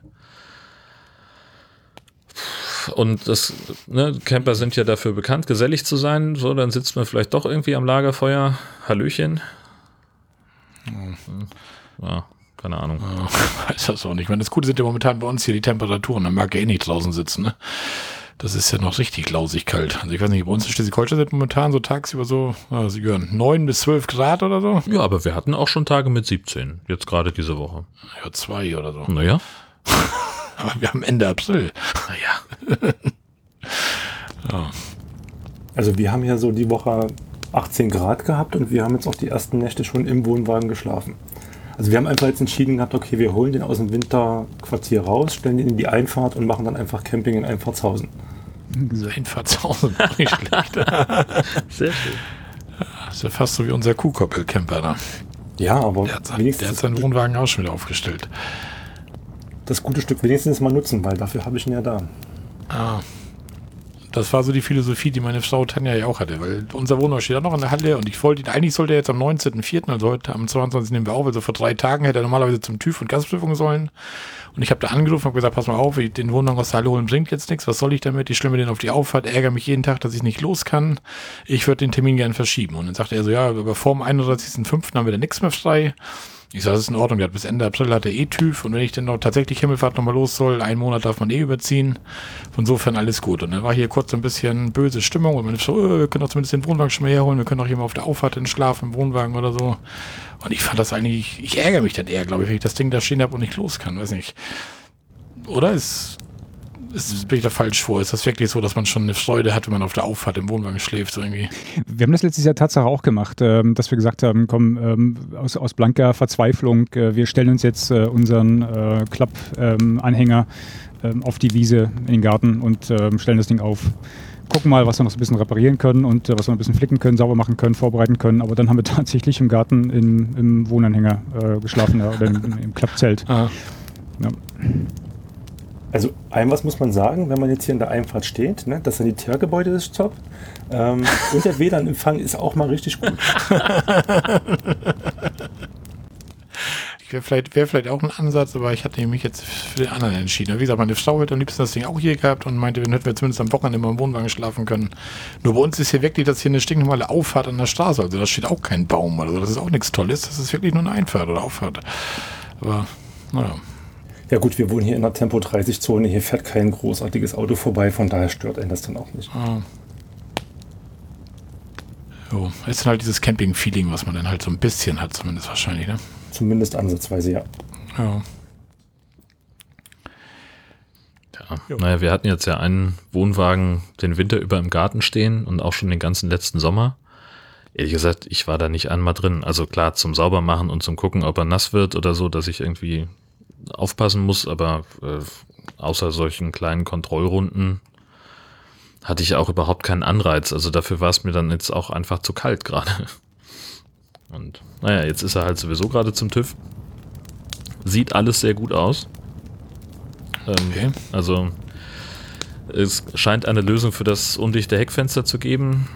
Und das, ne, Camper sind ja dafür bekannt, gesellig zu sein. So, dann sitzt man vielleicht doch irgendwie am Lagerfeuer. Hallöchen. Ja, keine Ahnung. äh, weiß das auch nicht. Ich meine, das Gute sind ja momentan bei uns hier die Temperaturen. Da mag er eh nicht draußen sitzen, ne? Das ist ja noch richtig lausig kalt. Also ich weiß nicht, bei uns in Schleswig-Holstein sind momentan so tagsüber so, sie gehören 9 bis 12 Grad oder so. Ja, aber wir hatten auch schon Tage mit 17, jetzt gerade diese Woche. Ja, zwei oder so. Naja. Aber wir haben Ende April. Naja. Also wir haben ja so die Woche 18 Grad gehabt und wir haben jetzt auch die ersten Nächte schon im Wohnwagen geschlafen. Also wir haben einfach jetzt entschieden gehabt, okay, wir holen den aus dem Winterquartier raus, stellen den in die Einfahrt und machen dann einfach Camping in Einfahrtshausen. Einfahrtshausen, nicht schlecht. Sehr schön. Das ist ja fast so wie unser Kuhkoppel-Camper da. Ja, aber Der hat, sein, der wenigstens hat seinen Wohnwagen auch schon wieder aufgestellt. das gute Stück wenigstens mal nutzen, weil dafür habe ich ihn ja da. Ah. Das war so die Philosophie, die meine Frau Tanja ja auch hatte, weil unser Wohnwagen steht auch noch in der Halle und ich wollte ihn, eigentlich sollte er jetzt am 19.04., also heute am 22. nehmen wir auf, also vor drei Tagen hätte er normalerweise zum TÜV und Gasprüfung sollen. Und ich habe da angerufen und gesagt, pass mal auf, den Wohnwagen aus der Halle holen bringt jetzt nichts, was soll ich damit? Ich mir den auf die Auffahrt, ärgere mich jeden Tag, dass ich nicht los kann. Ich würde den Termin gerne verschieben. Und dann sagte er so, ja, aber vor dem 31.05. haben wir dann nichts mehr frei. Ich sage, das ist in Ordnung, der hat bis Ende April hat er eh TÜV und wenn ich dann noch tatsächlich Himmelfahrt nochmal los soll, einen Monat darf man eh überziehen. Insofern alles gut. Und dann war hier kurz so ein bisschen böse Stimmung und meine Frau, äh, wir können doch zumindest den Wohnwagen schon mal herholen, wir können auch hier mal auf der Auffahrt in schlafen im Wohnwagen oder so. Und ich fand das eigentlich, ich ärgere mich dann eher, glaube ich, wenn ich das Ding da stehen habe und nicht los kann, weiß nicht. Oder ist, ist bin ich da falsch vor? Ist das wirklich so, dass man schon eine Freude hat, wenn man auf der Auffahrt im Wohnwagen schläft, irgendwie? Wir haben das letztes Jahr Tatsache auch gemacht, ähm, dass wir gesagt haben, komm, ähm, aus, aus blanker Verzweiflung, äh, wir stellen uns jetzt äh, unseren äh, Klapp-Anhänger ähm, auf die Wiese in den Garten und stellen das Ding auf. Gucken mal, was wir noch so ein bisschen reparieren können und äh, was wir ein bisschen flicken können, sauber machen können, vorbereiten können. Aber dann haben wir tatsächlich im Garten in, im Wohnanhänger äh, geschlafen ja, oder im, im Klappzelt. Ah, Ja. Also ein was muss man sagen, wenn man jetzt hier in der Einfahrt steht, ne, das Sanitärgebäude ist top ähm, und der WLAN-Empfang ist auch mal richtig gut. ich wäre vielleicht, wär vielleicht auch ein Ansatz, aber ich hatte mich jetzt für den anderen entschieden. Wie gesagt, meine Frau hätte am liebsten das Ding auch hier gehabt und meinte, dann hätten wir zumindest am Wochenende immer im Wohnwagen schlafen können. Nur bei uns ist hier wirklich das hier eine stinknormale Auffahrt an der Straße. Also da steht auch kein Baum oder so. Das ist auch nichts Tolles. Das ist wirklich nur eine Einfahrt oder Auffahrt. Aber, naja. Ja gut, wir wohnen hier in der Tempo-30-Zone, hier fährt kein großartiges Auto vorbei, von daher stört einen das dann auch nicht. Jo, ist dann halt dieses Camping-Feeling, was man dann halt so ein bisschen hat, zumindest wahrscheinlich, ne? Zumindest ansatzweise, ja. Ja. Ja. Naja, wir hatten jetzt ja einen Wohnwagen den Winter über im Garten stehen und auch schon den ganzen letzten Sommer. Ehrlich gesagt, ich war da nicht einmal drin. Also klar, zum Saubermachen und zum Gucken, ob er nass wird oder so, dass ich irgendwie aufpassen muss, aber äh, außer solchen kleinen Kontrollrunden hatte ich auch überhaupt keinen Anreiz. Also dafür war es mir dann jetzt auch einfach zu kalt gerade. Und naja, jetzt ist er halt sowieso gerade zum TÜV. Sieht alles sehr gut aus. Ähm, Okay. also es scheint eine Lösung für das undichte Heckfenster zu geben.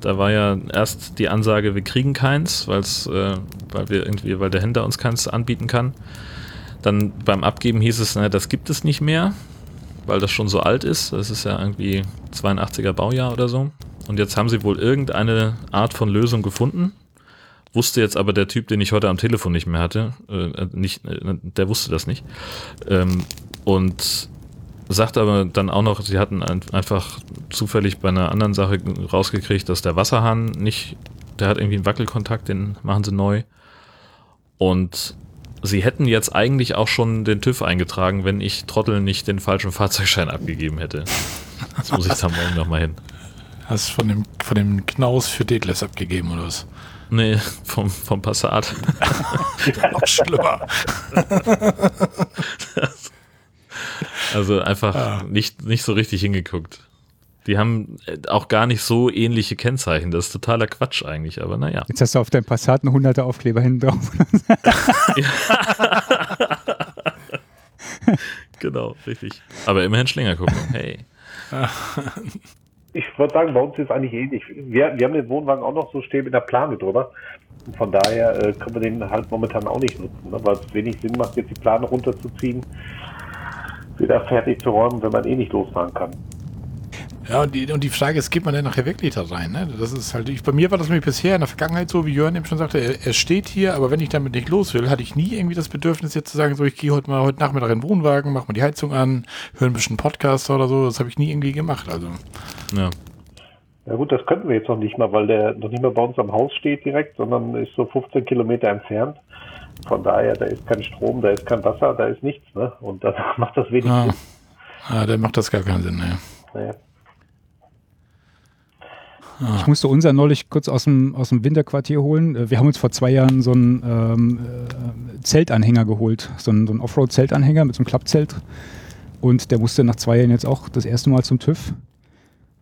Da war ja erst die Ansage, wir kriegen keins, weil's, äh, weil wir irgendwie, weil der Händler uns keins anbieten kann. Dann beim Abgeben hieß es, naja, das gibt es nicht mehr, weil das schon so alt ist. Das ist ja irgendwie 82er Baujahr oder so. Und jetzt haben sie wohl irgendeine Art von Lösung gefunden. Wusste jetzt aber der Typ, den ich heute am Telefon nicht mehr hatte, äh, nicht, äh, der wusste das nicht. Ähm, und sagt aber dann auch noch, sie hatten ein, einfach zufällig bei einer anderen Sache rausgekriegt, dass der Wasserhahn nicht, der hat irgendwie einen Wackelkontakt, den machen sie neu. Und Sie hätten jetzt eigentlich auch schon den TÜV eingetragen, wenn ich Trottel nicht den falschen Fahrzeugschein abgegeben hätte. Das muss ich dann morgen nochmal hin. Hast von dem, von dem Knaus für Detlef abgegeben oder was? Nee, vom, vom Passat. Noch schlimmer. Also einfach Ah. nicht, nicht so richtig hingeguckt. Die haben äh, auch gar nicht so ähnliche Kennzeichen. Das ist totaler Quatsch eigentlich, aber naja. Jetzt hast du auf deinem Passat einen 100er Aufkleber hinten drauf. Genau, richtig. Aber immerhin Schlingerkupplung. Hey. Ich würde sagen, bei uns ist es eigentlich ähnlich. Wir, wir haben den Wohnwagen auch noch so stehen mit der Plane drüber. Und von daher äh, können wir den halt momentan auch nicht nutzen, ne? weil es wenig Sinn macht, jetzt die Plane runterzuziehen, wieder fertig zu räumen, wenn man eh nicht losfahren kann. Ja, und die, und die Frage ist, geht man denn nachher wirklich da rein? Ne? Das ist halt, ich, bei mir war das nämlich bisher in der Vergangenheit so, wie Jörn eben schon sagte, er, er steht hier, aber wenn ich damit nicht los will, hatte ich nie irgendwie das Bedürfnis jetzt zu sagen, so ich gehe heute mal heute Nachmittag in den Wohnwagen, mach mal die Heizung an, höre ein bisschen Podcast oder so. Das habe ich nie irgendwie gemacht. Also Ja. Ja gut, das könnten wir jetzt noch nicht mal, weil der noch nicht mal bei uns am Haus steht direkt, sondern ist so 15 Kilometer entfernt. Von daher, da ist kein Strom, da ist kein Wasser, da ist nichts. Ne? Und dann macht das wenig ah, Sinn. ah, dann macht das gar keinen Sinn. Ne? Naja. Ich musste unser neulich kurz aus dem, aus dem Winterquartier holen. Äh, Wir haben uns vor zwei Jahren so einen ähm, äh, Zeltanhänger geholt. So einen, so einen Offroad-Zeltanhänger mit so einem Klappzelt. Und der musste nach zwei Jahren jetzt auch das erste Mal zum TÜV.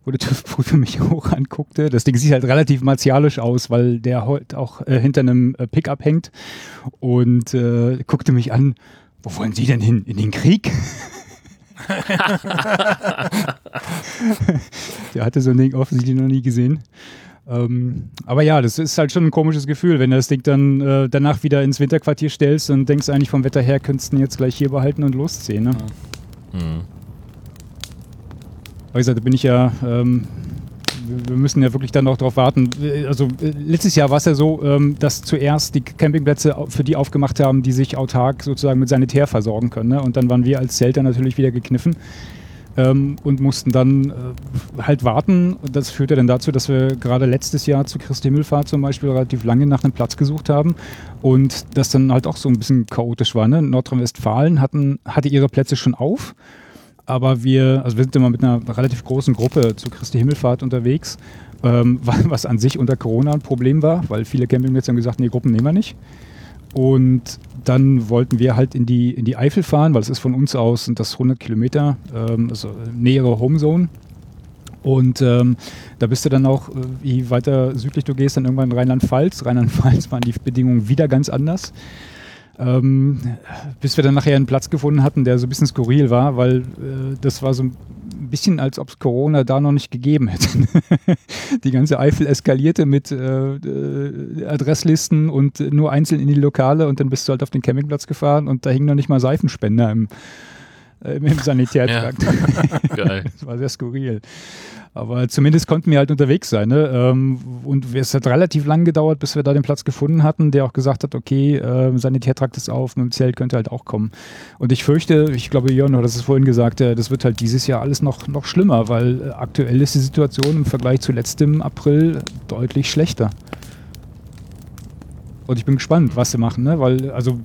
Wo der TÜV-Prüfer mich hoch anguckte. Das Ding sieht halt relativ martialisch aus, weil der heute auch äh, hinter einem äh, Pickup hängt. Und äh, guckte mich an, wo wollen Sie denn hin? In den Krieg? Der hatte so ein Ding offensichtlich noch nie gesehen. Ähm, aber ja, das ist halt schon ein komisches Gefühl, wenn du das Ding dann äh, danach wieder ins Winterquartier stellst und denkst eigentlich vom Wetter her, könntest du ihn jetzt gleich hier behalten und losziehen. Ne? Hm. Aber wie gesagt, da bin ich ja, ähm, wir- müssen ja wirklich dann auch darauf warten. Also letztes Jahr war es ja so, ähm, dass zuerst die Campingplätze für die aufgemacht haben, die sich autark sozusagen mit Sanitär versorgen können. Ne? Und dann waren wir als Zelter natürlich wieder gekniffen ähm, und mussten dann äh, halt warten. Das führte dann dazu, dass wir gerade letztes Jahr zu Christi Himmelfahrt zum Beispiel relativ lange nach einem Platz gesucht haben und das dann halt auch so ein bisschen chaotisch war. Ne? Nordrhein-Westfalen hatte ihre Plätze schon auf, aber wir, also wir sind immer mit einer relativ großen Gruppe zu Christi Himmelfahrt unterwegs, ähm, was an sich unter Corona ein Problem war, weil viele Campingplätze haben gesagt, nee, Gruppen nehmen wir nicht. Und dann wollten wir halt in die, in die Eifel fahren, weil es ist von uns aus sind das 100 Kilometer, ähm, also nähere Homezone. Und ähm, da bist du dann auch, äh, je weiter südlich du gehst, dann irgendwann in Rheinland-Pfalz. Rheinland-Pfalz waren die Bedingungen wieder ganz anders. Ähm, bis wir dann nachher einen Platz gefunden hatten, der so ein bisschen skurril war, weil äh, das war so ein bisschen, als ob es Corona da noch nicht gegeben hätte. die ganze Eifel eskalierte mit äh, äh, Adresslisten und nur einzeln in die Lokale und dann bist du halt auf den Campingplatz gefahren und da hingen noch nicht mal Seifenspender im, äh, im Sanitärtrakt. Geil. Das war sehr skurril. Aber zumindest konnten wir halt unterwegs sein. Ne? Ähm, Und es hat relativ lang gedauert, bis wir da den Platz gefunden hatten, der auch gesagt hat, okay, äh, Sanitärtrakt ist auf, mit dem Zelt könnte halt auch kommen. Und ich fürchte, ich glaube, Jörn hat es vorhin gesagt, äh, das wird halt dieses Jahr alles noch, noch schlimmer, weil äh, aktuell ist die Situation im Vergleich zu letztem April deutlich schlechter. Und ich bin gespannt, was sie machen, ne? weil, also,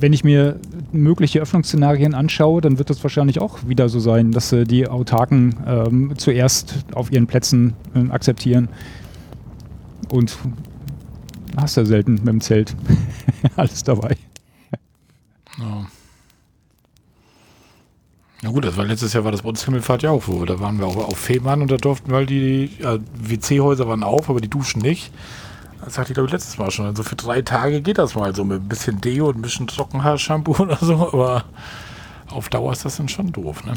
wenn ich mir mögliche Öffnungsszenarien anschaue, dann wird das wahrscheinlich auch wieder so sein, dass äh, die Autarken ähm, zuerst auf ihren Plätzen ähm, akzeptieren. Und hast ja selten mit dem Zelt alles dabei. Ja. Na gut, das war letztes Jahr war das bei ja auch so. Da waren wir auch auf Fehmarn und da durften wir halt die ja, WC-Häuser waren auf, aber die Duschen nicht. Das sagte ich glaube ich letztes Mal schon. Also für drei Tage geht das mal so mit ein bisschen Deo und ein bisschen Trockenhaarshampoo oder so, aber auf Dauer ist das dann schon doof, ne?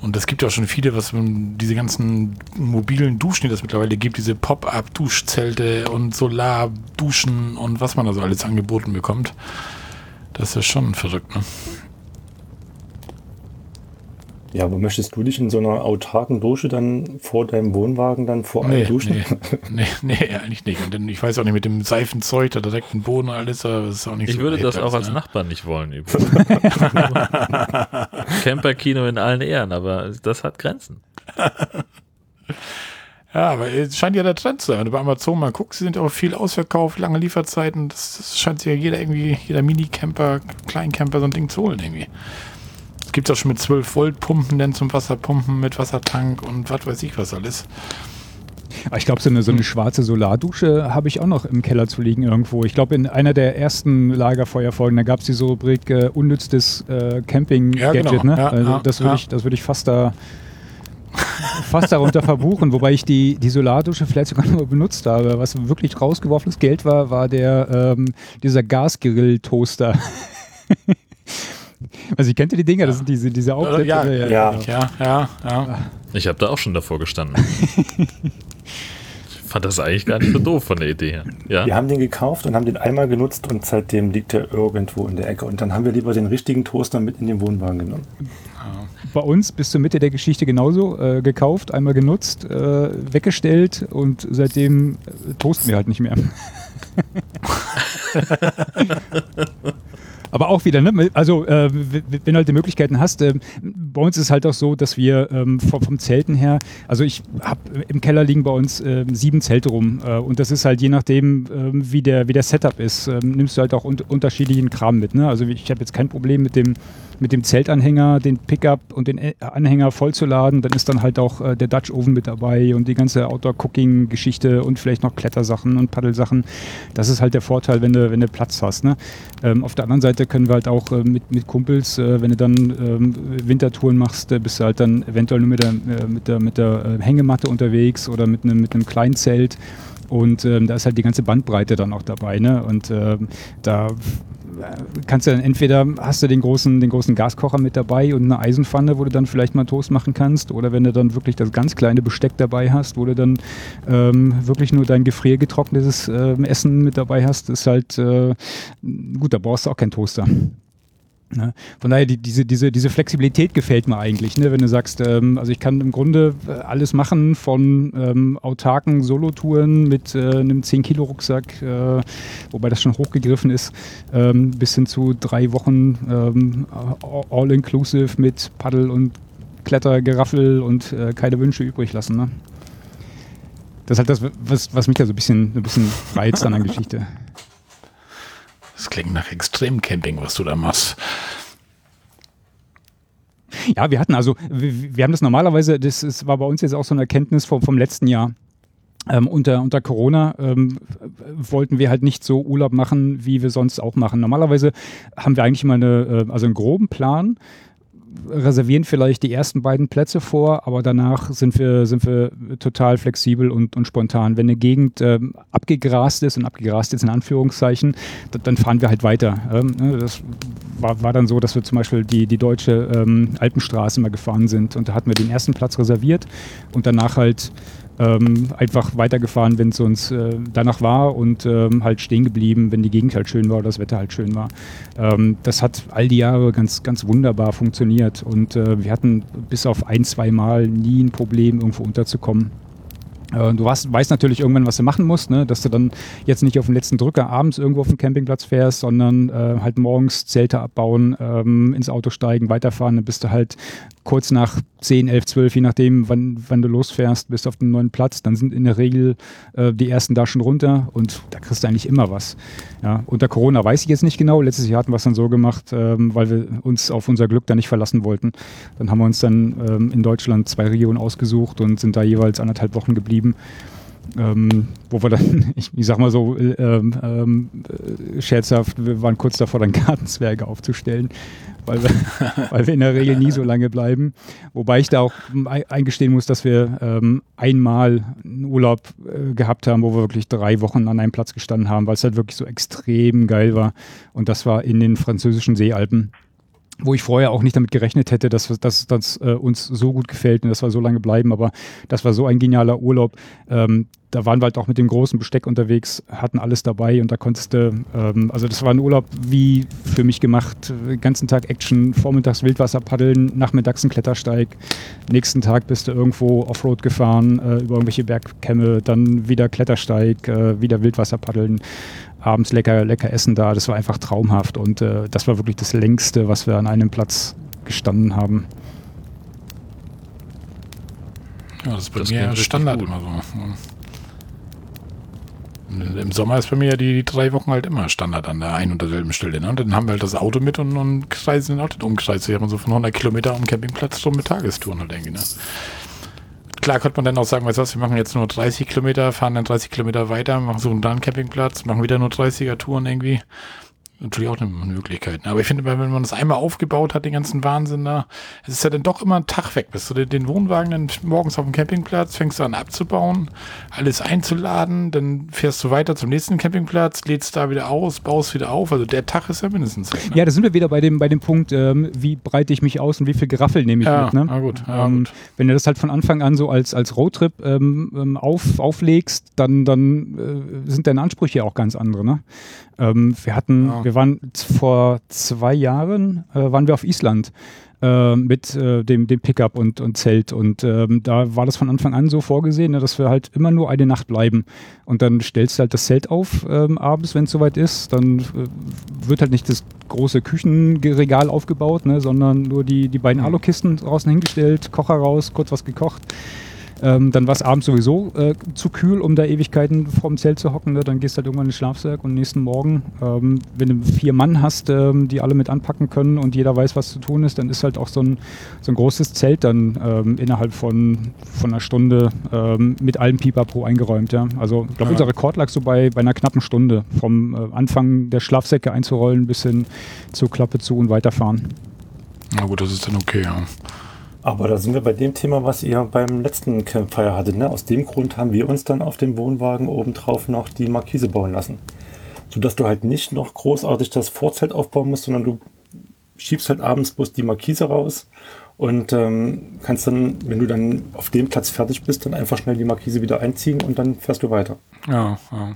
Und es gibt ja auch schon viele, was diese ganzen mobilen Duschen, die das mittlerweile gibt, diese Pop-up-Duschzelte und Solarduschen und was man da so alles angeboten bekommt. Das ist schon verrückt, ne? Ja, aber möchtest du dich in so einer autarken Dusche dann vor deinem Wohnwagen dann vor allem Nee, duschen? nee, nee, nee, eigentlich nicht. Und dann, ich weiß auch nicht, mit dem Seifenzeug, da direkt ein Boden und alles, aber das ist auch nicht Ich so würde das auch als ne? Nachbarn nicht wollen. übrigens. Camperkino in allen Ehren, aber das hat Grenzen. Ja, aber es scheint ja der Trend zu sein. Wenn du bei Amazon mal guckst, sie sind auch viel ausverkauft, lange Lieferzeiten. Das, das scheint sich ja jeder irgendwie, jeder Minicamper, Kleincamper so ein Ding zu holen irgendwie. Es gibt auch schon mit 12 Volt Pumpen denn zum Wasserpumpen mit Wassertank und was weiß ich was alles. Aber ich glaube, so eine, so eine schwarze Solardusche habe ich auch noch im Keller zu liegen irgendwo. Ich glaube, in einer der ersten Lagerfeuerfolgen, da gab es die so Rubrik äh, unnütztes äh, Camping-Gadget. Ja, genau. ne? Ja, also ja, das würde ich, das würd ich fast da fast darunter verbuchen, wobei ich die, die Solardusche vielleicht sogar nur benutzt habe. Was wirklich rausgeworfenes Geld war, war der ähm, dieser Gasgrill-Toaster. also, kennt ihr die Dinger? Das sind diese, diese Aufsätze. Ja, ja. Ja, ja, ja. Ich habe da auch schon davor gestanden. ich fand das eigentlich gar nicht so doof von der Idee her. Ja. Wir haben den gekauft und haben den einmal genutzt und seitdem liegt er irgendwo in der Ecke. Und dann haben wir lieber den richtigen Toaster mit in den Wohnwagen genommen. bei uns bis zur Mitte der Geschichte genauso äh, gekauft, einmal genutzt, äh, weggestellt und seitdem äh, toasten wir halt nicht mehr. Aber auch wieder, ne? also äh, wenn du halt die Möglichkeiten hast, äh, bei uns ist halt auch so, dass wir ähm, vom, vom Zelten her, also ich habe im Keller liegen bei uns äh, sieben Zelte rum äh, und das ist halt je nachdem, ähm, wie, der, wie der Setup ist, ähm, nimmst du halt auch un unterschiedlichen Kram mit. Ne? Also ich habe jetzt kein Problem mit dem, mit dem Zeltanhänger, den Pickup und den äh, Anhänger vollzuladen, dann ist dann halt auch äh, der Dutch Oven mit dabei und die ganze Outdoor-Cooking-Geschichte und vielleicht noch Klettersachen und Paddelsachen. Das ist halt der Vorteil, wenn du, wenn du Platz hast. Ne? Ähm, auf der anderen Seite können wir halt auch äh, mit, mit Kumpels, wenn du dann ähm, Wintertouren machst, äh, bist du halt dann eventuell nur mit der, äh, mit der, mit der äh, Hängematte unterwegs oder mit einem, mit einem kleinen Zelt. Und ähm, da ist halt die ganze Bandbreite dann auch dabei. Ne? Und ähm, da äh, kannst du dann entweder hast du den großen, den großen Gaskocher mit dabei und eine Eisenpfanne, wo du dann vielleicht mal Toast machen kannst. Oder wenn du dann wirklich das ganz kleine Besteck dabei hast, wo du dann ähm, wirklich nur dein gefriergetrocknetes ähm, Essen mit dabei hast, ist halt äh, gut, da brauchst du auch keinen Toaster. Ne? Von daher, die, diese, diese, diese Flexibilität gefällt mir eigentlich, ne? wenn du sagst, ähm, also ich kann im Grunde äh, alles machen von ähm, autarken Solotouren mit äh, einem 10-Kilo-Rucksack, äh, wobei das schon hochgegriffen ist, ähm, bis hin zu drei Wochen ähm, all-inclusive mit Paddel und Klettergeraffel und äh, keine Wünsche übrig lassen. Ne? Das ist halt das, was, was mich da so ein bisschen, ein bisschen reizt an der Geschichte. Das klingt nach Extremcamping, was du da machst. Ja, wir hatten also, wir, wir haben das normalerweise, das ist, war bei uns jetzt auch so eine Erkenntnis vom, vom letzten Jahr. Ähm, unter, unter Corona ähm, wollten wir halt nicht so Urlaub machen, wie wir sonst auch machen. Normalerweise haben wir eigentlich immer eine, äh, also einen groben Plan, reservieren vielleicht die ersten beiden Plätze vor, aber danach sind wir, sind wir total flexibel und, und spontan. Wenn eine Gegend ähm, abgegrast ist und abgegrast ist in Anführungszeichen, dann fahren wir halt weiter. Ähm, ne, das war, war dann so, dass wir zum Beispiel die, die deutsche ähm, Alpenstraße mal gefahren sind und da hatten wir den ersten Platz reserviert und danach halt ähm, einfach weitergefahren, wenn es uns äh, danach war und ähm, halt stehen geblieben, wenn die Gegend halt schön war oder das Wetter halt schön war. Ähm, das hat all die Jahre ganz, ganz wunderbar funktioniert und äh, wir hatten bis auf ein, zwei Mal nie ein Problem, irgendwo unterzukommen. Äh, Du weißt, weißt natürlich irgendwann, was du machen musst, ne? dass du dann jetzt nicht auf den letzten Drücker abends irgendwo auf den Campingplatz fährst, sondern äh, halt morgens Zelte abbauen, ähm, ins Auto steigen, weiterfahren, dann bist du halt kurz nach 10, 11, 12, je nachdem, wann, wann du losfährst, bist auf dem neuen Platz, dann sind in der Regel äh, die ersten da schon runter und da kriegst du eigentlich immer was. Ja, unter Corona weiß ich jetzt nicht genau, letztes Jahr hatten wir es dann so gemacht, ähm, weil wir uns auf unser Glück da nicht verlassen wollten. Dann haben wir uns dann ähm, in Deutschland zwei Regionen ausgesucht und sind da jeweils anderthalb Wochen geblieben. Ähm, wo wir dann, ich, ich sag mal so äh, ähm, ähm, äh, scherzhaft, wir waren kurz davor, dann Gartenzwerge aufzustellen, weil wir, weil wir in der Regel nie so lange bleiben. Wobei ich da auch ei- eingestehen muss, dass wir ähm, einmal einen Urlaub äh, gehabt haben, wo wir wirklich drei Wochen an einem Platz gestanden haben, weil es halt wirklich so extrem geil war. Und das war in den französischen Seealpen wo ich vorher auch nicht damit gerechnet hätte, dass dass das äh, uns so gut gefällt und dass wir so lange bleiben. Aber das war so ein genialer Urlaub. Ähm, da waren wir halt auch mit dem großen Besteck unterwegs, hatten alles dabei und da konntest du, ähm, also das war ein Urlaub wie für mich gemacht. Den ganzen Tag Action, vormittags Wildwasser paddeln, nachmittags ein Klettersteig. Nächsten Tag bist du irgendwo Offroad gefahren, äh, über irgendwelche Bergkämme, dann wieder Klettersteig, äh, wieder Wildwasser paddeln abends lecker, lecker essen da. Das war einfach traumhaft und äh, das war wirklich das längste, was wir an einem Platz gestanden haben. Ja, das ist bei das mir Standard immer so. Im Sommer ist bei mir ja die, die, drei Wochen halt immer Standard an der einen und derselben Stelle. Ne? Und dann haben wir halt das Auto mit und, und kreisen den auch den Umkreis. Wir haben so von 100 Kilometer am Campingplatz rum mit Tagestouren halt irgendwie. Ne? Klar könnte man dann auch sagen, weißt du was, wir machen jetzt nur 30 Kilometer, fahren dann 30 Kilometer weiter, machen so einen Campingplatz, machen wieder nur 30er Touren irgendwie natürlich auch eine Möglichkeit. Aber ich finde, wenn man das einmal aufgebaut hat, den ganzen Wahnsinn da, es ist ja dann doch immer ein Tag weg. Bist du den Wohnwagen dann morgens auf dem Campingplatz, fängst du an abzubauen, alles einzuladen, dann fährst du weiter zum nächsten Campingplatz, lädst da wieder aus, baust wieder auf. Also der Tag ist ja mindestens weg. Ne? Ja, da sind wir wieder bei dem, bei dem Punkt, ähm, wie breite ich mich aus und wie viel Geraffel nehme ich ja, mit. Ne? Na gut, ja, ähm, gut. Wenn du das halt von Anfang an so als, als Roadtrip ähm, ähm auf, auflegst, dann, dann äh, sind deine Ansprüche auch ganz andere. Ne? Ähm, wir hatten, ja. wir waren vor zwei Jahren, äh, waren wir auf Island äh, mit äh, dem, dem Pickup und, und Zelt und ähm, da war das von Anfang an so vorgesehen, ne, dass wir halt immer nur eine Nacht bleiben und dann stellst du halt das Zelt auf ähm, abends, wenn es soweit ist, dann äh, wird halt nicht das große Küchenregal aufgebaut, ne, sondern nur die, die beiden mhm. Alukisten draußen hingestellt, Kocher raus, kurz was gekocht ähm, dann war es abends sowieso äh, zu kühl, um da Ewigkeiten vorm Zelt zu hocken. Ne? Dann gehst du halt irgendwann ins Schlafsack und nächsten Morgen, ähm, wenn du vier Mann hast, ähm, die alle mit anpacken können und jeder weiß, was zu tun ist, dann ist halt auch so ein, so ein großes Zelt dann ähm, innerhalb von, von einer Stunde ähm, mit allem Pipapo eingeräumt. Ja? Also ich glaube, unser Rekord lag so bei, bei einer knappen Stunde vom äh, Anfang der Schlafsäcke einzurollen bis hin zur Klappe zu und weiterfahren. Na gut, das ist dann okay, ja. Aber da sind wir bei dem Thema, was ihr beim letzten Campfire hattet. Ne? Aus dem Grund haben wir uns dann auf dem Wohnwagen obendrauf noch die Markise bauen lassen. Sodass du halt nicht noch großartig das Vorzelt aufbauen musst, sondern du schiebst halt abends bloß die Markise raus und ähm, kannst dann, wenn du dann auf dem Platz fertig bist, dann einfach schnell die Markise wieder einziehen und dann fährst du weiter. Ja, ja.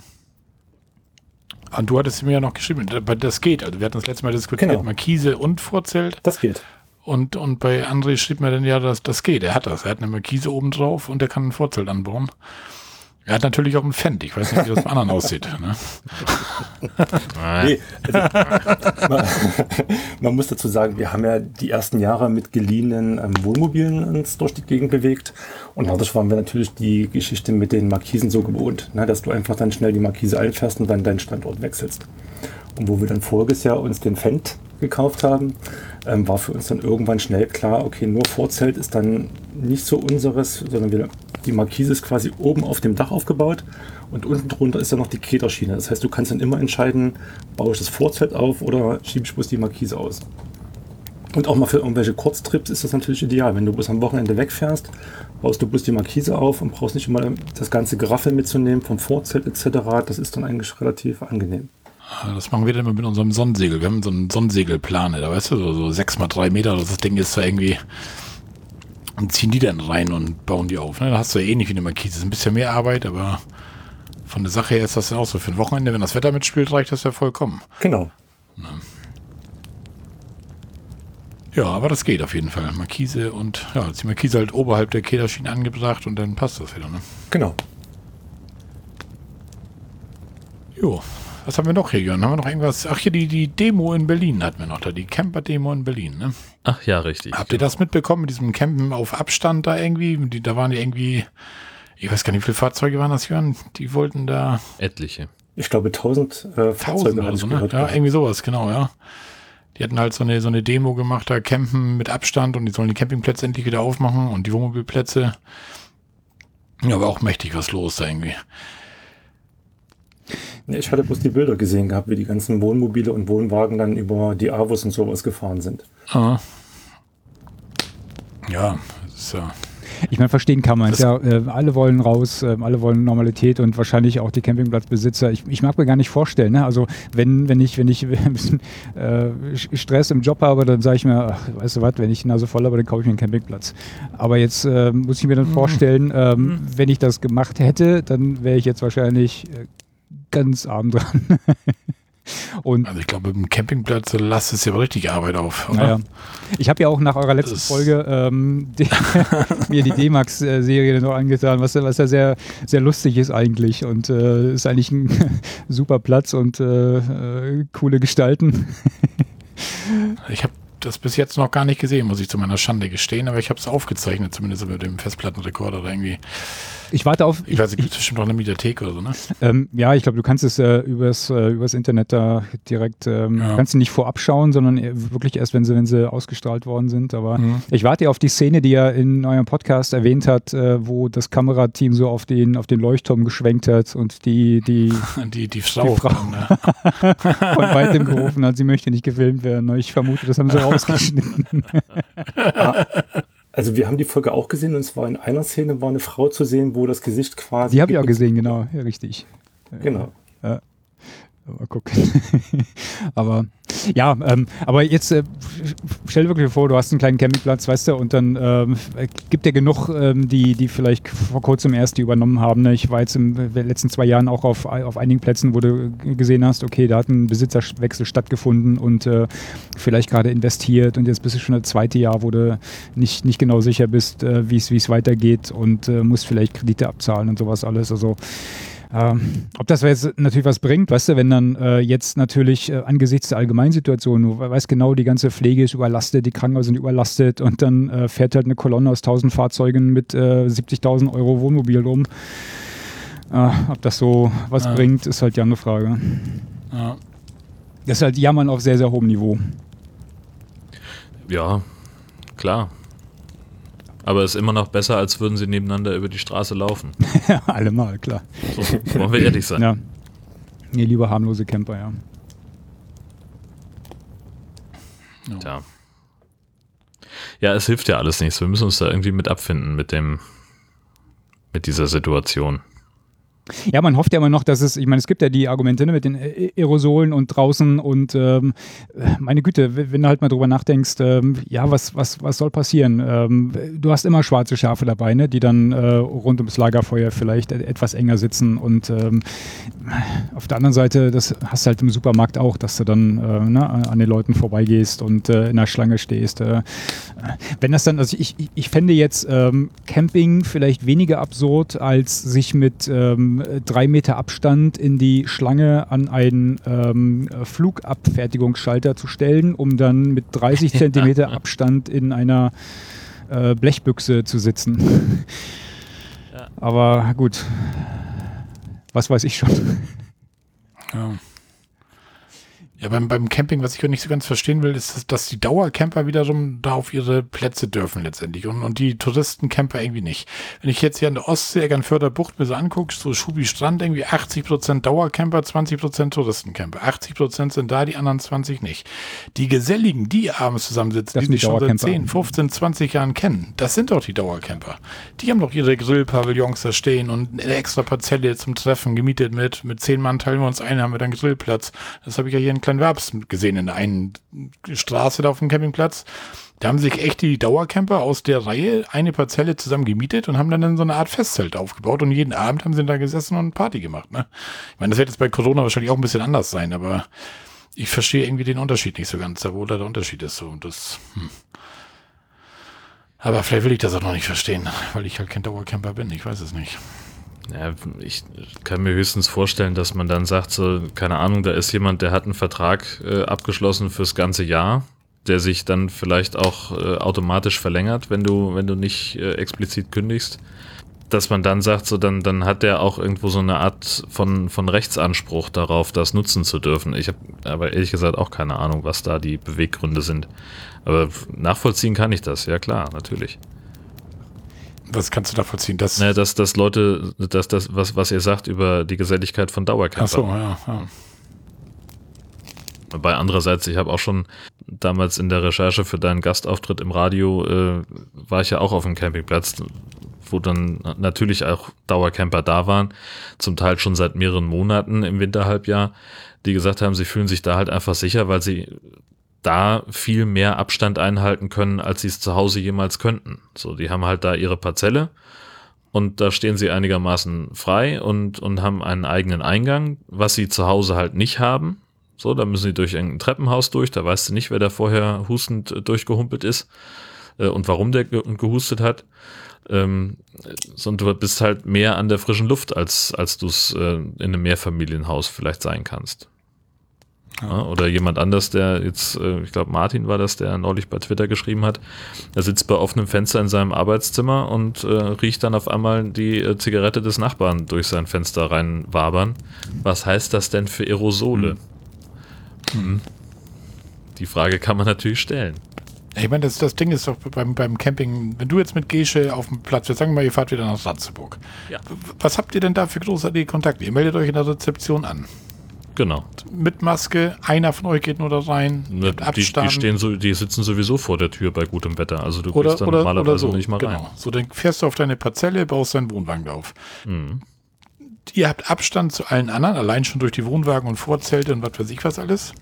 Und du hattest mir ja noch geschrieben, das geht. Also wir hatten das letzte Mal diskutiert, genau. Markise und Vorzelt. Das geht. Und, und bei André schrieb mir dann ja, dass das geht. Er hat das. Er hat eine Markise oben drauf und er kann ein Vorzelt anbauen. Er hat natürlich auch einen Fendt. Ich weiß nicht, wie das beim anderen aussieht. Ne? nee, also, man, man, muss dazu sagen, wir haben ja die ersten Jahre mit geliehenen ähm, Wohnmobilen uns durch die Gegend bewegt. Und dadurch waren wir natürlich die Geschichte mit den Markisen so gewohnt, ne, dass du einfach dann schnell die Markise einfährst und dann deinen Standort wechselst. Und wo wir dann voriges Jahr uns den Fendt gekauft haben, ähm, war für uns dann irgendwann schnell klar, okay, nur Vorzelt ist dann nicht so unseres, sondern wir, die Markise ist quasi oben auf dem Dach aufgebaut und unten drunter ist dann noch die Keterschiene. Das heißt, du kannst dann immer entscheiden, baue ich das Vorzelt auf oder schiebe ich bloß die Markise aus. Und auch mal für irgendwelche Kurztrips ist das natürlich ideal. Wenn du bis am Wochenende wegfährst, baust du bloß die Markise auf und brauchst nicht immer das ganze Geraffel mitzunehmen vom Vorzelt etc. Das ist dann eigentlich relativ angenehm. Das machen wir dann mit unserem Sonnensegel. Wir haben so einen Sonnensegelplane, da weißt du, so, so sechs mal drei Meter, das Ding ist da irgendwie. Und ziehen die dann rein und bauen die auf. Ne? Da hast du ja ähnlich wie eine Markise. Das ist ein bisschen mehr Arbeit, aber von der Sache her ist das dann auch so. Für ein Wochenende, wenn das Wetter mitspielt, reicht das ja vollkommen. Genau. Ne? Ja, aber das geht auf jeden Fall. Markise und ja, ist die Markise halt oberhalb der Kederschiene angebracht und dann passt das wieder. Ne? Genau. Jo, was haben wir noch hier, Jörn? Haben wir noch irgendwas? Ach, hier die, die Demo in Berlin hatten wir noch da, die Camper-Demo in Berlin, ne? Ach ja, richtig. Habt ihr das mitbekommen mit diesem Campen auf Abstand da irgendwie? Die, da waren die irgendwie, ich weiß gar nicht, wie viele Fahrzeuge waren das, Jörn? Die wollten da. Etliche. Ich glaube, 1000 äh, Fahrzeuge oder so, ne? Ja, irgendwie sowas, genau, ja. Die hatten halt so eine, so eine Demo gemacht, da campen mit Abstand und die sollen die Campingplätze endlich wieder aufmachen und die Wohnmobilplätze. Ja, aber auch mächtig was los da irgendwie. Ich hatte bloß die Bilder gesehen gehabt, wie die ganzen Wohnmobile und Wohnwagen dann über die Avos und sowas gefahren sind. Ah. Ja, das ist ja. Ich meine, verstehen kann man es ja. Äh, alle wollen raus, äh, alle wollen Normalität und wahrscheinlich auch die Campingplatzbesitzer. Ich, ich mag mir gar nicht vorstellen. Ne? Also wenn, wenn ich, wenn ich ein bisschen äh, Stress im Job habe, dann sage ich mir, ach, weißt du was, wenn ich die Nase voll habe, dann kaufe ich mir einen Campingplatz. Aber jetzt äh, muss ich mir dann mhm. vorstellen, ähm, mhm. wenn ich das gemacht hätte, dann wäre ich jetzt wahrscheinlich äh, ganz arm dran. Und also ich glaube, im Campingplatz lasst es ja richtig Arbeit auf. Oder? Naja. Ich habe ja auch nach eurer letzten Folge ähm, die, mir die D-Max-Serie noch angetan, was, was ja sehr, sehr lustig ist eigentlich und äh, ist eigentlich ein super Platz und äh, äh, coole Gestalten. ich habe das bis jetzt noch gar nicht gesehen, muss ich zu meiner Schande gestehen, aber ich habe es aufgezeichnet, zumindest mit dem Festplattenrekorder oder irgendwie. Ich warte auf. Ich weiß nicht, gibt es bestimmt noch eine Mediathek oder so, ne? Ähm, ja, ich glaube, du kannst es äh, übers, äh, übers Internet da direkt, ähm, Ja. kannst du nicht vorab schauen, sondern eher wirklich erst, wenn sie, wenn sie ausgestrahlt worden sind. Aber Mhm. ich warte ja auf die Szene, die er in eurem Podcast erwähnt hat, äh, wo das Kamerateam so auf den, auf den Leuchtturm geschwenkt hat und die, die Die, die Frau. Die Frau. ne? von weitem gerufen hat, sie möchte nicht gefilmt werden. Ich vermute, das haben sie rausgeschnitten. Also wir haben die Folge auch gesehen und zwar in einer Szene war eine Frau zu sehen, wo das Gesicht quasi. Die habe ich auch gesehen, genau. Ja, richtig. Genau. Mal gucken. aber ja, ähm, aber jetzt äh, stell dir wirklich vor, du hast einen kleinen Campingplatz, weißt du, und dann ähm, gibt ja genug, ähm, die, die vielleicht vor kurzem erst die übernommen haben. Ne? Ich war jetzt in den letzten zwei Jahren auch auf, auf einigen Plätzen, wo du gesehen hast, okay, da hat ein Besitzerwechsel stattgefunden und äh, vielleicht gerade investiert und jetzt bist du schon das zweite Jahr, wo du nicht, nicht genau sicher bist, äh, wie es wie es weitergeht und äh, musst vielleicht Kredite abzahlen und sowas alles. Also ähm, ob das jetzt natürlich was bringt, weißt du, wenn dann äh, jetzt natürlich äh, angesichts der Allgemeinsituation, du weißt genau, die ganze Pflege ist überlastet, die Krankenhäuser sind überlastet und dann äh, fährt halt eine Kolonne aus 1000 Fahrzeugen mit äh, 70.000 Euro Wohnmobil rum. Äh, ob das so was Ja. bringt, ist halt ja eine Frage. Ja. Das ist halt Jammern auf sehr, sehr hohem Niveau. Ja, klar. Aber ist immer noch besser, als würden sie nebeneinander über die Straße laufen. Allemal, klar. So, wollen wir ehrlich sein. Ja. Nee, lieber harmlose Camper, ja. Tja. Ja, es hilft ja alles nichts. Wir müssen uns da irgendwie mit abfinden mit dem, mit dieser Situation. Ja, man hofft ja immer noch, dass es, ich meine, es gibt ja die Argumente ne, mit den äh, Aerosolen und draußen und ähm, meine Güte, wenn du halt mal drüber nachdenkst, ähm, ja, was, was, was soll passieren? Ähm, du hast immer schwarze Schafe dabei, ne, die dann äh, rund ums Lagerfeuer vielleicht etwas enger sitzen und ähm, auf der anderen Seite, das hast du halt im Supermarkt auch, dass du dann äh, ne, an den Leuten vorbeigehst und äh, in der Schlange stehst. Äh, wenn das dann, also ich, ich, ich fände jetzt ähm, Camping vielleicht weniger absurd, als sich mit ähm, drei Meter Abstand in die Schlange an einen ähm, Flugabfertigungsschalter zu stellen, um dann mit 30 Zentimeter Abstand in einer äh, Blechbüchse zu sitzen. Ja. Aber gut, was weiß ich schon. Ja. Ja, beim, beim Camping, was ich auch nicht so ganz verstehen will, ist, dass- dass die Dauercamper wiederum da auf ihre Plätze dürfen letztendlich und, und die Touristencamper irgendwie nicht. Wenn ich jetzt hier an der Ostsee, Eckernförder Bucht mir so angucke, so Schubi Strand, irgendwie 80% Dauercamper, 20% Touristencamper. 80% sind da, die anderen 20 nicht. Die Geselligen, die abends zusammensitzen, Das die sich schon seit Dauercamper. 10, 15, 20 Jahren kennen, das sind doch die Dauercamper. Die haben doch ihre Grillpavillons da stehen und eine extra Parzelle zum Treffen gemietet mit, mit zehn Mann teilen wir uns ein, haben wir dann Grillplatz. Das habe ich ja hier in Kleinwerbs gesehen, in der einen Straße da auf dem Campingplatz. Da haben sich echt die Dauercamper aus der Reihe eine Parzelle zusammen gemietet und haben dann, dann so eine Art Festzelt aufgebaut und jeden Abend haben sie da gesessen und Party gemacht. Ne? Ich meine, das wird jetzt bei Corona wahrscheinlich auch ein bisschen anders sein, aber ich verstehe irgendwie den Unterschied nicht so ganz, da wo da der Unterschied ist. So. Und das, hm. Aber vielleicht will ich das auch noch nicht verstehen, weil ich halt kein Dauercamper bin. Ich weiß es nicht. Ja, ich kann mir höchstens vorstellen, dass man dann sagt, so, keine Ahnung, da ist jemand, der hat einen Vertrag äh, abgeschlossen fürs ganze Jahr, der sich dann vielleicht auch äh, automatisch verlängert, wenn du, wenn du nicht äh, explizit kündigst. Dass man dann sagt, so dann, dann hat der auch irgendwo so eine Art von, von Rechtsanspruch darauf, das nutzen zu dürfen. Ich habe aber ehrlich gesagt auch keine Ahnung, was da die Beweggründe sind. Aber nachvollziehen kann ich das, ja klar, natürlich. Was kannst du da vollziehen? Das, Naja, dass, dass Leute, dass das, was, was ihr sagt über die Geselligkeit von Dauercamper. Ach so, ja, ja. Bei andererseits, ich habe auch schon damals in der Recherche für deinen Gastauftritt im Radio, äh, war ich ja auch auf dem Campingplatz, wo dann natürlich auch Dauercamper da waren, zum Teil schon seit mehreren Monaten im Winterhalbjahr, die gesagt haben, sie fühlen sich da halt einfach sicher, weil sie da viel mehr Abstand einhalten können, als sie es zu Hause jemals könnten. So, die haben halt da ihre Parzelle und da stehen sie einigermaßen frei und, und haben einen eigenen Eingang, was sie zu Hause halt nicht haben. So, da müssen sie durch ein Treppenhaus durch, da weißt du nicht, wer da vorher hustend äh, durchgehumpelt ist äh, und warum der ge gehustet hat. Ähm, sondern du bist halt mehr an der frischen Luft, als, als du es äh, in einem Mehrfamilienhaus vielleicht sein kannst. Ja, oder jemand anders, der jetzt, äh, ich glaube Martin war das, der neulich bei Twitter geschrieben hat, er sitzt bei offenem Fenster in seinem Arbeitszimmer und äh, riecht dann auf einmal die äh, Zigarette des Nachbarn durch sein Fenster reinwabern. Was heißt das denn für Aerosole? Hm. Hm. Die Frage kann man natürlich stellen. Ich meine, das, das Ding ist doch beim, beim Camping, wenn du jetzt mit Gesche auf dem Platz, wir sagen mal, ihr fahrt wieder nach Ratzeburg. Ja. Was habt ihr denn da für großartige Kontakte? Ihr meldet euch in der Rezeption an. Genau. Mit Maske, einer von euch geht nur da rein. Ne. Die, die, stehen so, die sitzen sowieso vor der Tür bei gutem Wetter. Also du oder, dann oder, normalerweise oder so. nicht mal genau. rein. So, dann fährst du auf deine Parzelle, baust deinen Wohnwagen auf. Mhm. Ihr habt Abstand zu allen anderen, allein schon durch die Wohnwagen und Vorzelte und was weiß ich was alles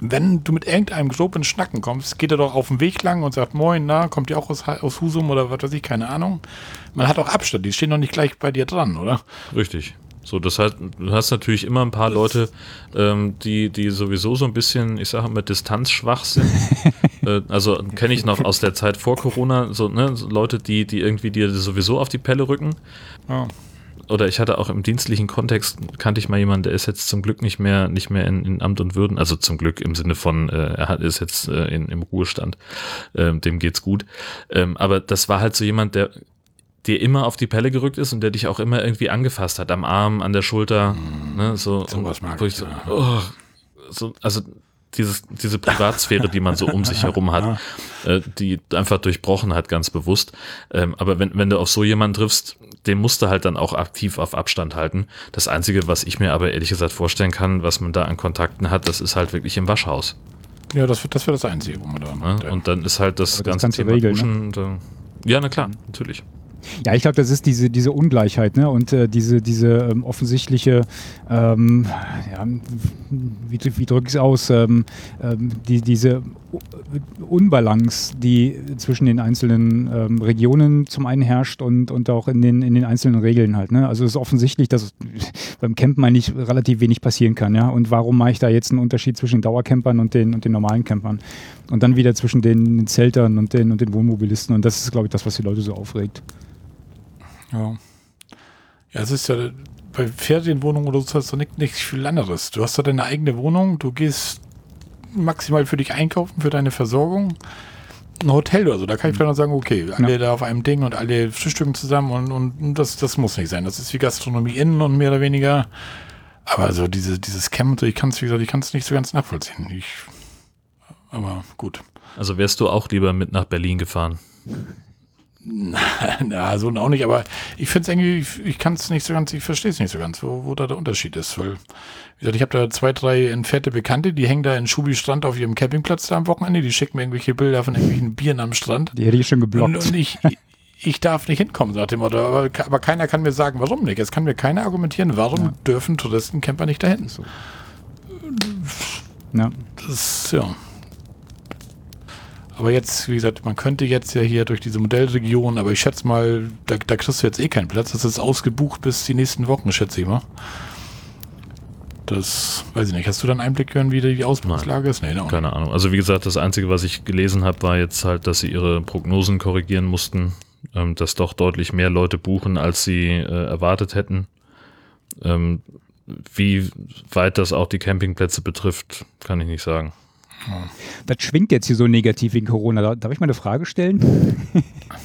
wenn du mit irgendeinem grob in Schnacken kommst, geht er doch auf den Weg lang und sagt, moin, na, kommt ihr auch aus, aus Husum oder was weiß ich, keine Ahnung. Man hat auch Abstand, die stehen doch nicht gleich bei dir dran, oder? Richtig. So, das heißt, du hast natürlich immer ein paar Leute, ähm, die, die sowieso so ein bisschen, ich sage mal, distanzschwach sind. äh, also kenne ich noch aus der Zeit vor Corona, so, ne, so Leute, die, die irgendwie dir sowieso auf die Pelle rücken. Ja oder ich hatte auch im dienstlichen Kontext, kannte ich mal jemanden, der ist jetzt zum Glück nicht mehr, nicht mehr in, in Amt und Würden, also zum Glück im Sinne von, äh, er hat, ist jetzt äh, in, im Ruhestand, ähm, dem geht's gut. Ähm, aber das war halt so jemand, der dir immer auf die Pelle gerückt ist und der dich auch immer irgendwie angefasst hat, am Arm, an der Schulter, mm, ne, so, so was mag ich so, oh, so, also dieses, diese Privatsphäre, die man so um sich herum hat, äh, die einfach durchbrochen hat, ganz bewusst. Ähm, aber wenn, wenn du auf so jemanden triffst, den musst du halt dann auch aktiv auf Abstand halten. Das Einzige, was ich mir aber ehrlich gesagt vorstellen kann, was man da an Kontakten hat, das ist halt wirklich im Waschhaus. Ja, das, das wäre das Einzige, wo man da. Ja, und dann ist halt das, das ganze Thema regeln, ne? Duschen. Ne? ja, na klar, natürlich. Ja, ich glaube, das ist diese, diese Ungleichheit ne? und äh, diese, diese ähm, offensichtliche, ähm, ja, wie, wie drücke ich es aus, ähm, ähm, die, diese Unbalance, die zwischen den einzelnen ähm, Regionen zum einen herrscht und, und auch in den, in den einzelnen Regeln halt. Ne? Also es ist offensichtlich, dass beim Campen eigentlich relativ wenig passieren kann. Ja? Und warum mache ich da jetzt einen Unterschied zwischen den Dauercampern und den, und den normalen Campern? Und dann wieder zwischen den Zeltern und den, und den Wohnmobilisten. Und das ist, glaube ich, das, was die Leute so aufregt. Ja. Ja, es ist ja bei Ferienwohnungen oder so hast du nicht, nicht viel anderes. Du hast da deine eigene Wohnung, du gehst maximal für dich einkaufen, für deine Versorgung. Ein Hotel oder so, da kann ich vielleicht noch sagen, okay, alle ja. da auf einem Ding und alle frühstücken zusammen und, und das, das muss nicht sein. Das ist wie Gastronomie innen und mehr oder weniger. Aber so diese, dieses Camp, ich kann es, wie gesagt, ich kann es nicht so ganz nachvollziehen. Ich, aber gut. Also wärst du auch lieber mit nach Berlin gefahren? Na, so auch nicht, aber ich finde es irgendwie, ich, ich kann es nicht so ganz, ich verstehe es nicht so ganz, wo, wo da der Unterschied ist. Weil, wie gesagt, ich habe da zwei, drei entfernte Bekannte, die hängen da in Schubi Strand auf ihrem Campingplatz da am Wochenende, die schicken mir irgendwelche Bilder von irgendwelchen Bieren am Strand. Die hätte ich schon geblockt. Und, und ich, ich darf nicht hinkommen, sagt dem Motto. Aber, aber, keiner kann mir sagen, warum nicht. Es kann mir keiner argumentieren, warum ja. dürfen Touristencamper nicht dahin. So. Ja. Das, ja. Aber jetzt, wie gesagt, man könnte jetzt ja hier durch diese Modellregion, aber ich schätze mal, da, da kriegst du jetzt eh keinen Platz. Das ist ausgebucht bis die nächsten Wochen, schätze ich mal. Das weiß ich nicht. Hast du dann Einblick hören, wie die Ausbruchslage ist? Nee, no. Keine Ahnung. Also wie gesagt, das Einzige, was ich gelesen habe, war jetzt halt, dass sie ihre Prognosen korrigieren mussten, ähm, dass doch deutlich mehr Leute buchen, als sie äh, erwartet hätten. Ähm, wie weit das auch die Campingplätze betrifft, kann ich nicht sagen. Das schwingt jetzt hier so negativ wegen Corona. Darf ich mal eine Frage stellen?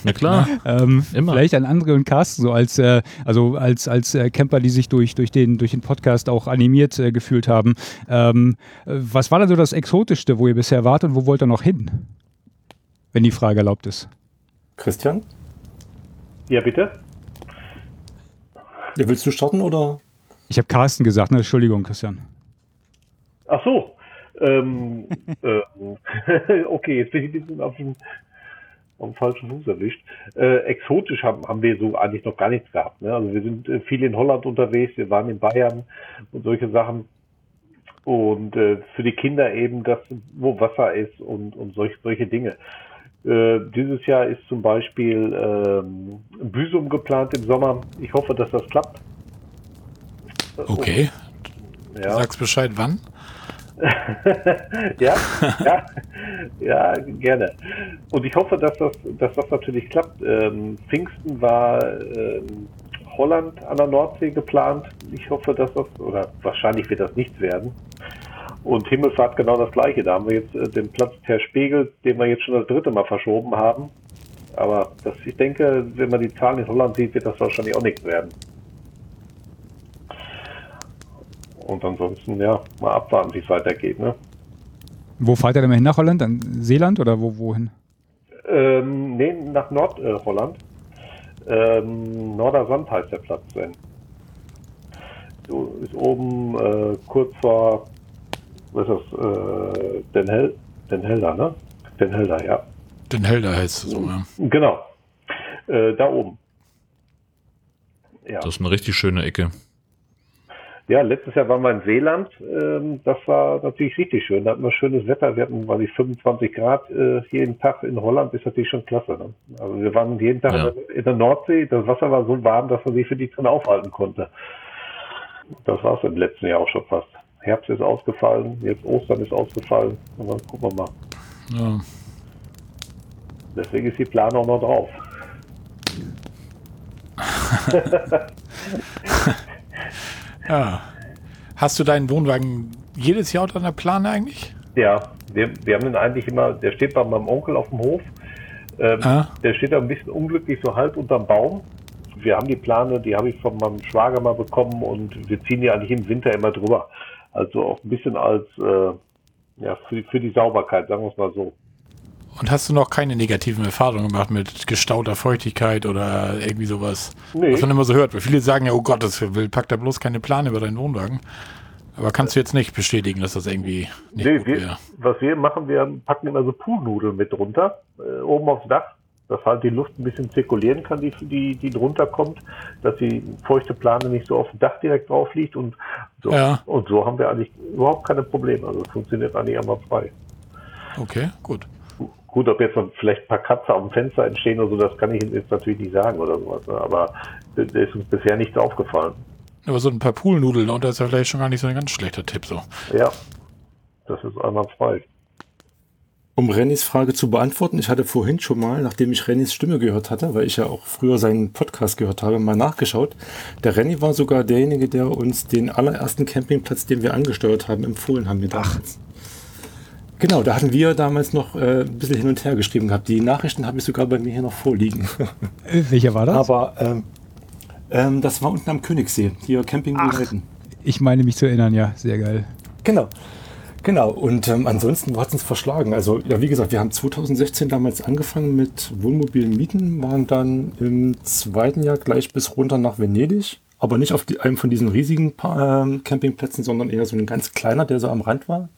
Na klar. ähm, Immer. Vielleicht an André und Carsten, so als, äh, also als, als äh, Camper, die sich durch, durch, den, durch den Podcast auch animiert äh, gefühlt haben. Ähm, was war denn so das Exotischste, wo ihr bisher wart und wo wollt ihr noch hin? Wenn die Frage erlaubt ist. Christian? Ja, bitte? Ja, willst du starten oder? Ich habe Carsten gesagt, ne? Entschuldigung, Christian. Ach so, ähm, äh, okay, jetzt bin ich ein bisschen auf dem, auf dem falschen Fuß erwischt. Äh, exotisch haben, haben wir so eigentlich noch gar nichts gehabt. Ne? Also wir sind äh, viel in Holland unterwegs, wir waren in Bayern und solche Sachen. Und äh, für die Kinder eben das, wo Wasser ist und, und solch, solche Dinge. Äh, dieses Jahr ist zum Beispiel ähm, Büsum geplant im Sommer. Ich hoffe, dass das klappt. Okay. Ja. Sagst Bescheid, wann? ja, ja, ja, gerne. Und ich hoffe, dass das, dass das natürlich klappt. Ähm, Pfingsten war ähm, Holland an der Nordsee geplant. Ich hoffe, dass das, oder wahrscheinlich wird das nichts werden. Und Himmelfahrt genau das gleiche. Da haben wir jetzt äh, den Platz der Spiegel, den wir jetzt schon das dritte Mal verschoben haben. Aber das, ich denke, wenn man die Zahlen in Holland sieht, wird das wahrscheinlich auch nichts werden. Und ansonsten, ja, mal abwarten, wie es weitergeht. Ne? Wo fahrt ihr denn mal hin nach Holland? An Seeland oder wo, wohin? Ähm, nee, nach Nordholland. Äh, ähm, Nordersand heißt der Platz. So, ist oben äh, kurz vor, was ist das, äh, Den, Hel Den Helder, ne? Den Helder, ja. Den Helder heißt es so, ja. Genau. Äh, da oben. Ja. Das ist eine richtig schöne Ecke. Ja, letztes Jahr waren wir in Seeland. Ähm, das war natürlich richtig schön. Da hatten wir schönes Wetter. Wir hatten, weiß ich, 25 Grad äh, jeden Tag in Holland. Ist natürlich schon klasse. Ne? Also wir waren jeden Tag ja. in der Nordsee. Das Wasser war so warm, dass man sich für die drin aufhalten konnte. Das war es im letzten Jahr auch schon fast. Herbst ist ausgefallen, jetzt Ostern ist ausgefallen. Und dann gucken wir mal. Ja. Deswegen ist die Planung noch drauf. Ja. Hast du deinen Wohnwagen jedes Jahr unter der Plane eigentlich? Ja, wir, wir haben den eigentlich immer, der steht bei meinem Onkel auf dem Hof. Ähm, ah. Der steht da ein bisschen unglücklich so halb unterm Baum. Wir haben die Plane, die habe ich von meinem Schwager mal bekommen und wir ziehen die eigentlich im Winter immer drüber. Also auch ein bisschen als äh, ja, für, für die Sauberkeit, sagen wir es mal so. Und hast du noch keine negativen Erfahrungen gemacht mit gestauter Feuchtigkeit oder irgendwie sowas? Nee. Was man immer so hört. Weil viele sagen ja, oh Gott, das will, pack da bloß keine Plane über deinen Wohnwagen. Aber kannst du jetzt nicht bestätigen, dass das irgendwie nicht nee, wir, Was wir machen, wir packen immer so Poolnudeln mit drunter, äh, oben aufs Dach, dass halt die Luft ein bisschen zirkulieren kann, die, die, die drunter kommt, dass die feuchte Plane nicht so auf dem Dach direkt drauf liegt und so. Ja. Und so haben wir eigentlich überhaupt keine Probleme. Also es funktioniert eigentlich einmal frei. Okay, gut. Gut, ob jetzt noch vielleicht ein paar Kratzer dem Fenster entstehen oder so, das kann ich jetzt natürlich nicht sagen oder sowas. Ne? Aber da ist uns bisher nichts aufgefallen. Aber so ein paar Poolnudeln, und das ist ja vielleicht schon gar nicht so ein ganz schlechter Tipp so. Ja, das ist einmal frei. Um Rennys Frage zu beantworten, ich hatte vorhin schon mal, nachdem ich Rennys Stimme gehört hatte, weil ich ja auch früher seinen Podcast gehört habe, mal nachgeschaut. Der Renny war sogar derjenige, der uns den allerersten Campingplatz, den wir angesteuert haben, empfohlen haben. Mit Ach. Genau, da hatten wir damals noch äh, ein bisschen hin und her geschrieben gehabt. Die Nachrichten habe ich sogar bei mir hier noch vorliegen. Äh, welcher war das? Aber ähm, ähm, das war unten am Königssee, hier Camping Reiten. Ich meine mich zu erinnern, ja, sehr geil. Genau. Genau, und ähm, ansonsten hat es uns verschlagen. Also, ja, wie gesagt, wir haben 2016 damals angefangen mit Wohnmobilen mieten, waren dann im zweiten Jahr gleich bis runter nach Venedig, aber nicht auf die, einem von diesen riesigen äh, Campingplätzen, sondern eher so ein ganz kleiner, der so am Rand war.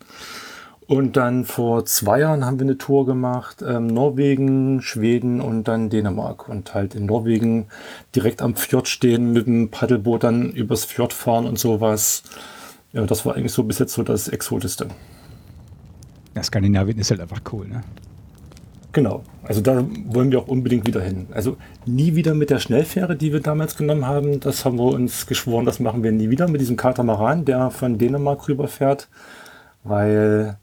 Und dann vor zwei Jahren haben wir eine Tour gemacht, ähm, Norwegen, Schweden und dann Dänemark. Und halt in Norwegen direkt am Fjord stehen, mit dem Paddelboot dann übers Fjord fahren und sowas. Ja, das war eigentlich so bis jetzt so das Exotischste. Ja, Skandinavien ist halt einfach cool, ne? Genau. Also da wollen wir auch unbedingt wieder hin. Also nie wieder mit der Schnellfähre, die wir damals genommen haben. Das haben wir uns geschworen, das machen wir nie wieder mit diesem Katamaran, der von Dänemark rüberfährt. Weil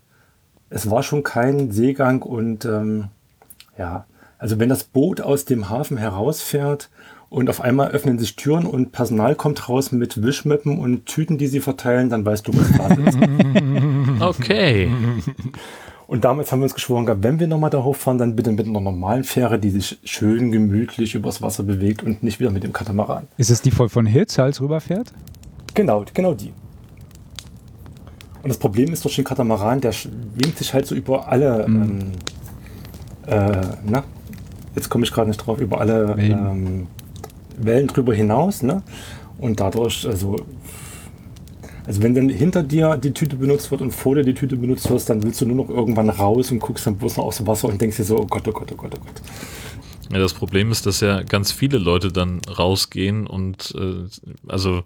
es war schon kein Seegang und ähm, ja, also wenn das Boot aus dem Hafen herausfährt und auf einmal öffnen sich Türen und Personal kommt raus mit Wischmöppen und Tüten, die sie verteilen, dann weißt du, was da ist. Okay. Und damals haben wir uns geschworen gehabt, wenn wir nochmal da hochfahren, dann bitte mit einer normalen Fähre, die sich schön gemütlich übers Wasser bewegt und nicht wieder mit dem Katamaran. Ist es die voll von Hirzhals rüberfährt? Genau, genau die. Und das Problem ist durch den Katamaran, der schwingt sich halt so über alle, mhm. ähm, äh, na, jetzt komme ich gerade nicht drauf, über alle Wellen. Ähm, Wellen drüber hinaus, ne? Und dadurch, also, also wenn dann hinter dir die Tüte benutzt wird und vor dir die Tüte benutzt wird, dann willst du nur noch irgendwann raus und guckst dann bloß noch aufs Wasser und denkst dir so, oh Gott, oh Gott, oh Gott, oh Gott. Ja, das Problem ist, dass ja ganz viele Leute dann rausgehen und äh, also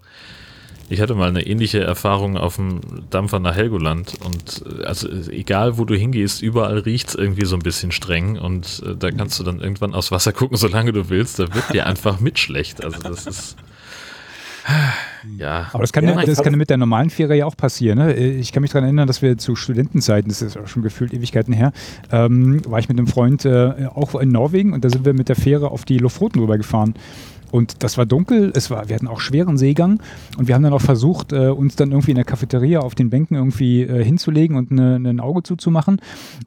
ich hatte mal eine ähnliche Erfahrung auf dem Dampfer nach Helgoland und äh, also egal wo du hingehst, überall riecht es irgendwie so ein bisschen streng und äh, da kannst du dann irgendwann aufs Wasser gucken, solange du willst, da wird dir einfach mit schlecht. Also das ist ja. Aber das kann, ja, das kann mit der normalen Fähre ja auch passieren. Ne? Ich kann mich daran erinnern, dass wir zu Studentenzeiten, das ist auch schon gefühlt Ewigkeiten her, ähm, war ich mit einem Freund äh, auch in Norwegen und da sind wir mit der Fähre auf die Lofoten rübergefahren. Und das war dunkel, es war, wir hatten auch schweren Seegang und wir haben dann auch versucht, äh, uns dann irgendwie in der Cafeteria auf den Bänken irgendwie äh, hinzulegen und eine, ne, ein Auge zuzumachen.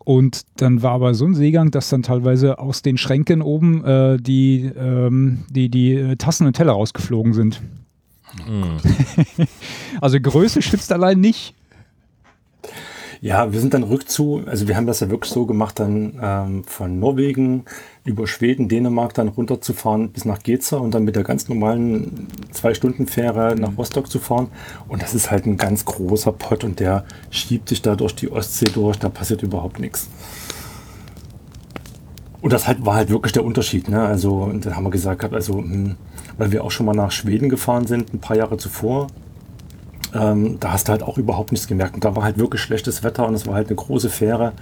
Und dann war aber so ein Seegang, dass dann teilweise aus den Schränken oben äh, die, ähm, die, die Tassen und Teller rausgeflogen sind. Mhm. also Größe schützt allein nicht. Ja, wir sind dann rückzu, also wir haben das ja wirklich so gemacht, dann ähm, von Norwegen über Schweden, Dänemark dann runterzufahren bis nach Geza und dann mit der ganz normalen Zwei-Stunden-Fähre nach Rostock zu fahren. Und das ist halt ein ganz großer Pott und der schiebt sich da durch die Ostsee durch, da passiert überhaupt nichts. Und das halt, war halt wirklich der Unterschied. Ne? Also, dann haben wir gesagt, also, hm, weil wir auch schon mal nach Schweden gefahren sind, ein paar Jahre zuvor, ähm, da hast du halt auch überhaupt nichts gemerkt. Und da war halt wirklich schlechtes Wetter und es war halt eine große Fähre.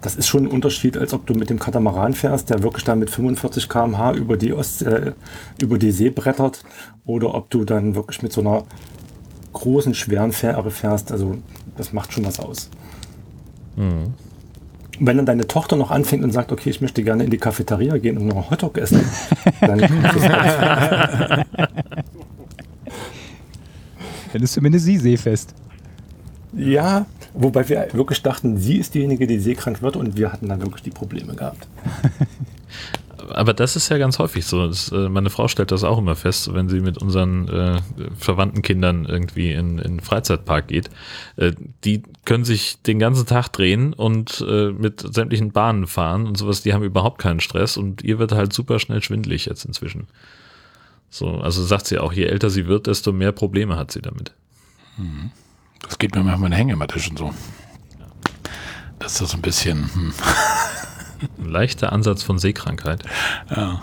Das ist schon ein Unterschied, als ob du mit dem Katamaran fährst, der wirklich dann mit 45 km/h über die, Ost, äh, über die See brettert, oder ob du dann wirklich mit so einer großen, schweren Fähre fährst. Also das macht schon was aus. Mhm. Wenn dann deine Tochter noch anfängt und sagt, okay, ich möchte gerne in die Cafeteria gehen und noch einen Hotdog essen, dann Dann ist zumindest sie seefest. Ja, wobei wir wirklich dachten, sie ist diejenige, die seekrank wird und wir hatten dann wirklich die Probleme gehabt. Aber das ist ja ganz häufig so. Das, äh, meine Frau stellt das auch immer fest, wenn sie mit unseren äh, verwandten Kindern irgendwie in den Freizeitpark geht. Äh, die können sich den ganzen Tag drehen und äh, mit sämtlichen Bahnen fahren und sowas. Die haben überhaupt keinen Stress und ihr wird halt super schnell schwindlig jetzt inzwischen. So, also sagt sie auch, je älter sie wird, desto mehr Probleme hat sie damit. Mhm. Das geht mir manchmal in Hängematte schon so. Das ist so ein bisschen. Hm. Ein leichter Ansatz von Seekrankheit. Ja.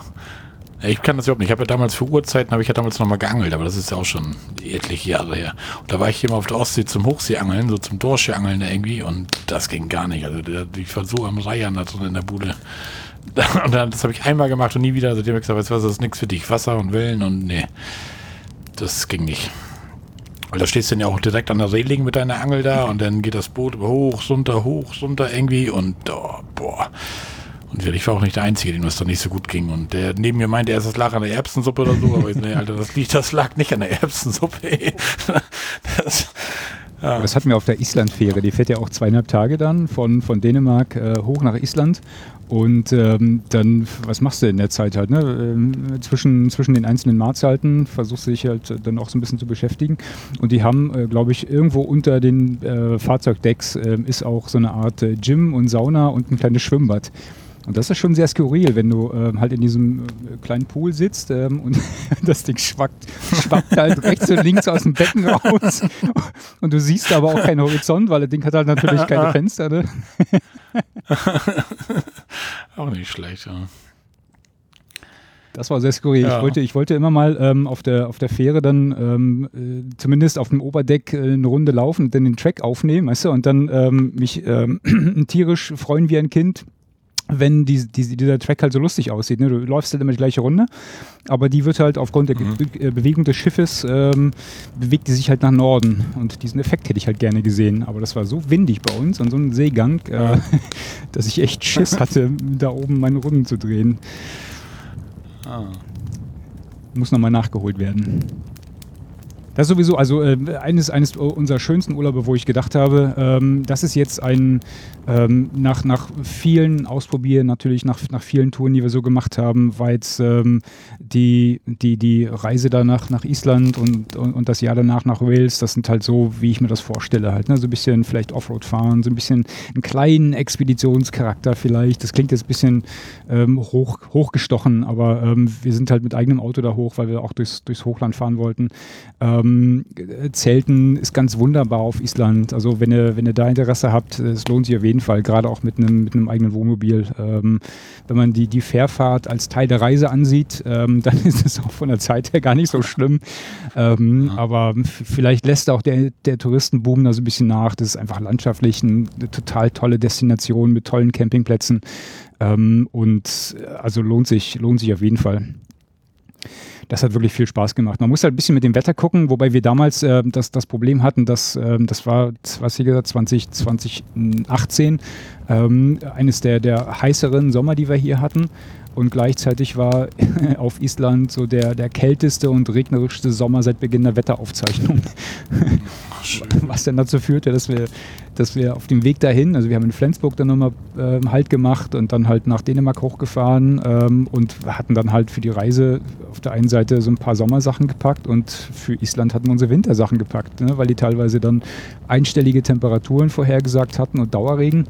Ich kann das überhaupt nicht. Ich habe ja damals für Uhrzeiten, habe ich ja damals nochmal geangelt, aber das ist ja auch schon etliche Jahre her. Und da war ich immer auf der Ostsee zum Hochseeangeln, so zum Dorscheangeln irgendwie und das ging gar nicht. Also ich so am Reiern da drin in der Bude. Und dann, das habe ich einmal gemacht und nie wieder. Seitdem habe ich gesagt, weißt was, das ist nichts für dich. Wasser und Wellen und nee, das ging nicht. Weil da stehst du ja auch direkt an der Reling mit deiner Angel da und dann geht das Boot hoch, runter, hoch, runter irgendwie und oh, boah. Und ich war auch nicht der Einzige, dem das dann nicht so gut ging. Und der neben mir meinte, erst das lag an der Erbsensuppe oder so, aber ich, nee, Alter, das liegt, das lag nicht an der Erbsensuppe. das, ja. Das hatten wir auf der Islandfähre. Die fährt ja auch zweieinhalb Tage dann von, von Dänemark äh, hoch nach Island. Und ähm, dann, was machst du in der Zeit halt? Ne? Ähm, zwischen, zwischen den einzelnen Mahlzeiten versuchst du dich halt dann auch so ein bisschen zu beschäftigen. Und die haben, äh, glaube ich, irgendwo unter den äh, Fahrzeugdecks äh, ist auch so eine Art äh, Gym und Sauna und ein kleines Schwimmbad. Und das ist schon sehr skurril, wenn du ähm, halt in diesem äh, kleinen Pool sitzt ähm, und das Ding schwappt, schwappt halt rechts und links aus dem Becken raus. Und du siehst aber auch keinen Horizont, weil das Ding hat halt natürlich keine Fenster. Ne? auch nicht schlecht, ja. Das war sehr skurril. Ja. Ich, wollte, ich wollte immer mal ähm, auf, der, auf der Fähre dann ähm, äh, zumindest auf dem Oberdeck äh, eine Runde laufen und dann den Track aufnehmen, weißt du, und dann ähm, mich ähm, tierisch freuen wie ein Kind wenn die, die, dieser Track halt so lustig aussieht. Ne? Du läufst halt immer die gleiche Runde, aber die wird halt aufgrund der mhm. Be äh, Bewegung des Schiffes, ähm, bewegt die sich halt nach Norden. Und diesen Effekt hätte ich halt gerne gesehen. Aber das war so windig bei uns und so ein Seegang, äh, dass ich echt Schiss hatte, da oben meine Runden zu drehen. Ah. Muss nochmal nachgeholt werden. Das sowieso, also äh, eines, eines unserer schönsten Urlaube, wo ich gedacht habe, ähm, das ist jetzt ein, ähm, nach, nach vielen Ausprobieren, natürlich nach, nach vielen Touren, die wir so gemacht haben, war jetzt ähm, die, die, die Reise danach nach Island und, und, und, das Jahr danach nach Wales, das sind halt so, wie ich mir das vorstelle halt. Ne? So ein bisschen vielleicht Offroad fahren, so ein bisschen einen kleinen Expeditionscharakter vielleicht. Das klingt jetzt ein bisschen ähm, hoch, hochgestochen, aber ähm, wir sind halt mit eigenem Auto da hoch, weil wir auch durchs, durchs Hochland fahren wollten. Ähm, Zelten ist ganz wunderbar auf Island. Also wenn ihr, wenn ihr da Interesse habt, es lohnt sich auf jeden Fall, gerade auch mit einem, mit einem eigenen Wohnmobil. Ähm, wenn man die, die Fährfahrt als Teil der Reise ansieht, ähm, dann ist es auch von der Zeit her gar nicht so schlimm. Ähm, ja. Aber vielleicht lässt auch der, der Touristenboom da so ein bisschen nach. Das ist einfach landschaftlich eine total tolle Destination mit tollen Campingplätzen. Ähm, und äh, also lohnt sich, lohnt sich auf jeden Fall das hat wirklich viel Spaß gemacht. Man muss halt ein bisschen mit dem Wetter gucken, wobei wir damals äh, das, das Problem hatten, dass äh, das war, was hier gesagt, 20, 2018, ähm, eines der, der heißeren Sommer, die wir hier hatten. und gleichzeitig war auf Island so der, der kälteste und regnerischste Sommer seit Beginn der Wetteraufzeichnung. Was dann dazu führte, dass wir, dass wir auf dem Weg dahin, also wir haben in Flensburg dann nochmal äh, Halt gemacht und dann halt nach Dänemark hochgefahren ähm, und hatten dann halt für die Reise auf der einen Seite so ein paar Sommersachen gepackt und für Island hatten wir unsere Wintersachen gepackt, ne, weil die teilweise dann einstellige Temperaturen vorhergesagt hatten und Dauerregen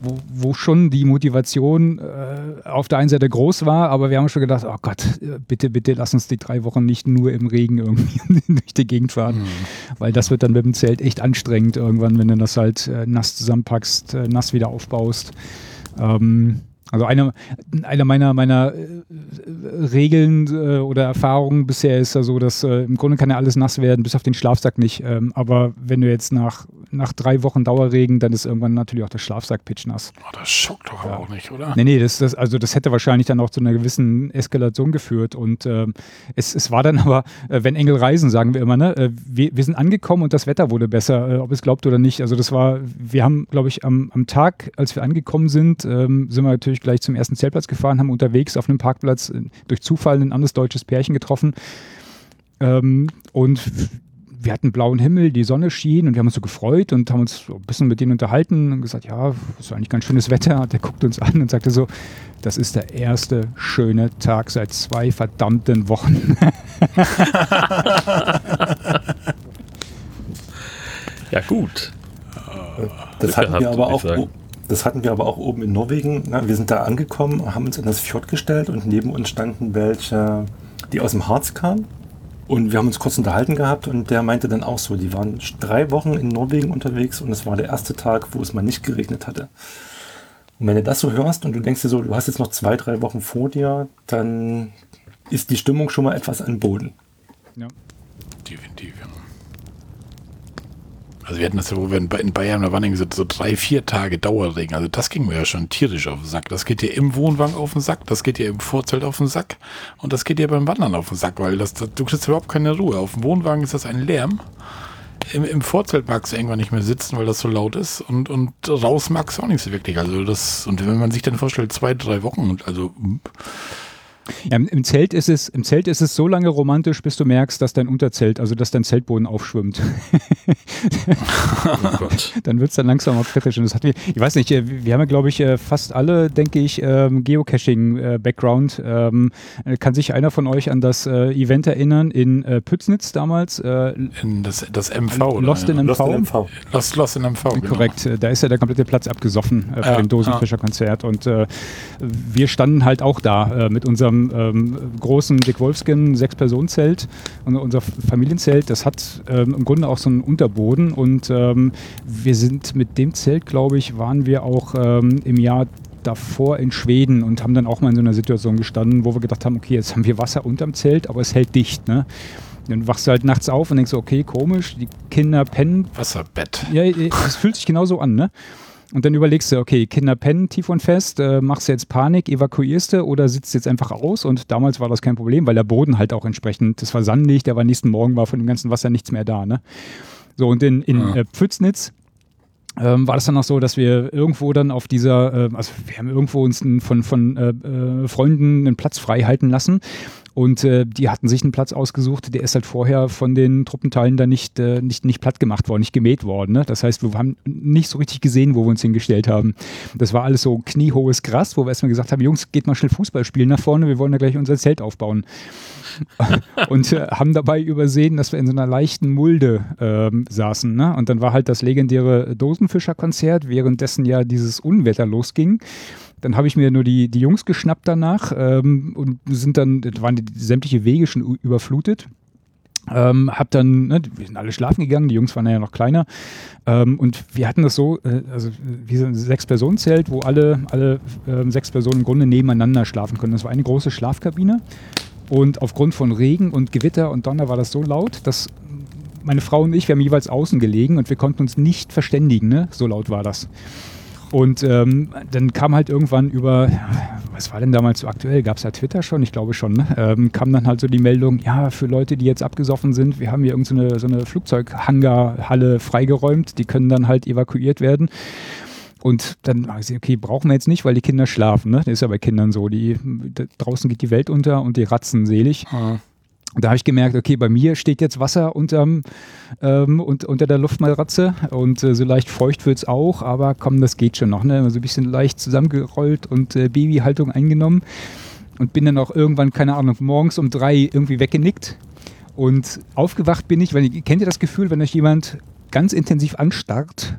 wo, wo schon die Motivation äh, auf der einen Seite groß war, aber wir haben schon gedacht, oh Gott, bitte, bitte lass uns die drei Wochen nicht nur im Regen irgendwie durch die Gegend fahren, mhm. weil das wird dann mit dem Zelt echt anstrengend irgendwann, wenn du das halt äh, nass zusammenpackst, äh, nass wieder aufbaust. Ähm, also eine, eine meiner, meiner äh, Regeln äh, oder Erfahrungen bisher ist ja so, dass äh, im Grunde kann ja alles nass werden, bis auf den Schlafsack nicht. Ähm, aber wenn du jetzt nach, nach drei Wochen Dauerregen, dann ist irgendwann natürlich auch der Schlafsack pitchnass. Oh, das schockt doch ja. auch nicht, oder? Nee, nee, das, das, also das hätte wahrscheinlich dann auch zu einer gewissen Eskalation geführt. Und ähm, es, es war dann aber, äh, wenn Engel reisen, sagen wir immer, ne? Äh, wir, wir sind angekommen und das Wetter wurde besser, äh, ob es glaubt oder nicht. Also das war, wir haben, glaube ich, am, am Tag, als wir angekommen sind, ähm, sind wir natürlich gleich zum ersten Zeltplatz gefahren, haben unterwegs auf einem Parkplatz durch Zufall ein anderes deutsches Pärchen getroffen. Ähm, und wir hatten blauen Himmel, die Sonne schien und wir haben uns so gefreut und haben uns so ein bisschen mit denen unterhalten und gesagt, ja, es war eigentlich ganz schönes Wetter. Und der guckt uns an und sagte so, das ist der erste schöne Tag seit zwei verdammten Wochen. ja, gut. Das hatten wir aber auch, das hatten wir aber auch oben in Norwegen. wir sind da angekommen, haben uns in das Fjord gestellt und neben uns standen welche, die aus dem Harz kamen und wir haben uns kurz unterhalten gehabt und der meinte dann auch so, die waren drei Wochen in Norwegen unterwegs und es war der erste Tag, wo es mal nicht geregnet hatte. Und wenn du das so hörst und du denkst dir so, du hast jetzt noch zwei, drei Wochen vor dir, dann ist die Stimmung schon mal etwas an Boden. Ja. Definitiv, ja. Also wir hatten das ja, wo wir in Bayern, da waren irgendwie so, so, drei, vier Tage Dauerregen. Also das ging mir ja schon tierisch auf den Sack. Das geht dir im Wohnwagen auf den Sack, das geht dir im Vorzelt auf den Sack und das geht dir beim Wandern auf den Sack, weil das, das, du kriegst überhaupt keine Ruhe. Auf dem Wohnwagen ist das ein Lärm. Im, Im Vorzelt magst du irgendwann nicht mehr sitzen, weil das so laut ist und, und raus magst du auch nicht so wirklich. Also das, und wenn man sich dann vorstellt, zwei, drei Wochen, also ja, im, Zelt ist es, Im Zelt ist es so lange romantisch, bis du merkst, dass dein Unterzelt, also dass dein Zeltboden aufschwimmt. oh Gott. Dann wird es dann langsam auch kritisch. Und das hat wir, ich weiß nicht, äh, wir haben ja, glaube ich, äh, fast alle, denke ich, ähm, Geocaching-Background. Ähm, kann sich einer von euch an das äh, Event erinnern in Pütznitz damals? in das, das MV, oder? Lost in MV. Lost in MV. Lost, Lost in MV genau. Korrekt, da ist ja der komplette Platz abgesoffen äh, bei ja, dem Dosenfischer-Konzert. Und äh, wir standen halt auch da äh, mit unserem ähm, großen Dick Wolfskin Sechs-Personen-Zelt, unser Familienzelt, das hat ähm, im Grunde auch so einen Unterboden und ähm, wir sind mit dem Zelt, glaube ich, waren wir auch ähm, im Jahr davor in Schweden und haben dann auch mal in so einer Situation gestanden, wo wir gedacht haben, okay, jetzt haben wir Wasser unterm Zelt, aber es hält dicht, ne? Dann wachst du halt nachts auf und denkst, okay, komisch, die Kinder pennen. Wasserbett. Ja, es fühlt sich genauso an, ne? Und dann überlegst du, okay, Kinder pennen tief und fest, äh, machst du jetzt Panik, evakuierst du oder sitzt jetzt einfach aus? Und damals war das kein Problem, weil der Boden halt auch entsprechend, das war sandig, der war nächsten Morgen, war von dem ganzen Wasser nichts mehr da. Ne? So, und in, in ja. äh, Pfütznitz ähm, war das dann auch so, dass wir irgendwo dann auf dieser, äh, also wir haben irgendwo uns von, von äh, äh, Freunden einen Platz frei halten lassen und äh, die hatten sich einen Platz ausgesucht, der ist halt vorher von den Truppenteilen da nicht, äh, nicht, nicht platt gemacht worden, nicht gemäht worden. Ne? Das heißt, wir haben nicht so richtig gesehen, wo wir uns hingestellt haben. Das war alles so kniehohes Gras, wo wir erstmal gesagt haben, Jungs, geht mal schnell Fußball spielen nach vorne, wir wollen da gleich unser Zelt aufbauen. und äh, haben dabei übersehen, dass wir in so einer leichten Mulde ähm, saßen. Ne? Und dann war halt das legendäre Dosenfischerkonzert, währenddessen ja dieses Unwetter losging. Dann habe ich mir nur die, die Jungs geschnappt danach ähm, und sind dann, waren die, sämtliche Wege schon überflutet. Ähm, hab dann, ne, wir sind alle schlafen gegangen, die Jungs waren ja noch kleiner. Ähm, und wir hatten das so, äh, also wie so ein Sechs-Personen-Zelt, wo alle, alle äh, sechs Personen im Grunde nebeneinander schlafen können. Das war eine große Schlafkabine. Und aufgrund von Regen und Gewitter und Donner war das so laut, dass meine Frau und ich, wir haben jeweils außen gelegen und wir konnten uns nicht verständigen, ne? So laut war das. Und ähm, dann kam halt irgendwann über, was war denn damals so aktuell? Gab es da Twitter schon? Ich glaube schon. Ne? Ähm, kam dann halt so die Meldung, ja, für Leute, die jetzt abgesoffen sind, wir haben hier irgendeine so eine Flugzeughangarhalle freigeräumt, die können dann halt evakuiert werden. Und dann habe ich okay, brauchen wir jetzt nicht, weil die Kinder schlafen. Ne? Das ist ja bei Kindern so. Die, draußen geht die Welt unter und die ratzen selig. Ah. Da habe ich gemerkt, okay, bei mir steht jetzt Wasser unterm, ähm, und, unter der Luftmatratze und äh, so leicht feucht wird es auch, aber komm, das geht schon noch. Ne? So ein bisschen leicht zusammengerollt und äh, Babyhaltung eingenommen und bin dann auch irgendwann, keine Ahnung, morgens um drei irgendwie weggenickt. Und aufgewacht bin ich, weil kennt ihr das Gefühl, wenn euch jemand ganz intensiv anstarrt?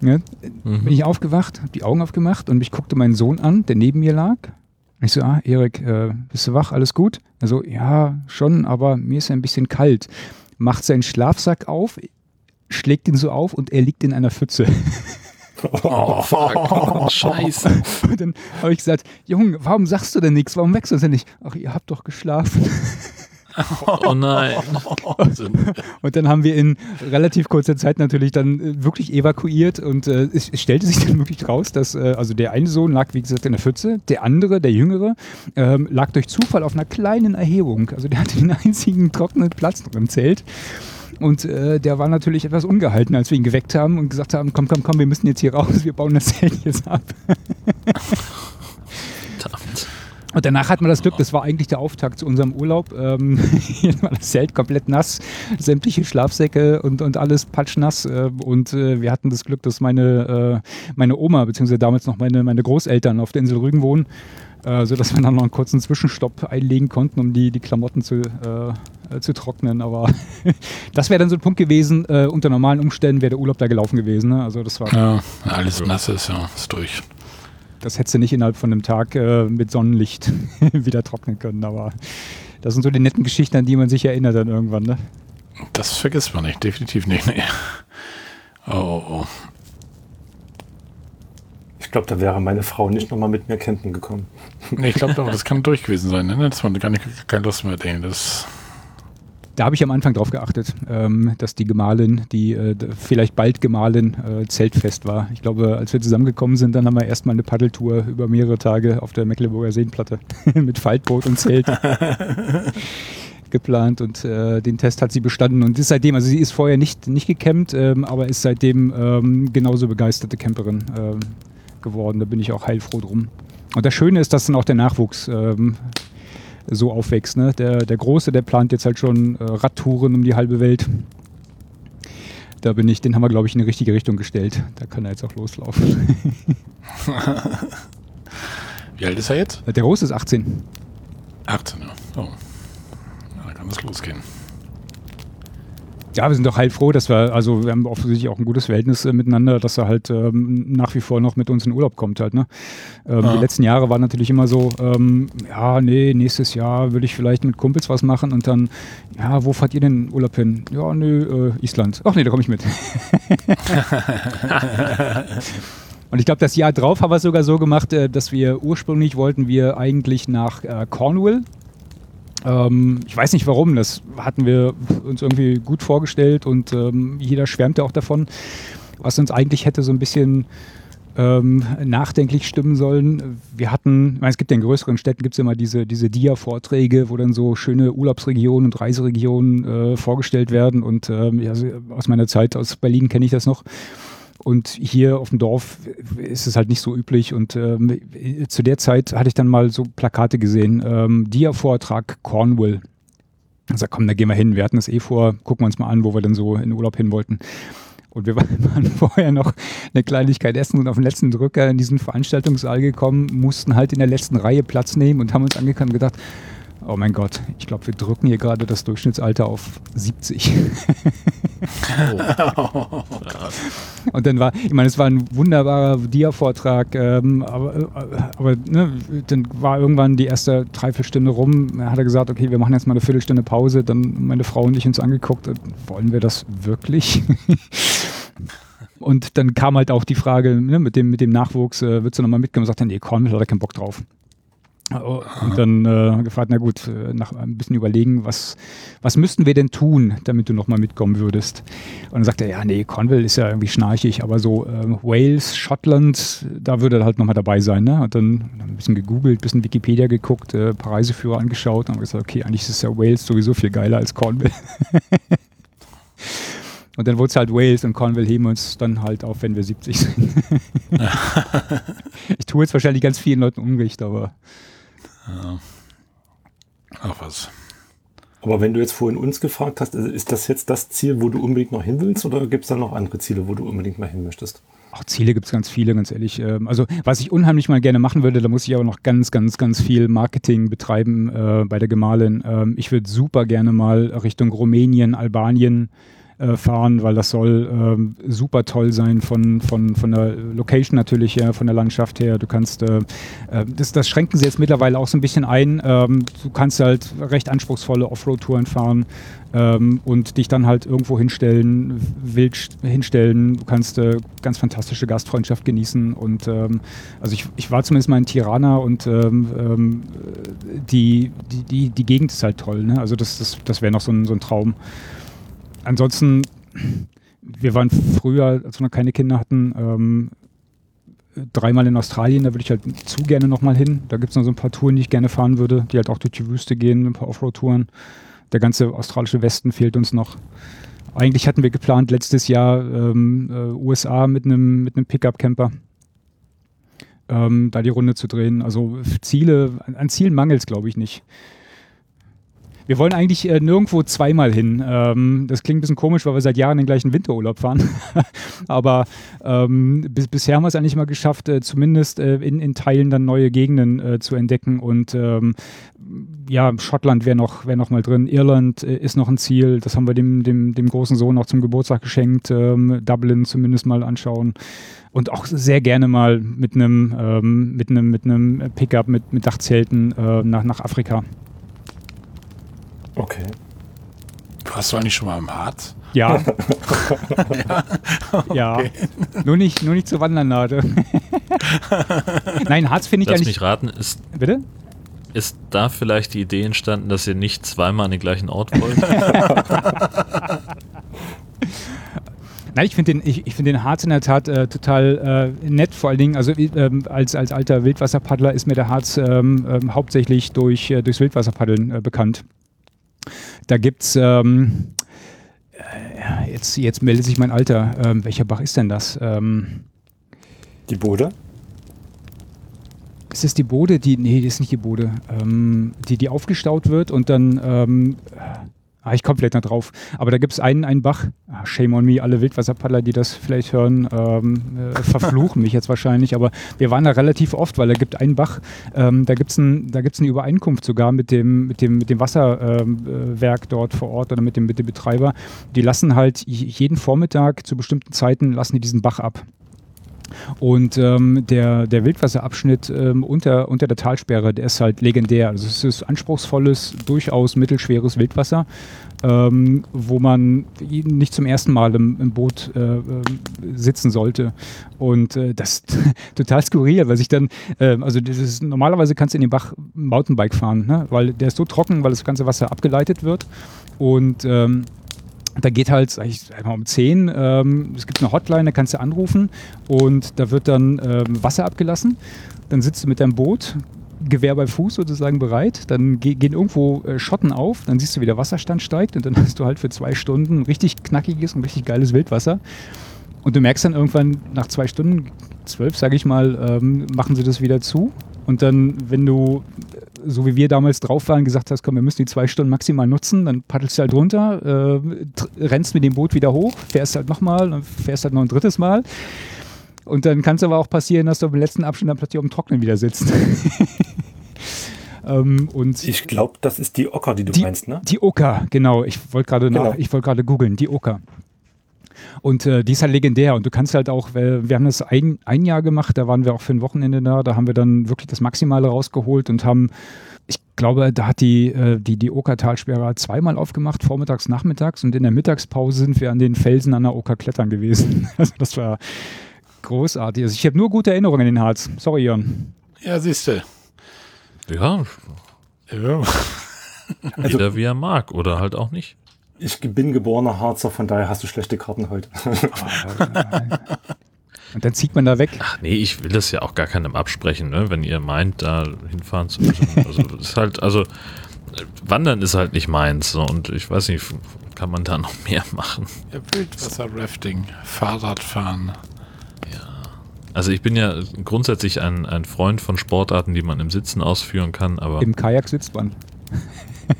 Ne? Mhm. Bin ich aufgewacht, habe die Augen aufgemacht und mich guckte mein Sohn an, der neben mir lag. Ich so, ah, Erik, äh, bist du wach, alles gut? Also, ja, schon, aber mir ist ein bisschen kalt. Macht seinen Schlafsack auf, schlägt ihn so auf und er liegt in einer Pfütze. Oh, fuck. Scheiße. Und dann habe ich gesagt, Junge, warum sagst du denn nichts? Warum wächst du denn nicht? Ach, ihr habt doch geschlafen. Oh nein. Und dann haben wir in relativ kurzer Zeit natürlich dann äh, wirklich evakuiert und äh, es, es stellte sich dann wirklich raus, dass äh, also der eine Sohn lag, wie gesagt, in der Pfütze, der andere, der jüngere, ähm, lag durch Zufall auf einer kleinen Erhebung. Also der hatte den einzigen trockenen Platz noch im Zelt. Und äh, der war natürlich etwas ungehalten, als wir ihn geweckt haben und gesagt haben, komm, komm, komm, wir müssen jetzt hier raus, wir bauen das Zelt jetzt ab. Und danach hat man das Glück, das war eigentlich der Auftakt zu unserem Urlaub. Ähm, das Zelt komplett nass, sämtliche Schlafsäcke und, und alles patschnass. Äh, und äh, wir hatten das Glück, dass meine, äh, meine Oma, beziehungsweise damals noch meine, meine Großeltern auf der Insel Rügen wohnen, äh, sodass wir dann noch einen kurzen Zwischenstopp einlegen konnten, um die, die Klamotten zu, äh, äh, zu trocknen. Aber das wäre dann so ein Punkt gewesen, unter normalen Umständen wäre der Urlaub da gelaufen gewesen. Ne? Also das war Ja, alles nass ist, ja, ist durch. Das hättest du nicht innerhalb von einem Tag äh, mit Sonnenlicht wieder trocknen können. Aber das sind so die netten Geschichten, an die man sich erinnert dann irgendwann. Ne? Das vergisst man nicht, definitiv nicht. Nee. Oh, oh, oh. Ich glaube, da wäre meine Frau nicht nochmal mit mir campen gekommen. Nee, ich glaube, das kann durch gewesen sein. Ne? Das war gar nicht, keine Lust mehr. Das, Da habe ich am Anfang drauf geachtet, ähm, dass die Gemahlin, die äh, vielleicht bald Gemahlin, äh, zeltfest war. Ich glaube, als wir zusammengekommen sind, dann haben wir erstmal eine Paddeltour über mehrere Tage auf der Mecklenburger Seenplatte mit Faltboot und Zelt geplant und äh, den Test hat sie bestanden und ist seitdem, also sie ist vorher nicht, nicht gecampt, ähm, aber ist seitdem ähm, genauso begeisterte Camperin ähm, geworden. Da bin ich auch heilfroh drum. Und das Schöne ist, dass dann auch der Nachwuchs ähm, so aufwächst. Ne? Der, der Große, der plant jetzt halt schon äh, Radtouren um die halbe Welt. Da bin ich, den haben wir, glaube ich, in die richtige Richtung gestellt. Da kann er jetzt auch loslaufen. wie alt ist er jetzt? Der Große ist 18. 18, ja. Oh. Ja, da kann das losgehen. Ja, wir sind doch heilfroh, dass wir, also wir haben offensichtlich auch ein gutes Verhältnis äh, miteinander, dass er halt ähm, nach wie vor noch mit uns in Urlaub kommt halt. Ne? Ähm, Ja. Die letzten Jahre waren natürlich immer so, ähm, ja, nee, nächstes Jahr würde ich vielleicht mit Kumpels was machen und dann, ja, wo fahrt ihr denn in Urlaub hin? Ja, nö, äh, Island. Ach nee, da komme ich mit. Und ich glaube, das Jahr drauf haben wir es sogar so gemacht, äh, dass wir ursprünglich wollten wir eigentlich nach äh, Cornwall. Ähm, ich weiß nicht warum, das hatten wir uns irgendwie gut vorgestellt und ähm, jeder schwärmte auch davon, was uns eigentlich hätte so ein bisschen ähm, nachdenklich stimmen sollen. Wir hatten, ich meine, es gibt ja in größeren Städten gibt es immer diese, diese Dia-Vorträge, wo dann so schöne Urlaubsregionen und Reiseregionen äh, vorgestellt werden. Und ähm, ja, aus meiner Zeit aus Berlin kenne ich das noch. Und hier auf dem Dorf ist es halt nicht so üblich. Und ähm, zu der Zeit hatte ich dann mal so Plakate gesehen. Ähm, Dia-Vortrag Cornwall. Ich sag, komm, da gehen wir hin. Wir hatten es eh vor. Gucken wir uns mal an, wo wir denn so in Urlaub hin wollten. Und wir waren vorher noch eine Kleinigkeit essen und auf den letzten Drücker in diesen Veranstaltungssaal gekommen, mussten halt in der letzten Reihe Platz nehmen und haben uns angekommen und gedacht, oh mein Gott, ich glaube, wir drücken hier gerade das Durchschnittsalter auf 70. Und dann war, ich meine, es war ein wunderbarer Dia-Vortrag, ähm, aber, äh, aber ne, dann war irgendwann die erste Dreiviertelstunde rum. Da hat er gesagt, okay, wir machen jetzt mal eine Viertelstunde Pause. Dann meine Frau und ich uns angeguckt, äh, wollen wir das wirklich? und dann kam halt auch die Frage, ne, mit, dem, mit dem Nachwuchs, äh, würdest du nochmal mitkommen? Und sagte, nee, Cornwall hat er keinen Bock drauf. Oh, Und dann äh, gefragt, na gut, äh, nach ein bisschen überlegen, was, was müssten wir denn tun, damit du nochmal mitkommen würdest? Und dann sagt er, ja, nee, Cornwall ist ja irgendwie schnarchig, aber so ähm, Wales, Schottland, da würde er halt nochmal dabei sein. Ne? Und dann ein bisschen gegoogelt, ein bisschen Wikipedia geguckt, äh, paar Reiseführer angeschaut und haben gesagt, okay, eigentlich ist ja Wales sowieso viel geiler als Cornwall. Und dann wurde es halt Wales und Cornwall heben uns dann halt auf, wenn wir 70 sind. ich tue jetzt wahrscheinlich ganz vielen Leuten Unrecht, aber. Ja. Ach was. Aber wenn du jetzt vorhin uns gefragt hast, also ist das jetzt das Ziel, wo du unbedingt noch hin willst oder gibt es da noch andere Ziele, wo du unbedingt mal hin möchtest? Auch Ziele gibt es ganz viele, ganz ehrlich. Ähm, also was ich unheimlich mal gerne machen würde, da muss ich aber noch ganz, ganz, ganz viel Marketing betreiben äh, bei der Gemahlin. Ähm, ich würde super gerne mal Richtung Rumänien, Albanien äh, fahren, weil das soll ähm, super toll sein von, von, von der Location natürlich her, von der Landschaft her. Du kannst, äh, äh, das, das schränken sie jetzt mittlerweile auch so ein bisschen ein. Ähm, du kannst halt recht anspruchsvolle Offroad-Touren fahren ähm, und dich dann halt irgendwo hinstellen, wild hinstellen. Du kannst äh, ganz fantastische Gastfreundschaft genießen und ähm, also ich, ich war zumindest mal in Tirana und ähm, ähm die, die, die, die Gegend ist halt toll. Ne? Also das, das, das wäre noch so ein, so ein Traum ansonsten, wir waren früher, als wir noch keine Kinder hatten, ähm, dreimal in Australien, da würde ich halt zu gerne nochmal hin. Da gibt es noch so ein paar Touren, die ich gerne fahren würde, die halt auch durch die Wüste gehen, ein paar Offroad-Touren. Der ganze australische Westen fehlt uns noch. Eigentlich hatten wir geplant, letztes Jahr ähm, äh, USA mit einem mit Pickup-Camper ähm, da die Runde zu drehen. Also Ziele, an Zielen mangelt es, glaube ich, nicht. Wir wollen eigentlich äh, nirgendwo zweimal hin. Ähm, das klingt ein bisschen komisch, weil wir seit Jahren den gleichen Winterurlaub fahren. Aber ähm, bis, bisher haben wir es eigentlich mal geschafft, äh, zumindest äh, in, in Teilen dann neue Gegenden äh, zu entdecken. Und ähm, ja, Schottland wäre noch, wär noch mal drin. Irland äh, ist noch ein Ziel. Das haben wir dem, dem, dem großen Sohn auch zum Geburtstag geschenkt. Ähm, Dublin zumindest mal anschauen und auch sehr gerne mal mit einem ähm, mit mit Pickup mit mit Dachzelten äh, nach nach Afrika. Okay. Warst du eigentlich schon mal im Harz? Ja. ja. Okay. Nur nicht, nur nicht zur Wandernade. Nein, Harz finde ich Lass eigentlich. mich raten, ist. Bitte? Ist da vielleicht die Idee entstanden, dass ihr nicht zweimal an den gleichen Ort wollt? Nein, ich finde den, ich, ich find den Harz in der Tat äh, total äh, nett. Vor allen Dingen, also ähm, als, als alter Wildwasserpaddler ist mir der Harz ähm, ähm, hauptsächlich durch, äh, durchs Wildwasserpaddeln äh, bekannt. Da gibt es, ähm, äh, jetzt, jetzt meldet sich mein Alter. Ähm, welcher Bach ist denn das? Ähm, die Bode? Ist es die Bode? Die, nee, die ist nicht die Bode. Ähm, die, die aufgestaut wird und dann ähm, Ah, ich komme vielleicht noch drauf. Aber da gibt es einen, einen Bach, ah, shame on me, alle Wildwasserpaddler, die das vielleicht hören, ähm, äh, verfluchen mich jetzt wahrscheinlich. Aber wir waren da relativ oft, weil da gibt einen Bach, ähm, da gibt es ein, eine Übereinkunft sogar mit dem, mit dem, mit dem Wasserwerk ähm, äh, dort vor Ort oder mit dem, mit dem Betreiber. Die lassen halt jeden Vormittag zu bestimmten Zeiten, lassen die diesen Bach ab. Und ähm, der, der Wildwasserabschnitt ähm, unter, unter der Talsperre, der ist halt legendär. Also es ist anspruchsvolles, durchaus mittelschweres Wildwasser, ähm, wo man nicht zum ersten Mal im, im Boot äh, äh, sitzen sollte. Und äh, das ist total skurril, weil sich dann, äh, also ist, normalerweise kannst du in den Bach Mountainbike fahren, ne? weil der ist so trocken, weil das ganze Wasser abgeleitet wird. Und ähm, da geht halt, sag ich mal um 10, ähm, es gibt eine Hotline, da kannst du anrufen und da wird dann ähm, Wasser abgelassen. Dann sitzt du mit deinem Boot, Gewehr bei Fuß sozusagen bereit. Dann ge gehen irgendwo äh, Schotten auf, dann siehst du, wie der Wasserstand steigt und dann hast du halt für zwei Stunden richtig knackiges und richtig geiles Wildwasser. Und du merkst dann irgendwann nach zwei Stunden, zwölf sage ich mal, ähm, machen sie das wieder zu. Und dann, wenn du so wie wir damals drauf waren, gesagt hast, komm, wir müssen die zwei Stunden maximal nutzen, dann paddelst du halt runter, äh, rennst mit dem Boot wieder hoch, fährst halt nochmal und fährst halt noch ein drittes Mal. Und dann kann es aber auch passieren, dass du am letzten Abschnitt dann plötzlich auf dem Trocknen wieder sitzt. ähm, und ich glaube, das ist die Ocker, die du die, meinst, ne? Die Ocker, genau. Ich wollte gerade genau. wollt googeln, die Ocker. Und äh, die ist halt legendär. Und du kannst halt auch, wir haben das ein, ein Jahr gemacht, da waren wir auch für ein Wochenende da, da haben wir dann wirklich das Maximale rausgeholt und haben ich glaube, da hat die, äh, die, die Okertalsperre zweimal aufgemacht, vormittags, nachmittags. Und in der Mittagspause sind wir an den Felsen an der Oker klettern gewesen. Also das war großartig. Also ich habe nur gute Erinnerungen in den Harz. Sorry, Jörn. Ja, siehst du. Ja. ja. Also, Jeder wie er mag oder halt auch nicht. Ich bin geborener Harzer, von daher hast du schlechte Karten heute. Und dann zieht man da weg. Ach nee, ich will das ja auch gar keinem absprechen, ne? wenn ihr meint, da hinfahren zu müssen. Also das ist halt, also Wandern ist halt nicht meins. So, und ich weiß nicht, kann man da noch mehr machen? Ja, Wildwasser-Rafting, Fahrradfahren. Also ich bin ja grundsätzlich ein, ein Freund von Sportarten, die man im Sitzen ausführen kann, aber Im Kajak sitzt man.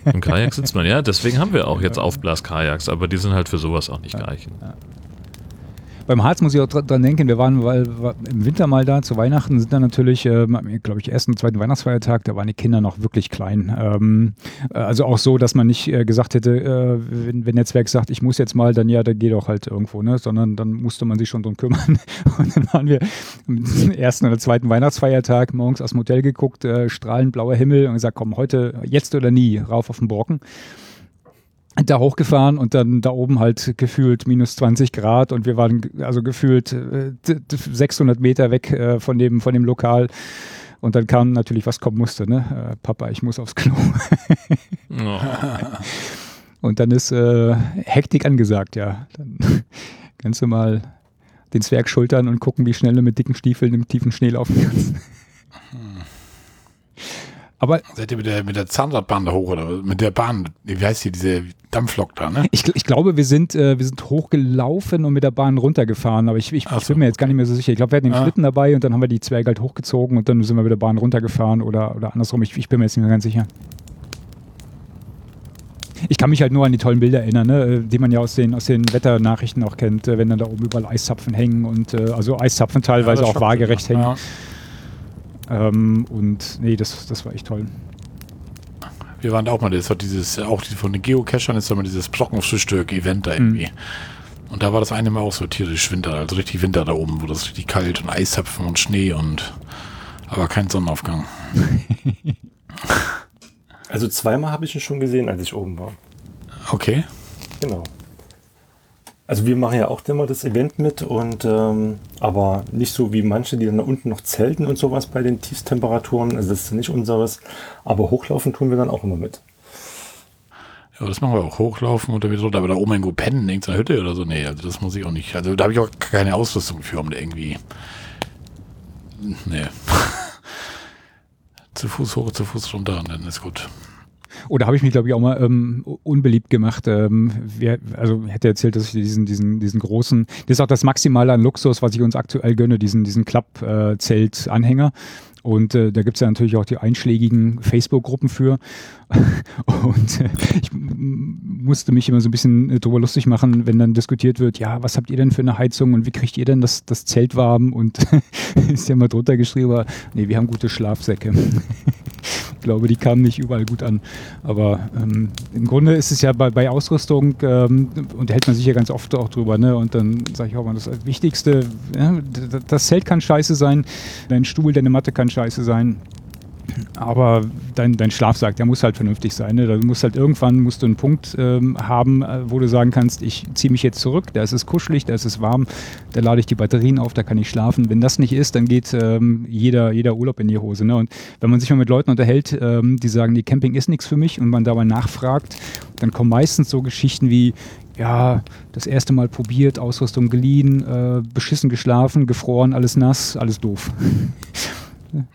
Im Kajak sitzt man, ja, deswegen haben wir auch jetzt Aufblaskajaks, aber die sind halt für sowas auch nicht geeignet. Beim Harz muss ich auch dra- dran denken, wir waren weil, im Winter mal da zu Weihnachten, sind dann natürlich, ähm, glaube ich, ersten zweiten Weihnachtsfeiertag, da waren die Kinder noch wirklich klein. Ähm, äh, also auch so, dass man nicht äh, gesagt hätte, äh, wenn, wenn Zwerg sagt, ich muss jetzt mal, dann ja, dann geh doch halt irgendwo, ne? sondern dann musste man sich schon drum kümmern. Und dann waren wir am ersten oder zweiten Weihnachtsfeiertag morgens aus dem Hotel geguckt, äh, strahlend blauer Himmel und gesagt, komm, heute, jetzt oder nie, rauf auf den Brocken da hochgefahren und dann da oben halt gefühlt minus 20 Grad und wir waren also gefühlt äh, d- d- 600 Meter weg äh, von, dem, von dem Lokal. Und dann kam natürlich, was kommen musste, ne? Äh, Papa, ich muss aufs Klo. Oh. Und dann ist äh, Hektik angesagt, ja. Dann kannst du mal den Zwerg schultern und gucken, wie schnell du mit dicken Stiefeln im tiefen Schnee laufen kannst. Aber Seid ihr mit der, mit der Zahnradbahn da hoch oder mit der Bahn? Wie heißt die, diese Dampflok da, ne? Ich, ich glaube, wir sind, äh, wir sind hochgelaufen und mit der Bahn runtergefahren, aber ich, ich, Ach ich so, bin mir jetzt gar nicht mehr so sicher. Ich glaube, wir hatten den Ah. Schlitten dabei und dann haben wir die Zwerge halt hochgezogen und dann sind wir mit der Bahn runtergefahren oder, oder andersrum. Ich, ich bin mir jetzt nicht mehr ganz sicher. Ich kann mich halt nur an die tollen Bilder erinnern, ne, äh, die man ja aus den, aus den Wetternachrichten auch kennt, äh, wenn dann da oben überall Eiszapfen hängen und äh, also Eiszapfen teilweise Ja, auch waagerecht hängen. ja. Ähm, und nee, das, das war echt toll. Wir waren da auch mal, das war dieses, auch die, von den Geocachern ist da mal dieses Brockenfrühstück-Event da irgendwie. Und da war das eine Mal auch so tierisch Winter, also richtig Winter da oben, wo das richtig kalt und Eiszapfen und Schnee und aber kein Sonnenaufgang. Also zweimal habe ich ihn schon gesehen, als ich oben war. Okay. Genau. Also wir machen ja auch immer das Event mit und ähm, aber nicht so wie manche, die dann da unten noch zelten und sowas bei den Tiefstemperaturen. Also das ist nicht unseres. Aber hochlaufen tun wir dann auch immer mit. Ja, das machen wir auch. Hochlaufen und dann wieder runter. Aber da oben irgendwo pennen, in irgendeiner Hütte oder so. Nee, also das muss ich auch nicht. Also da habe ich auch keine Ausrüstung für, um da irgendwie. Nee. zu Fuß hoch, zu Fuß runter und dann ist gut. Oder habe ich mich, glaube ich, auch mal ähm, unbeliebt gemacht. Ähm, wir, also hätte erzählt, dass ich diesen, diesen, diesen großen, das ist auch das Maximale an Luxus, was ich uns aktuell gönne, diesen, diesen Klapp-Zelt-Anhänger. Und äh, da gibt es ja natürlich auch die einschlägigen Facebook-Gruppen für. Und äh, ich musste mich immer so ein bisschen äh, drüber lustig machen, wenn dann diskutiert wird, ja, was habt ihr denn für eine Heizung und wie kriegt ihr denn das, das Zelt warm? Und ist ja mal drunter geschrieben, nee, wir haben gute Schlafsäcke. ich glaube, die kamen nicht überall gut an. Aber ähm, im Grunde ist es ja bei, bei Ausrüstung, ähm, unterhält man sich ja ganz oft auch drüber, ne? Und dann sage ich auch mal, das Wichtigste, ja, das Zelt kann scheiße sein, dein Stuhl, deine Matte kann scheiße sein. Aber dein, dein Schlafsack, der muss halt vernünftig sein. Ne? Da musst halt irgendwann musst du einen Punkt ähm, haben, äh, wo du sagen kannst, ich ziehe mich jetzt zurück, da ist es kuschelig, da ist es warm, da lade ich die Batterien auf, da kann ich schlafen. Wenn das nicht ist, dann geht ähm, jeder, jeder Urlaub in die Hose. Ne? Und wenn man sich mal mit Leuten unterhält, ähm, die sagen, die Camping ist nichts für mich und man dabei nachfragt, dann kommen meistens so Geschichten wie, ja, das erste Mal probiert, Ausrüstung geliehen, äh, beschissen geschlafen, gefroren, alles nass, alles doof.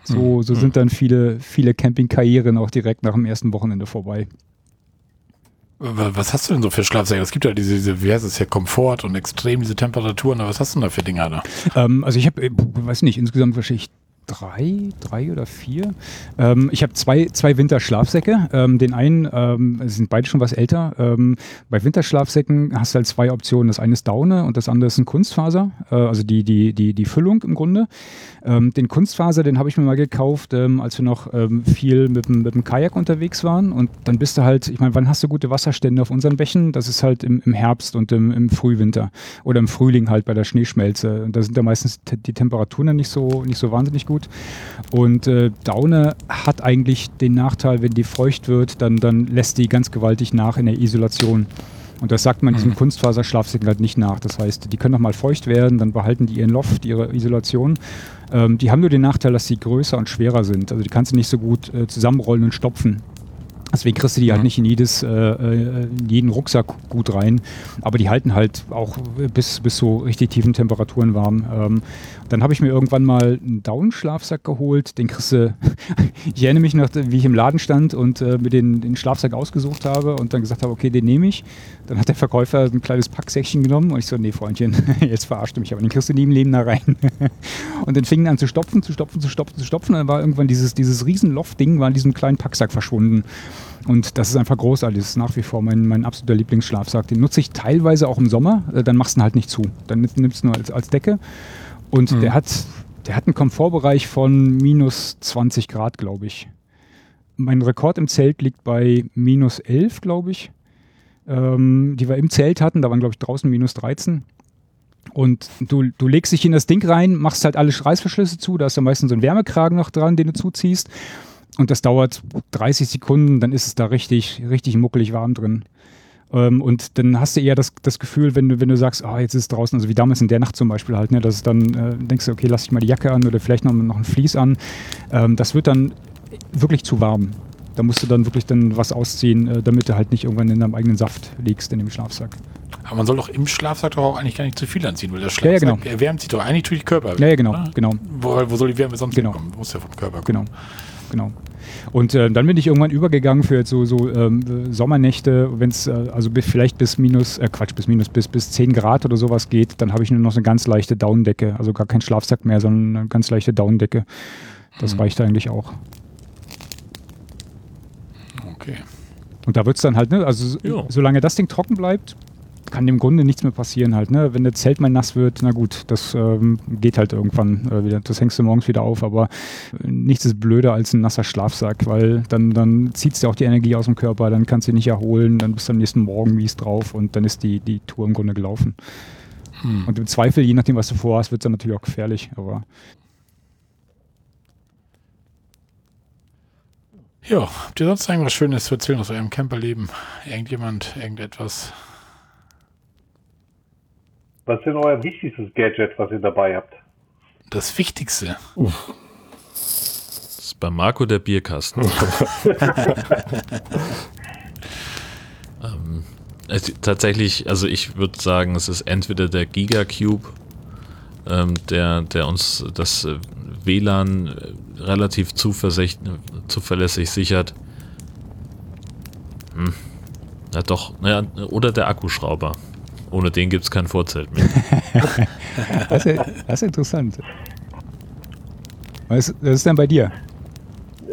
So, so sind dann viele, viele Campingkarrieren auch direkt nach dem ersten Wochenende vorbei. Wa- Was hast du denn so für Schlafsäcke? Es gibt ja diese, diese wie heißt es hier, Komfort und extrem diese Temperaturen. Aber was hast du denn da für Dinger da? Ähm, also ich habe, weiß nicht, insgesamt wahrscheinlich drei, drei oder vier. Ähm, ich habe zwei, zwei Winterschlafsäcke. Ähm, den einen, ähm, sie sind beide schon was älter. Ähm, bei Winterschlafsäcken hast du halt zwei Optionen. Das eine ist Daune und das andere ist ein Kunstfaser, äh, also die, die, die, die Füllung im Grunde. Ähm, den Kunstfaser, den habe ich mir mal gekauft, ähm, als wir noch ähm, viel mit, dem- mit dem Kajak unterwegs waren. Und dann bist du halt, ich meine, wann hast du gute Wasserstände auf unseren Bächen? Das ist halt im, im Herbst und im, im Frühwinter oder im Frühling halt bei der Schneeschmelze. Und da sind ja meistens te- die Temperaturen dann nicht so, nicht so wahnsinnig gut. Und äh, Daune hat eigentlich den Nachteil, wenn die feucht wird, dann, dann lässt die ganz gewaltig nach in der Isolation. Und das sagt man diesen Kunstfaserschlafsäcken halt nicht nach. Das heißt, die können noch mal feucht werden, dann behalten die ihren Loft, ihre Isolation. Ähm, die haben nur den Nachteil, dass sie größer und schwerer sind. Also die kannst du nicht so gut äh, zusammenrollen und stopfen. Deswegen kriegst du die halt nicht in, jedes, äh, äh, in jeden Rucksack gut rein. Aber die halten halt auch bis, bis so richtig tiefen Temperaturen warm. Ähm, dann habe ich mir irgendwann mal einen Down-Schlafsack geholt. Den kriegst du, ich erinnere mich noch, wie ich im Laden stand und äh, mir den, den Schlafsack ausgesucht habe und dann gesagt habe, okay, den nehme ich. Dann hat der Verkäufer ein kleines Packsäckchen genommen und ich so, nee, Freundchen, jetzt verarscht du mich, aber den kriegst du nie im Leben da rein. und dann fingen an zu stopfen, zu stopfen, zu stopfen, zu stopfen. Und dann war irgendwann dieses, dieses riesen Loft-Ding war in diesem kleinen Packsack verschwunden. Und das ist einfach großartig. Das ist nach wie vor mein, mein absoluter Lieblingsschlafsack. Den nutze ich teilweise auch im Sommer. Äh, dann machst du ihn halt nicht zu. Dann nimmst du nur als, als Decke. Und mhm. der, hat, der hat einen Komfortbereich von minus 20 Grad, glaube ich. Mein Rekord im Zelt liegt bei minus 11, glaube ich. Ähm, die wir im Zelt hatten. Da waren, glaube ich, draußen minus 13. Und du, du legst dich in das Ding rein, machst halt alle Reißverschlüsse zu. Da ist ja meistens so ein Wärmekragen noch dran, den du zuziehst. Und das dauert 30 Sekunden, dann ist es da richtig, richtig muckelig warm drin. Ähm, und dann hast du eher das, das Gefühl, wenn du, wenn du sagst, oh, jetzt ist es draußen, also wie damals in der Nacht zum Beispiel halt, ne, dass es dann äh, denkst du, okay, lass ich mal die Jacke an oder vielleicht noch, noch ein Vlies an. Ähm, das wird dann wirklich zu warm. Da musst du dann wirklich dann was ausziehen, äh, damit du halt nicht irgendwann in deinem eigenen Saft liegst in dem Schlafsack. Aber man soll doch im Schlafsack doch auch eigentlich gar nicht zu viel anziehen, weil der Schlafsack ja, ja, genau. erwärmt sich doch eigentlich durch den Körper. Ja, ja genau, oder? genau. Wo, wo soll die Wärme sonst genau. kommen? Muss ja vom Körper kommen. Genau genau. Und äh, dann bin ich irgendwann übergegangen für so, so ähm, Sommernächte, wenn es äh, also bis, vielleicht bis minus, äh, Quatsch, bis minus, bis, bis 10 Grad oder sowas geht, dann habe ich nur noch eine ganz leichte Daunendecke, also gar kein Schlafsack mehr, sondern eine ganz leichte Daunendecke. Das hm. reicht eigentlich auch. Okay. Und da wird es dann halt, ne, also jo. solange das Ding trocken bleibt, kann im Grunde nichts mehr passieren halt. Ne? Wenn das Zelt mal nass wird, na gut, das ähm, geht halt irgendwann äh, wieder. Das hängst du morgens wieder auf, aber äh, nichts ist blöder als ein nasser Schlafsack, weil dann, dann zieht es dir auch die Energie aus dem Körper, dann kannst du dich nicht erholen, dann bist du am nächsten Morgen mies drauf und dann ist die, die Tour im Grunde gelaufen. Hm. Und im Zweifel, je nachdem, was du vorhast, wird es dann natürlich auch gefährlich, aber Ja, habt ihr sonst irgendwas Schönes zu erzählen aus eurem Camperleben? Irgendjemand, irgendetwas? Was ist denn euer wichtigstes Gadget, was ihr dabei habt? Das Wichtigste. Uff. Das ist bei Marco der Bierkasten. ähm, also tatsächlich, also ich würde sagen, es ist entweder der Gigacube, ähm, der, der uns das äh, WLAN äh, relativ zuverlässig sichert. Hm. Ja, doch, naja, oder der Akkuschrauber. Ohne den gibt es kein Vorzelt mehr. das, ist, das, ist, interessant. Was, was ist denn bei dir?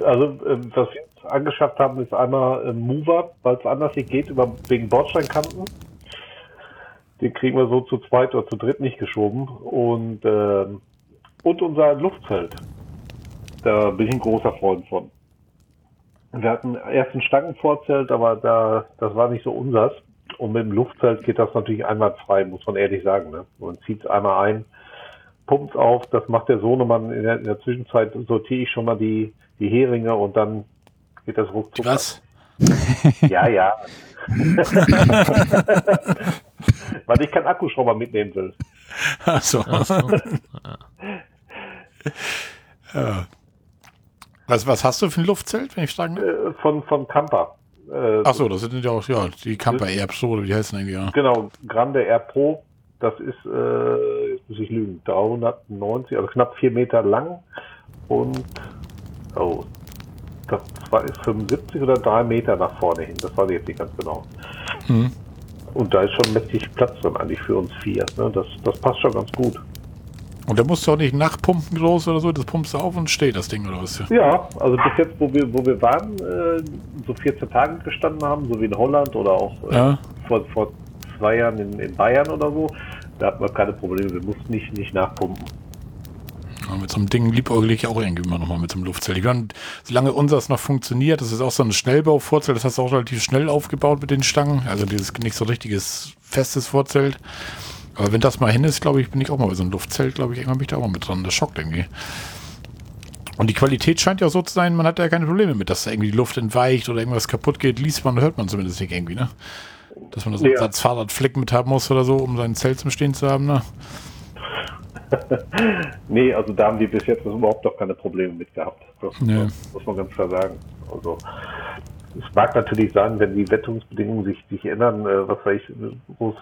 Also, ähm, was wir angeschafft haben, ist einmal ein Mover, weil es anders nicht geht, über, wegen Bordsteinkanten. Den kriegen wir so zu zweit oder zu dritt nicht geschoben. Und, äh, und unser Luftzelt. Da bin ich ein großer Freund von. Wir hatten erst ein Stangenvorzelt, aber da, das war nicht so unsers. Und mit dem Luftzelt geht das natürlich einwandfrei, muss man ehrlich sagen. Ne? Man zieht es einmal ein, pumpt auf, das macht der Sohnemann. In der, in der Zwischenzeit sortiere ich schon mal die, die Heringe und dann geht das ruckzuck. Was? Ja, ja. Weil ich keinen Akkuschrauber mitnehmen will. Ach so. Ach so. ja. Was, was hast du für ein Luftzelt, wenn ich fragen darf? Äh, von, von Camper. Äh, Ach so, das sind ja auch ja, die Camper Air Pro, oder wie heißen eigentlich, ja. Genau, Grande Air Pro, das ist, äh, jetzt muss ich lügen, 390, also knapp 4 Meter lang und, oh, das war, ist 75 oder 3 Meter nach vorne hin, das weiß ich jetzt nicht ganz genau. Mhm. Und da ist schon mächtig Platz drin eigentlich für uns vier. Ne? Das, das passt schon ganz gut. Und da musst du auch nicht nachpumpen groß oder so, das pumpst du auf und steht das Ding oder was? Ja, also bis jetzt, wo wir, wo wir waren, äh, so 14 Tage gestanden haben, so wie in Holland oder auch äh, ja. vor, vor zwei Jahren in, in Bayern oder so, da hatten wir keine Probleme, wir mussten nicht, nicht nachpumpen. Ja, mit so einem Ding liebäugel ich auch irgendwie immer nochmal mit so einem Luftzelt. Ich meine, solange unseres noch funktioniert, das ist auch so ein Schnellbauvorzelt, das hast du auch relativ schnell aufgebaut mit den Stangen, also dieses nicht so richtiges festes Vorzelt. Aber wenn das mal hin ist, glaube ich, bin ich auch mal bei so einem Luftzelt, glaube ich, irgendwann bin ich da auch mal mit dran. Das schockt irgendwie. Und die Qualität scheint ja so zu sein, man hat ja keine Probleme mit, dass da irgendwie die Luft entweicht oder irgendwas kaputt geht, liest man, hört man zumindest nicht irgendwie, ne? Dass man da so ja. als Fahrradfleck mit haben muss oder so, um sein Zelt zum Stehen zu haben, ne? nee, also da haben die bis jetzt überhaupt noch keine Probleme mit gehabt. Das ja. muss man ganz klar sagen. Also es mag natürlich sein, wenn die Wetterungsbedingungen sich, sich ändern, äh, was weiß ich, wo es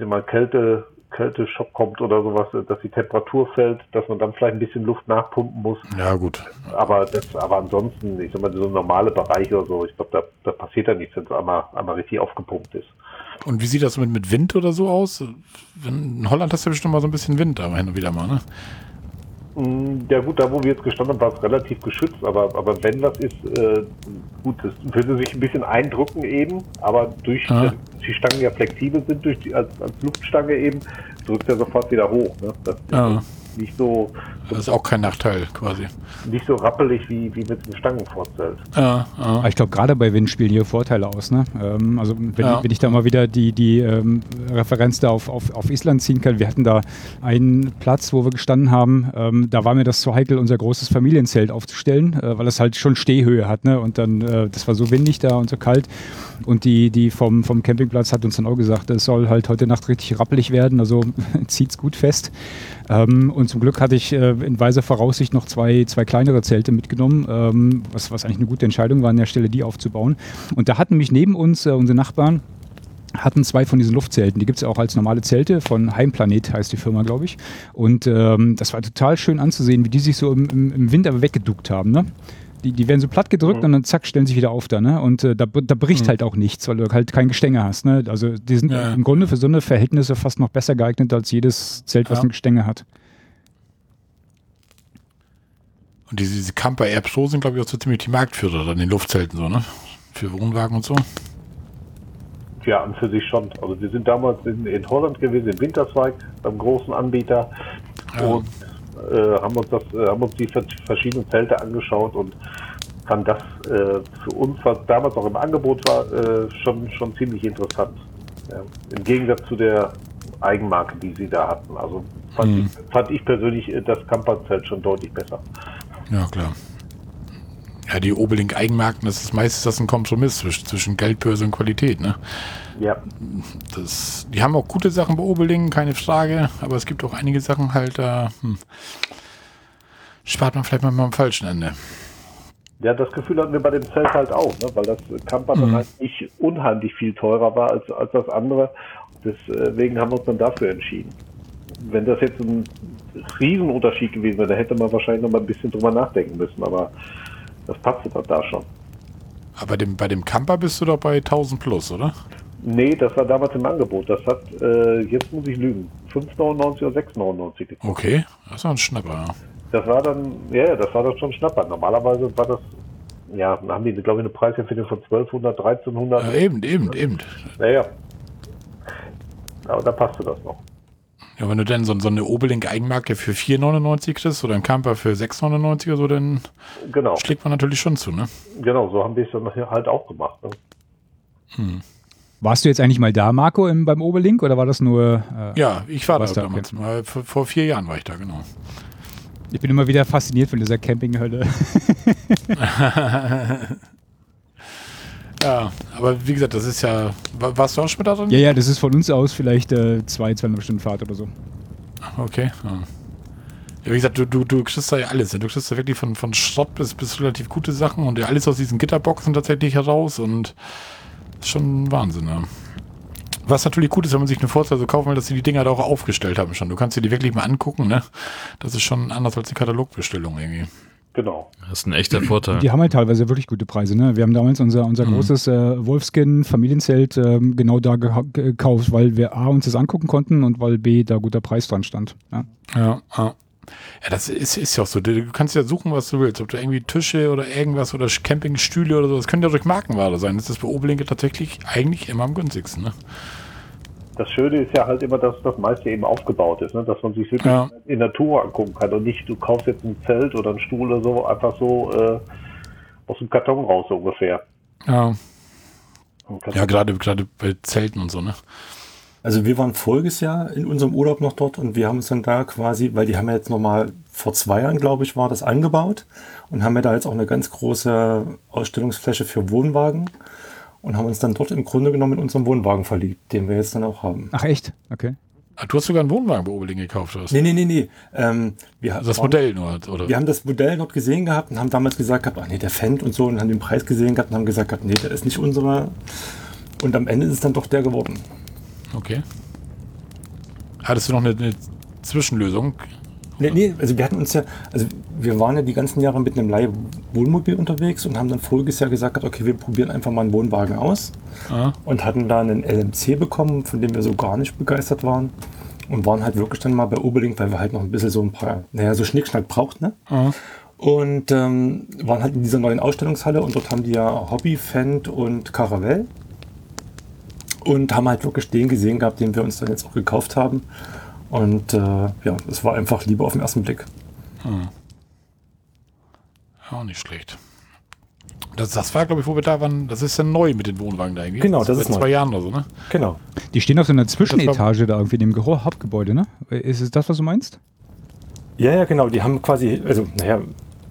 mal Kälte, Kälteschock kommt oder sowas, dass die Temperatur fällt, dass man dann vielleicht ein bisschen Luft nachpumpen muss. Ja, gut. Aber das, aber ansonsten, ich sag mal, so normale Bereiche oder so, ich glaube, da, da passiert ja nichts, wenn es einmal, einmal richtig aufgepumpt ist. Und wie sieht das mit, mit Wind oder so aus? In Holland hast du bestimmt mal so ein bisschen Wind, aber hin und wieder mal, ne? Ja gut, da wo wir jetzt gestanden haben, war es relativ geschützt, aber, aber wenn was ist, äh, gut, das würde sich ein bisschen eindrücken eben, aber durch Ja. die Stangen ja flexibel sind, durch die, als, als Luftstange eben, drückt er sofort wieder hoch. Ne? Das Ja. Nicht so Das ist auch kein Nachteil, quasi. nicht so rappelig wie, wie mit dem Stangenvorzelt. Ja, ja. Aber ich glaube, gerade bei Wind spielen hier Vorteile aus. Ne? Ähm, also wenn, Ja. wenn ich da mal wieder die, die ähm, Referenz da auf, auf, auf Island ziehen kann. Wir hatten da einen Platz, wo wir gestanden haben. Ähm, da war mir das zu heikel, unser großes Familienzelt aufzustellen, äh, weil es halt schon Stehhöhe hat. Ne? Und dann, äh, das war so windig da und so kalt. Und die, die vom, vom Campingplatz hat uns dann auch gesagt, es soll halt heute Nacht richtig rappelig werden. Also zieht's gut fest. Ähm, und zum Glück hatte ich äh, in weiser Voraussicht noch zwei, zwei kleinere Zelte mitgenommen, ähm, was, was eigentlich eine gute Entscheidung war, an der Stelle die aufzubauen. Und da hatten mich neben uns äh, unsere Nachbarn hatten zwei von diesen Luftzelten. Die gibt es auch als normale Zelte von Heimplanet, heißt die Firma, glaube ich. Und ähm, das war total schön anzusehen, wie die sich so im, im, Winter weggeduckt haben. Ne? Die, die werden so platt gedrückt Mhm. und dann zack, stellen sich wieder auf da. Ne? Und äh, da, da bricht Mhm. halt auch nichts, weil du halt kein Gestänge hast. Ne? Also die sind Ja. im Grunde für so eine Verhältnisse fast noch besser geeignet als jedes Zelt, was Ja. ein Gestänge hat. Und diese, diese Camper Air Pro sind, glaube ich, auch so ziemlich die Marktführer an den Luftzelten, so, ne? Für Wohnwagen und so. Ja, an für sich schon. Also wir sind damals in, in Holland gewesen, in Winterswijk, beim großen Anbieter Ja. und äh, haben uns das, äh, haben uns die ver- verschiedenen Zelte angeschaut und fand das äh, für uns, was damals auch im Angebot war, äh, schon schon ziemlich interessant. Ja. Im Gegensatz zu der Eigenmarke, die sie da hatten. Also fand, Mhm. ich, fand ich persönlich äh, das Camperzelt schon deutlich besser. Ja, klar. Ja, die Obelink Eigenmarken, das ist meistens das ein Kompromiss zwischen, zwischen Geldbörse und Qualität, ne? Ja, Das, die haben auch gute Sachen bei Obelink, keine Frage, aber es gibt auch einige Sachen halt, da hm, spart man vielleicht mal am falschen Ende. Ja, das Gefühl hatten wir bei dem Zelt halt auch, ne? weil das Camper dann Mhm. halt nicht unheimlich viel teurer war als, als das andere. Deswegen haben wir uns dann dafür entschieden. Wenn das jetzt ein Riesenunterschied gewesen wäre, dann hätte man wahrscheinlich noch mal ein bisschen drüber nachdenken müssen, aber das passte dann da schon. Aber bei dem, bei dem Camper bist du doch bei 1000 plus, oder? Nee, das war damals im Angebot. Das hat, äh, jetzt muss ich lügen, 5,99 oder 6,99 gekostet. Okay, das ist doch ein Schnapper. Das war dann, ja, das war dann schon ein Schnapper. Normalerweise war das, ja, dann haben die, glaube ich, eine Preisempfehlung von 1200, 1300. Ja, eben, eben, eben. Naja. Aber da passte das noch. Ja, wenn du dann so, so eine Obelink Eigenmarke für 4,99 kriegst oder einen Camper für 6,99 oder so, dann Genau, schlägt man natürlich schon zu, ne? genau, so haben wir es dann halt auch gemacht. Ne? Warst du jetzt eigentlich mal da, Marco, im, beim Oberlink oder war das nur. Äh, Ja, ich war da du, damals mal. Vor, vor vier Jahren war ich da, genau. Ich bin immer wieder fasziniert von dieser Campinghölle. Ja, aber wie gesagt, das ist ja. wa- Warst du auch schon mit da drin? ja, ja, das ist von uns aus vielleicht äh, zwei, zweieinhalb Stunden Fahrt oder so. Okay. Ja. Ja, wie gesagt, du, du, du kriegst da ja alles. Du kriegst da wirklich von, von Schrott bis, bis relativ gute Sachen und ja alles aus diesen Gitterboxen tatsächlich heraus und schon Wahnsinn, ja. Was natürlich gut ist, wenn man sich eine Vorteil so kaufen will, dass sie die Dinger da auch aufgestellt haben schon. Du kannst dir die wirklich mal angucken, ne? Das ist schon anders als die Katalogbestellung irgendwie. Genau. Das ist ein echter Vorteil. Die haben halt teilweise wirklich gute Preise. Ne? Wir haben damals unser, unser Mhm. großes äh, Wolfskin-Familienzelt ähm, genau da gekauft, weil wir A, uns das angucken konnten und weil B, da guter Preis dran stand. Ja. Ja, ja. Ja, das ist, ist ja auch so. Du, kannst ja suchen, was du willst. Ob du irgendwie Tische oder irgendwas oder Campingstühle oder so. Das können ja durch Markenware sein. Das ist bei Oberlinke tatsächlich eigentlich immer am günstigsten. Ne? Das Schöne ist ja halt immer, dass das meiste eben aufgebaut ist, ne? dass man sich wirklich Ja. in Natur angucken kann und nicht, du kaufst jetzt ein Zelt oder einen Stuhl oder so, einfach so äh, aus dem Karton raus so ungefähr. Ja, ja gerade gerade bei Zelten und so. Ne? Also wir waren voriges Jahr in unserem Urlaub noch dort und wir haben uns dann da quasi, weil die haben ja jetzt nochmal vor zwei Jahren, glaube ich, war das angebaut und haben ja da jetzt auch eine ganz große Ausstellungsfläche für Wohnwagen und haben uns dann dort im Grunde genommen in unseren Wohnwagen verliebt, den wir jetzt dann auch haben. Ach echt? Okay. Ah, Du hast sogar einen Wohnwagen bei Oberlin gekauft, oder? Nee, nee, nee, nee. Ähm, wir, Also das waren- Modell nur, oder? Wir haben das Modell dort gesehen gehabt und haben damals gesagt gehabt, ach nee, der Fendt und so und haben den Preis gesehen gehabt und haben gesagt gehabt, nee, der ist nicht unserer. Und am Ende ist es dann doch der geworden. Okay. Hattest du noch eine, eine Zwischenlösung? Nee, nee, also wir hatten uns ja, also wir waren ja die ganzen Jahre mit einem Leihwohnmobil unterwegs und haben dann voriges Jahr gesagt, okay, wir probieren einfach mal einen Wohnwagen aus Ah, und hatten da einen LMC bekommen, von dem wir so gar nicht begeistert waren. Und waren halt wirklich dann mal bei Oberlink, weil wir halt noch ein bisschen so ein paar, naja, so Schnickschnack brauchten, ne? ah, Und ähm, waren halt in dieser neuen Ausstellungshalle und dort haben die ja Hobby, Fendt und Caravelle. Und haben halt wirklich den gesehen gehabt, den wir uns dann jetzt auch gekauft haben. Und äh, ja, es war einfach Liebe auf den ersten Blick. auch nicht schlecht. Das, das war, glaube ich, wo wir da waren. Das ist ja neu mit den Wohnwagen da irgendwie. Genau, das Seit ist neu. zwei Jahren oder so, ne? Genau. Die stehen auf so einer Zwischenetage da irgendwie in dem Hauptgebäude, ne? Ist es das, was du meinst? Ja, ja, genau. Die haben quasi, also, naja,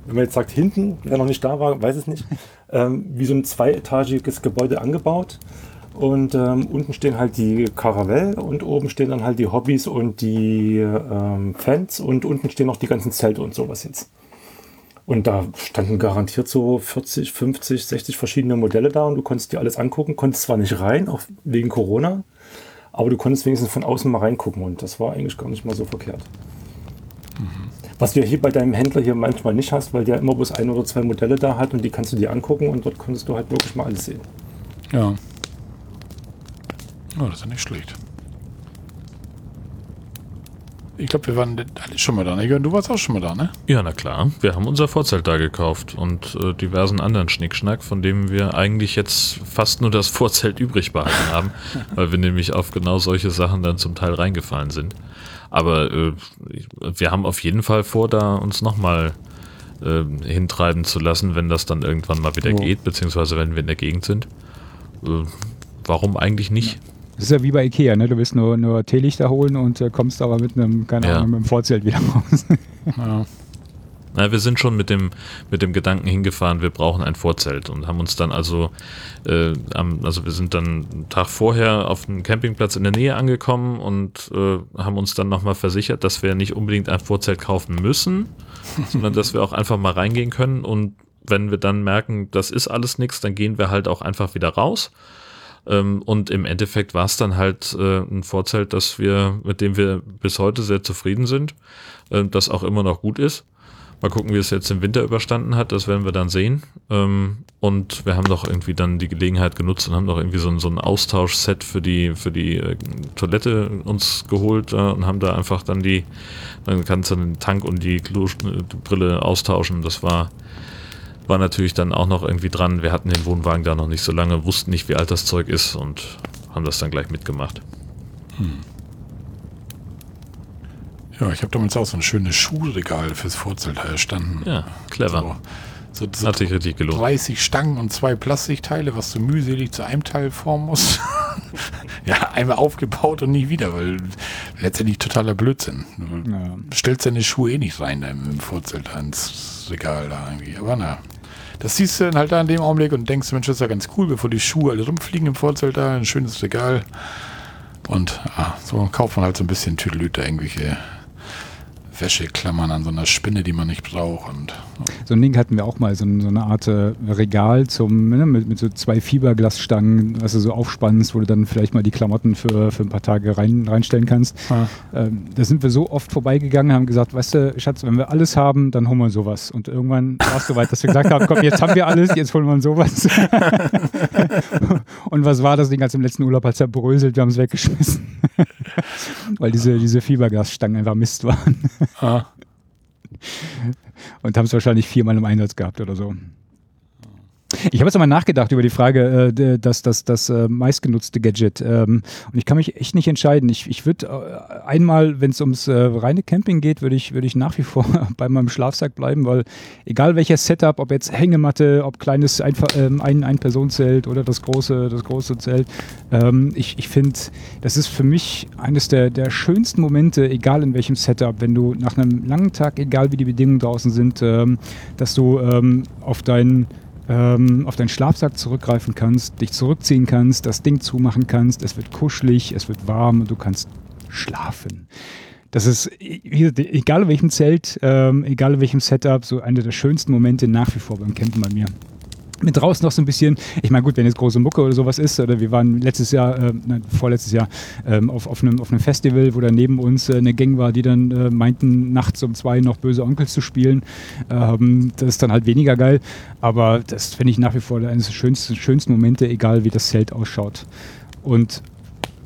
wenn man jetzt sagt hinten, wer noch nicht da war, weiß es nicht, ähm, wie so ein zweietagiges Gebäude angebaut. Und ähm, unten stehen halt die Caravelle und oben stehen dann halt die Hobbys und die ähm, Fans und unten stehen noch die ganzen Zelte und sowas jetzt. Und da standen garantiert so 40, 50, 60 verschiedene Modelle da und du konntest dir alles angucken, konntest zwar nicht rein, auch wegen Corona, aber du konntest wenigstens von außen mal reingucken und das war eigentlich gar nicht mal so verkehrt. Was du ja hier bei deinem Händler hier manchmal nicht hast, weil der immer bloß ein oder zwei Modelle da hat und die kannst du dir angucken und dort konntest du halt wirklich mal alles sehen. Ja. Oh, das ist ja nicht schlecht. Ich glaube, wir waren alle schon mal da. Ne? Jörn, du warst auch schon mal da, ne? Ja, na klar. Wir haben unser Vorzelt da gekauft und äh, diversen anderen Schnickschnack, von dem wir eigentlich jetzt fast nur das Vorzelt übrig behalten haben, weil wir nämlich auf genau solche Sachen dann zum Teil reingefallen sind. Aber äh, wir haben auf jeden Fall vor, da uns nochmal äh, hintreiben zu lassen, wenn das dann irgendwann mal wieder Ja. geht, beziehungsweise wenn wir in der Gegend sind. Äh, warum eigentlich nicht? Das ist ja wie bei Ikea, ne? Du willst nur, nur Teelichter holen und äh, kommst aber mit einem, keine Ja. Ahnung, mit einem Vorzelt wieder raus. Ja. Na, wir sind schon mit dem, mit dem Gedanken hingefahren, wir brauchen ein Vorzelt und haben uns dann also, äh, am, also wir sind dann einen Tag vorher auf einem Campingplatz in der Nähe angekommen und äh, haben uns dann nochmal versichert, dass wir nicht unbedingt ein Vorzelt kaufen müssen, sondern dass wir auch einfach mal reingehen können und wenn wir dann merken, das ist alles nichts, dann gehen wir halt auch einfach wieder raus. Ähm, und im Endeffekt war es dann halt äh, ein Vorzelt, das wir, mit dem wir bis heute sehr zufrieden sind, äh, das auch immer noch gut ist. Mal gucken, wie es jetzt im Winter überstanden hat, das werden wir dann sehen. Ähm, und wir haben doch irgendwie dann die Gelegenheit genutzt und haben doch irgendwie so ein, so ein Austauschset für die, für die äh, Toilette uns geholt äh, und haben da einfach dann die, dann kannst du den Tank und die Klobrille austauschen. Das war, war natürlich dann auch noch irgendwie dran. Wir hatten den Wohnwagen da noch nicht so lange, wussten nicht, wie alt das Zeug ist und haben das dann gleich mitgemacht. ja, ich habe damals auch so ein schönes Schuhregal fürs Vorzelt erstanden. Ja, clever. So, so, so Hat sich richtig gelohnt. 30 Stangen und zwei Plastikteile, was du mühselig zu einem Teil formen musst. ja, einmal aufgebaut und nie wieder, weil letztendlich totaler Blödsinn. Du Ja. stellst deine Schuhe eh nicht rein da im, Vorzelt da ins Regal da irgendwie. Aber na, das siehst du dann halt da in dem Augenblick und denkst, Mensch, das ist ja ganz cool, bevor die Schuhe alle rumfliegen im Vorzelt da, ein schönes Regal. Und ah, so kauft man halt so ein bisschen Tüdelüte, irgendwelche Wäscheklammern an so einer Spinne, die man nicht braucht. Und So ein Ding hatten wir auch mal, so, so eine Art äh, Regal zum, ne, mit, mit so zwei Fiberglasstangen, was du so aufspannst, wo du dann vielleicht mal die Klamotten für, für ein paar Tage rein, reinstellen kannst. ah, Ähm, da sind wir so oft vorbeigegangen, haben gesagt, weißt du, Schatz, wenn wir alles haben, dann holen wir sowas. Und irgendwann war es soweit, dass wir gesagt haben, komm, jetzt haben wir alles, jetzt holen wir sowas. Und was war das Ding als im letzten Urlaub, als er bröselt, wir haben es weggeschmissen. Weil diese, diese Fiberglasstangen einfach Mist waren. ah, Und haben es wahrscheinlich viermal im Einsatz gehabt oder so. Ich habe jetzt mal nachgedacht über die Frage, äh, das, das, das äh, meistgenutzte Gadget. Ähm, und ich kann mich echt nicht entscheiden. Ich, ich würde äh, einmal, wenn es ums äh, reine Camping geht, würde ich, würde ich nach wie vor bei meinem Schlafsack bleiben, weil egal welches Setup, ob jetzt Hängematte, ob kleines Einfach, ähm, ein, ein Personenzelt oder das große, das große Zelt, ähm, ich, ich finde, das ist für mich eines der, der schönsten Momente, egal in welchem Setup, wenn du nach einem langen Tag, egal wie die Bedingungen draußen sind, ähm, dass du ähm, auf deinen ähm, auf deinen Schlafsack zurückgreifen kannst, dich zurückziehen kannst, das Ding zumachen kannst, es wird kuschelig, es wird warm und du kannst schlafen. Das ist, egal in welchem Zelt, ähm, egal in welchem Setup, so einer der schönsten Momente nach wie vor beim Campen bei mir mit draußen noch so ein bisschen, ich meine, gut, wenn jetzt große Mucke oder sowas ist, oder wir waren letztes Jahr, äh, nein, vorletztes Jahr, ähm, auf, auf, einem, auf einem Festival, wo da neben uns äh, eine Gang war, die dann äh, meinten, nachts um zwei noch böse Onkels zu spielen. Ähm, das ist dann halt weniger geil, aber das finde ich nach wie vor eines der schönsten, schönsten Momente, egal wie das Zelt ausschaut. Und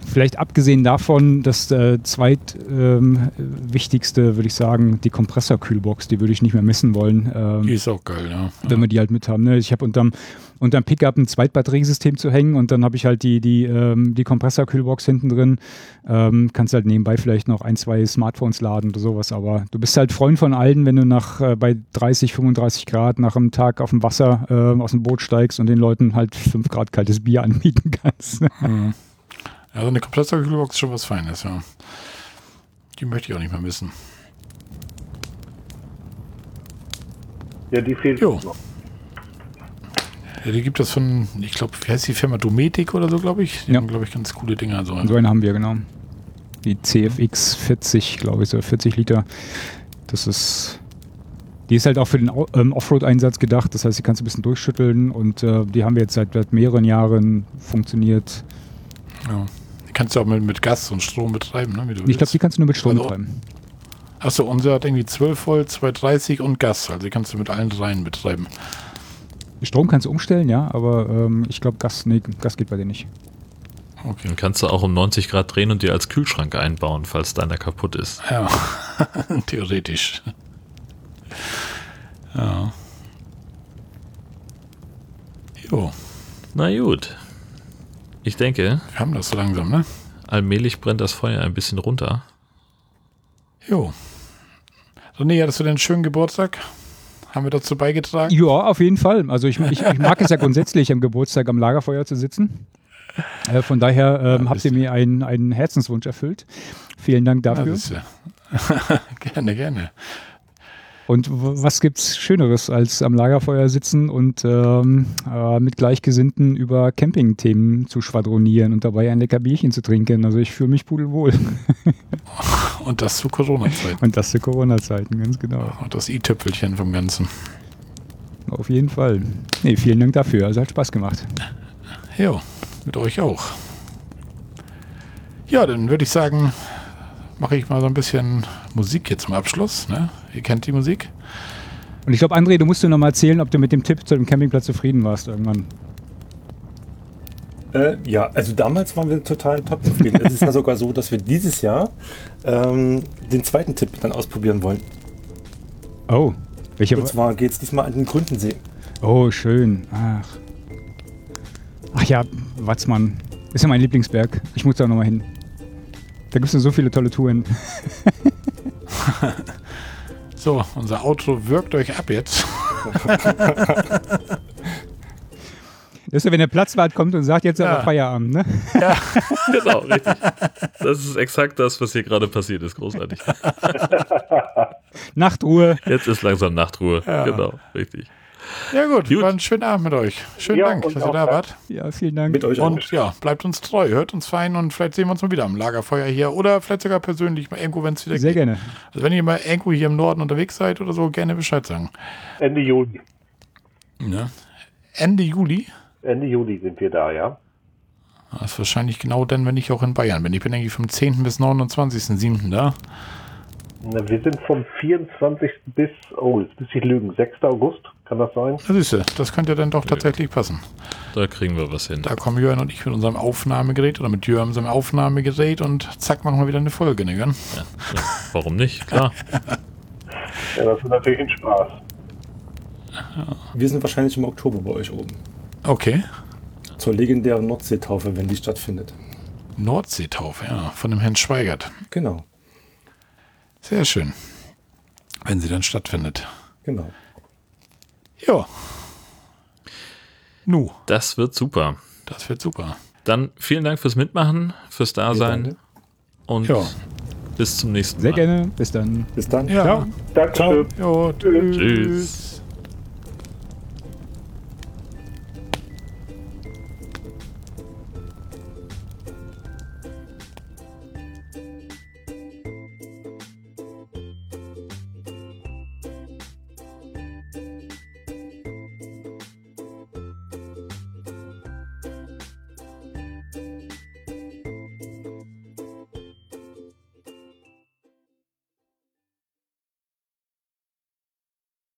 vielleicht abgesehen davon, das äh, zweitwichtigste, ähm, würde ich sagen, die Kompressorkühlbox, die würde ich nicht mehr missen wollen. Ähm, die ist auch geil, ja. Wenn wir die halt mit haben. Ne? Ich habe unterm, unterm Pickup ein Zweitbatteriesystem zu hängen und dann habe ich halt die, die, ähm, die Kompressorkühlbox hinten drin. Ähm, kannst halt nebenbei vielleicht noch ein, zwei Smartphones laden oder sowas, aber du bist halt Freund von allen, wenn du nach äh, bei 30, 35 Grad nach einem Tag auf dem Wasser äh, aus dem Boot steigst und den Leuten halt 5 Grad kaltes Bier anbieten kannst. Mhm. Ja, so eine Kompressorkühlbox ist schon was Feines, ja. Die möchte ich auch nicht mehr missen. Ja, die fehlt jo. noch. Ja, die gibt es von, ich glaube, wie heißt die Firma Dometic oder so, glaube ich. Die ja. haben, glaube ich, ganz coole Dinger. So. so eine haben wir, genau. Die CFX 40, glaube ich, so 40 Liter. Das ist, die ist halt auch für den ähm, Offroad-Einsatz gedacht. Das heißt, die kannst du ein bisschen durchschütteln und äh, die haben wir jetzt seit, seit mehreren Jahren funktioniert. Ja. Kannst du auch mit, mit Gas und Strom betreiben, ne? ich glaube, die kannst du nur mit Strom also, betreiben. Achso, unser hat irgendwie 12 Volt, 230 und Gas. Also die kannst du mit allen dreien betreiben. Strom kannst du umstellen, ja, aber ähm, ich glaube, Gas, nee, Gas geht bei dir nicht. Okay. Dann kannst du auch um 90 Grad drehen und dir als Kühlschrank einbauen, falls deiner kaputt ist. Ja, theoretisch. Ja. Jo. Na gut. Ich denke. Wir haben das so langsam, ne? Allmählich brennt das Feuer ein bisschen runter. Jo. René, hattest du denn einen schönen Geburtstag? Haben wir dazu beigetragen? Ja, auf jeden Fall. Also ich, ich, ich mag es ja grundsätzlich am Geburtstag am Lagerfeuer zu sitzen. Äh, von daher ähm, ja, habt ihr mir einen, einen Herzenswunsch erfüllt. Vielen Dank dafür. Ja, gerne, gerne. Und was gibt's Schöneres als am Lagerfeuer sitzen und ähm, äh, mit Gleichgesinnten über Campingthemen zu schwadronieren und dabei ein lecker Bierchen zu trinken? Also ich fühle mich pudelwohl. und das zu Corona-Zeiten. Und das zu Corona-Zeiten, ganz genau. Und das i-Tüpfelchen vom Ganzen. Auf jeden Fall. Nee, vielen Dank dafür. Also hat Spaß gemacht. Ja, mit euch auch. Ja, dann würde ich sagen, mache ich mal so ein bisschen Musik jetzt zum Abschluss. Ne? Ihr kennt die Musik. Und ich glaube, André, du musst dir noch mal erzählen, ob du mit dem Tipp zu dem Campingplatz zufrieden warst irgendwann. Äh, ja, also damals waren wir total top zufrieden. es ist ja sogar so, dass wir dieses Jahr ähm, den zweiten Tipp dann ausprobieren wollen. Oh, welcher? Und zwar geht es diesmal an den Gründensee. Oh, schön. Ach. Ach ja, Watzmann. Ist ja mein Lieblingsberg. Ich muss da noch mal hin. Da gibt es so viele tolle Touren. so, unser Auto wirkt euch ab jetzt. Das ist ja, wenn der Platzwart kommt und sagt, jetzt ja. aber Feierabend, ne? Ja, genau, richtig. Das ist exakt das, was hier gerade passiert ist. Großartig. Nachtruhe. Jetzt ist langsam Nachtruhe. Ja. Genau, richtig. Ja gut, gut, war ein schöner Abend mit euch. Schönen ja, Dank, dass ihr da wart. Ja, vielen Dank. Mit euch und auch. ja, bleibt uns treu, hört uns fein und vielleicht sehen wir uns mal wieder am Lagerfeuer hier oder vielleicht sogar persönlich mal irgendwo, wenn es wieder Sehr geht. gerne. Also wenn ihr mal irgendwo hier im Norden unterwegs seid oder so, gerne Bescheid sagen. Ende Juli. Ja. Ende Juli? Ende Juli sind wir da, ja. Das ist wahrscheinlich genau dann, wenn ich auch in Bayern bin. Ich bin eigentlich vom 10. bis 29.07. da. Na, wir sind vom 24. bis, oh, jetzt muss ich lügen, 6. August, kann das sein? Na, siehste, das könnte ja dann doch tatsächlich passen. Da kriegen wir was hin. Da kommen Jörn und ich mit unserem Aufnahmegerät oder mit Jörn seinem Aufnahmegerät und zack, machen wir wieder eine Folge, ne, Jörn? Ja, ja, warum nicht? Klar. ja, das ist natürlich ein Spaß. Wir sind wahrscheinlich im Oktober bei euch oben. Okay. Zur legendären Nordseetaufe, wenn die stattfindet. Nordseetaufe, ja, von dem Herrn Schweigert. Genau. Sehr schön. Wenn sie dann stattfindet. Genau. Ja. Nu. Das wird super. Das wird super. Dann vielen Dank fürs Mitmachen, fürs Dasein. Und ja. bis zum nächsten Mal. Sehr gerne. Bis dann. Bis dann. Ja. Ciao. Danke. Ciao. Jo, tschüss. tschüss.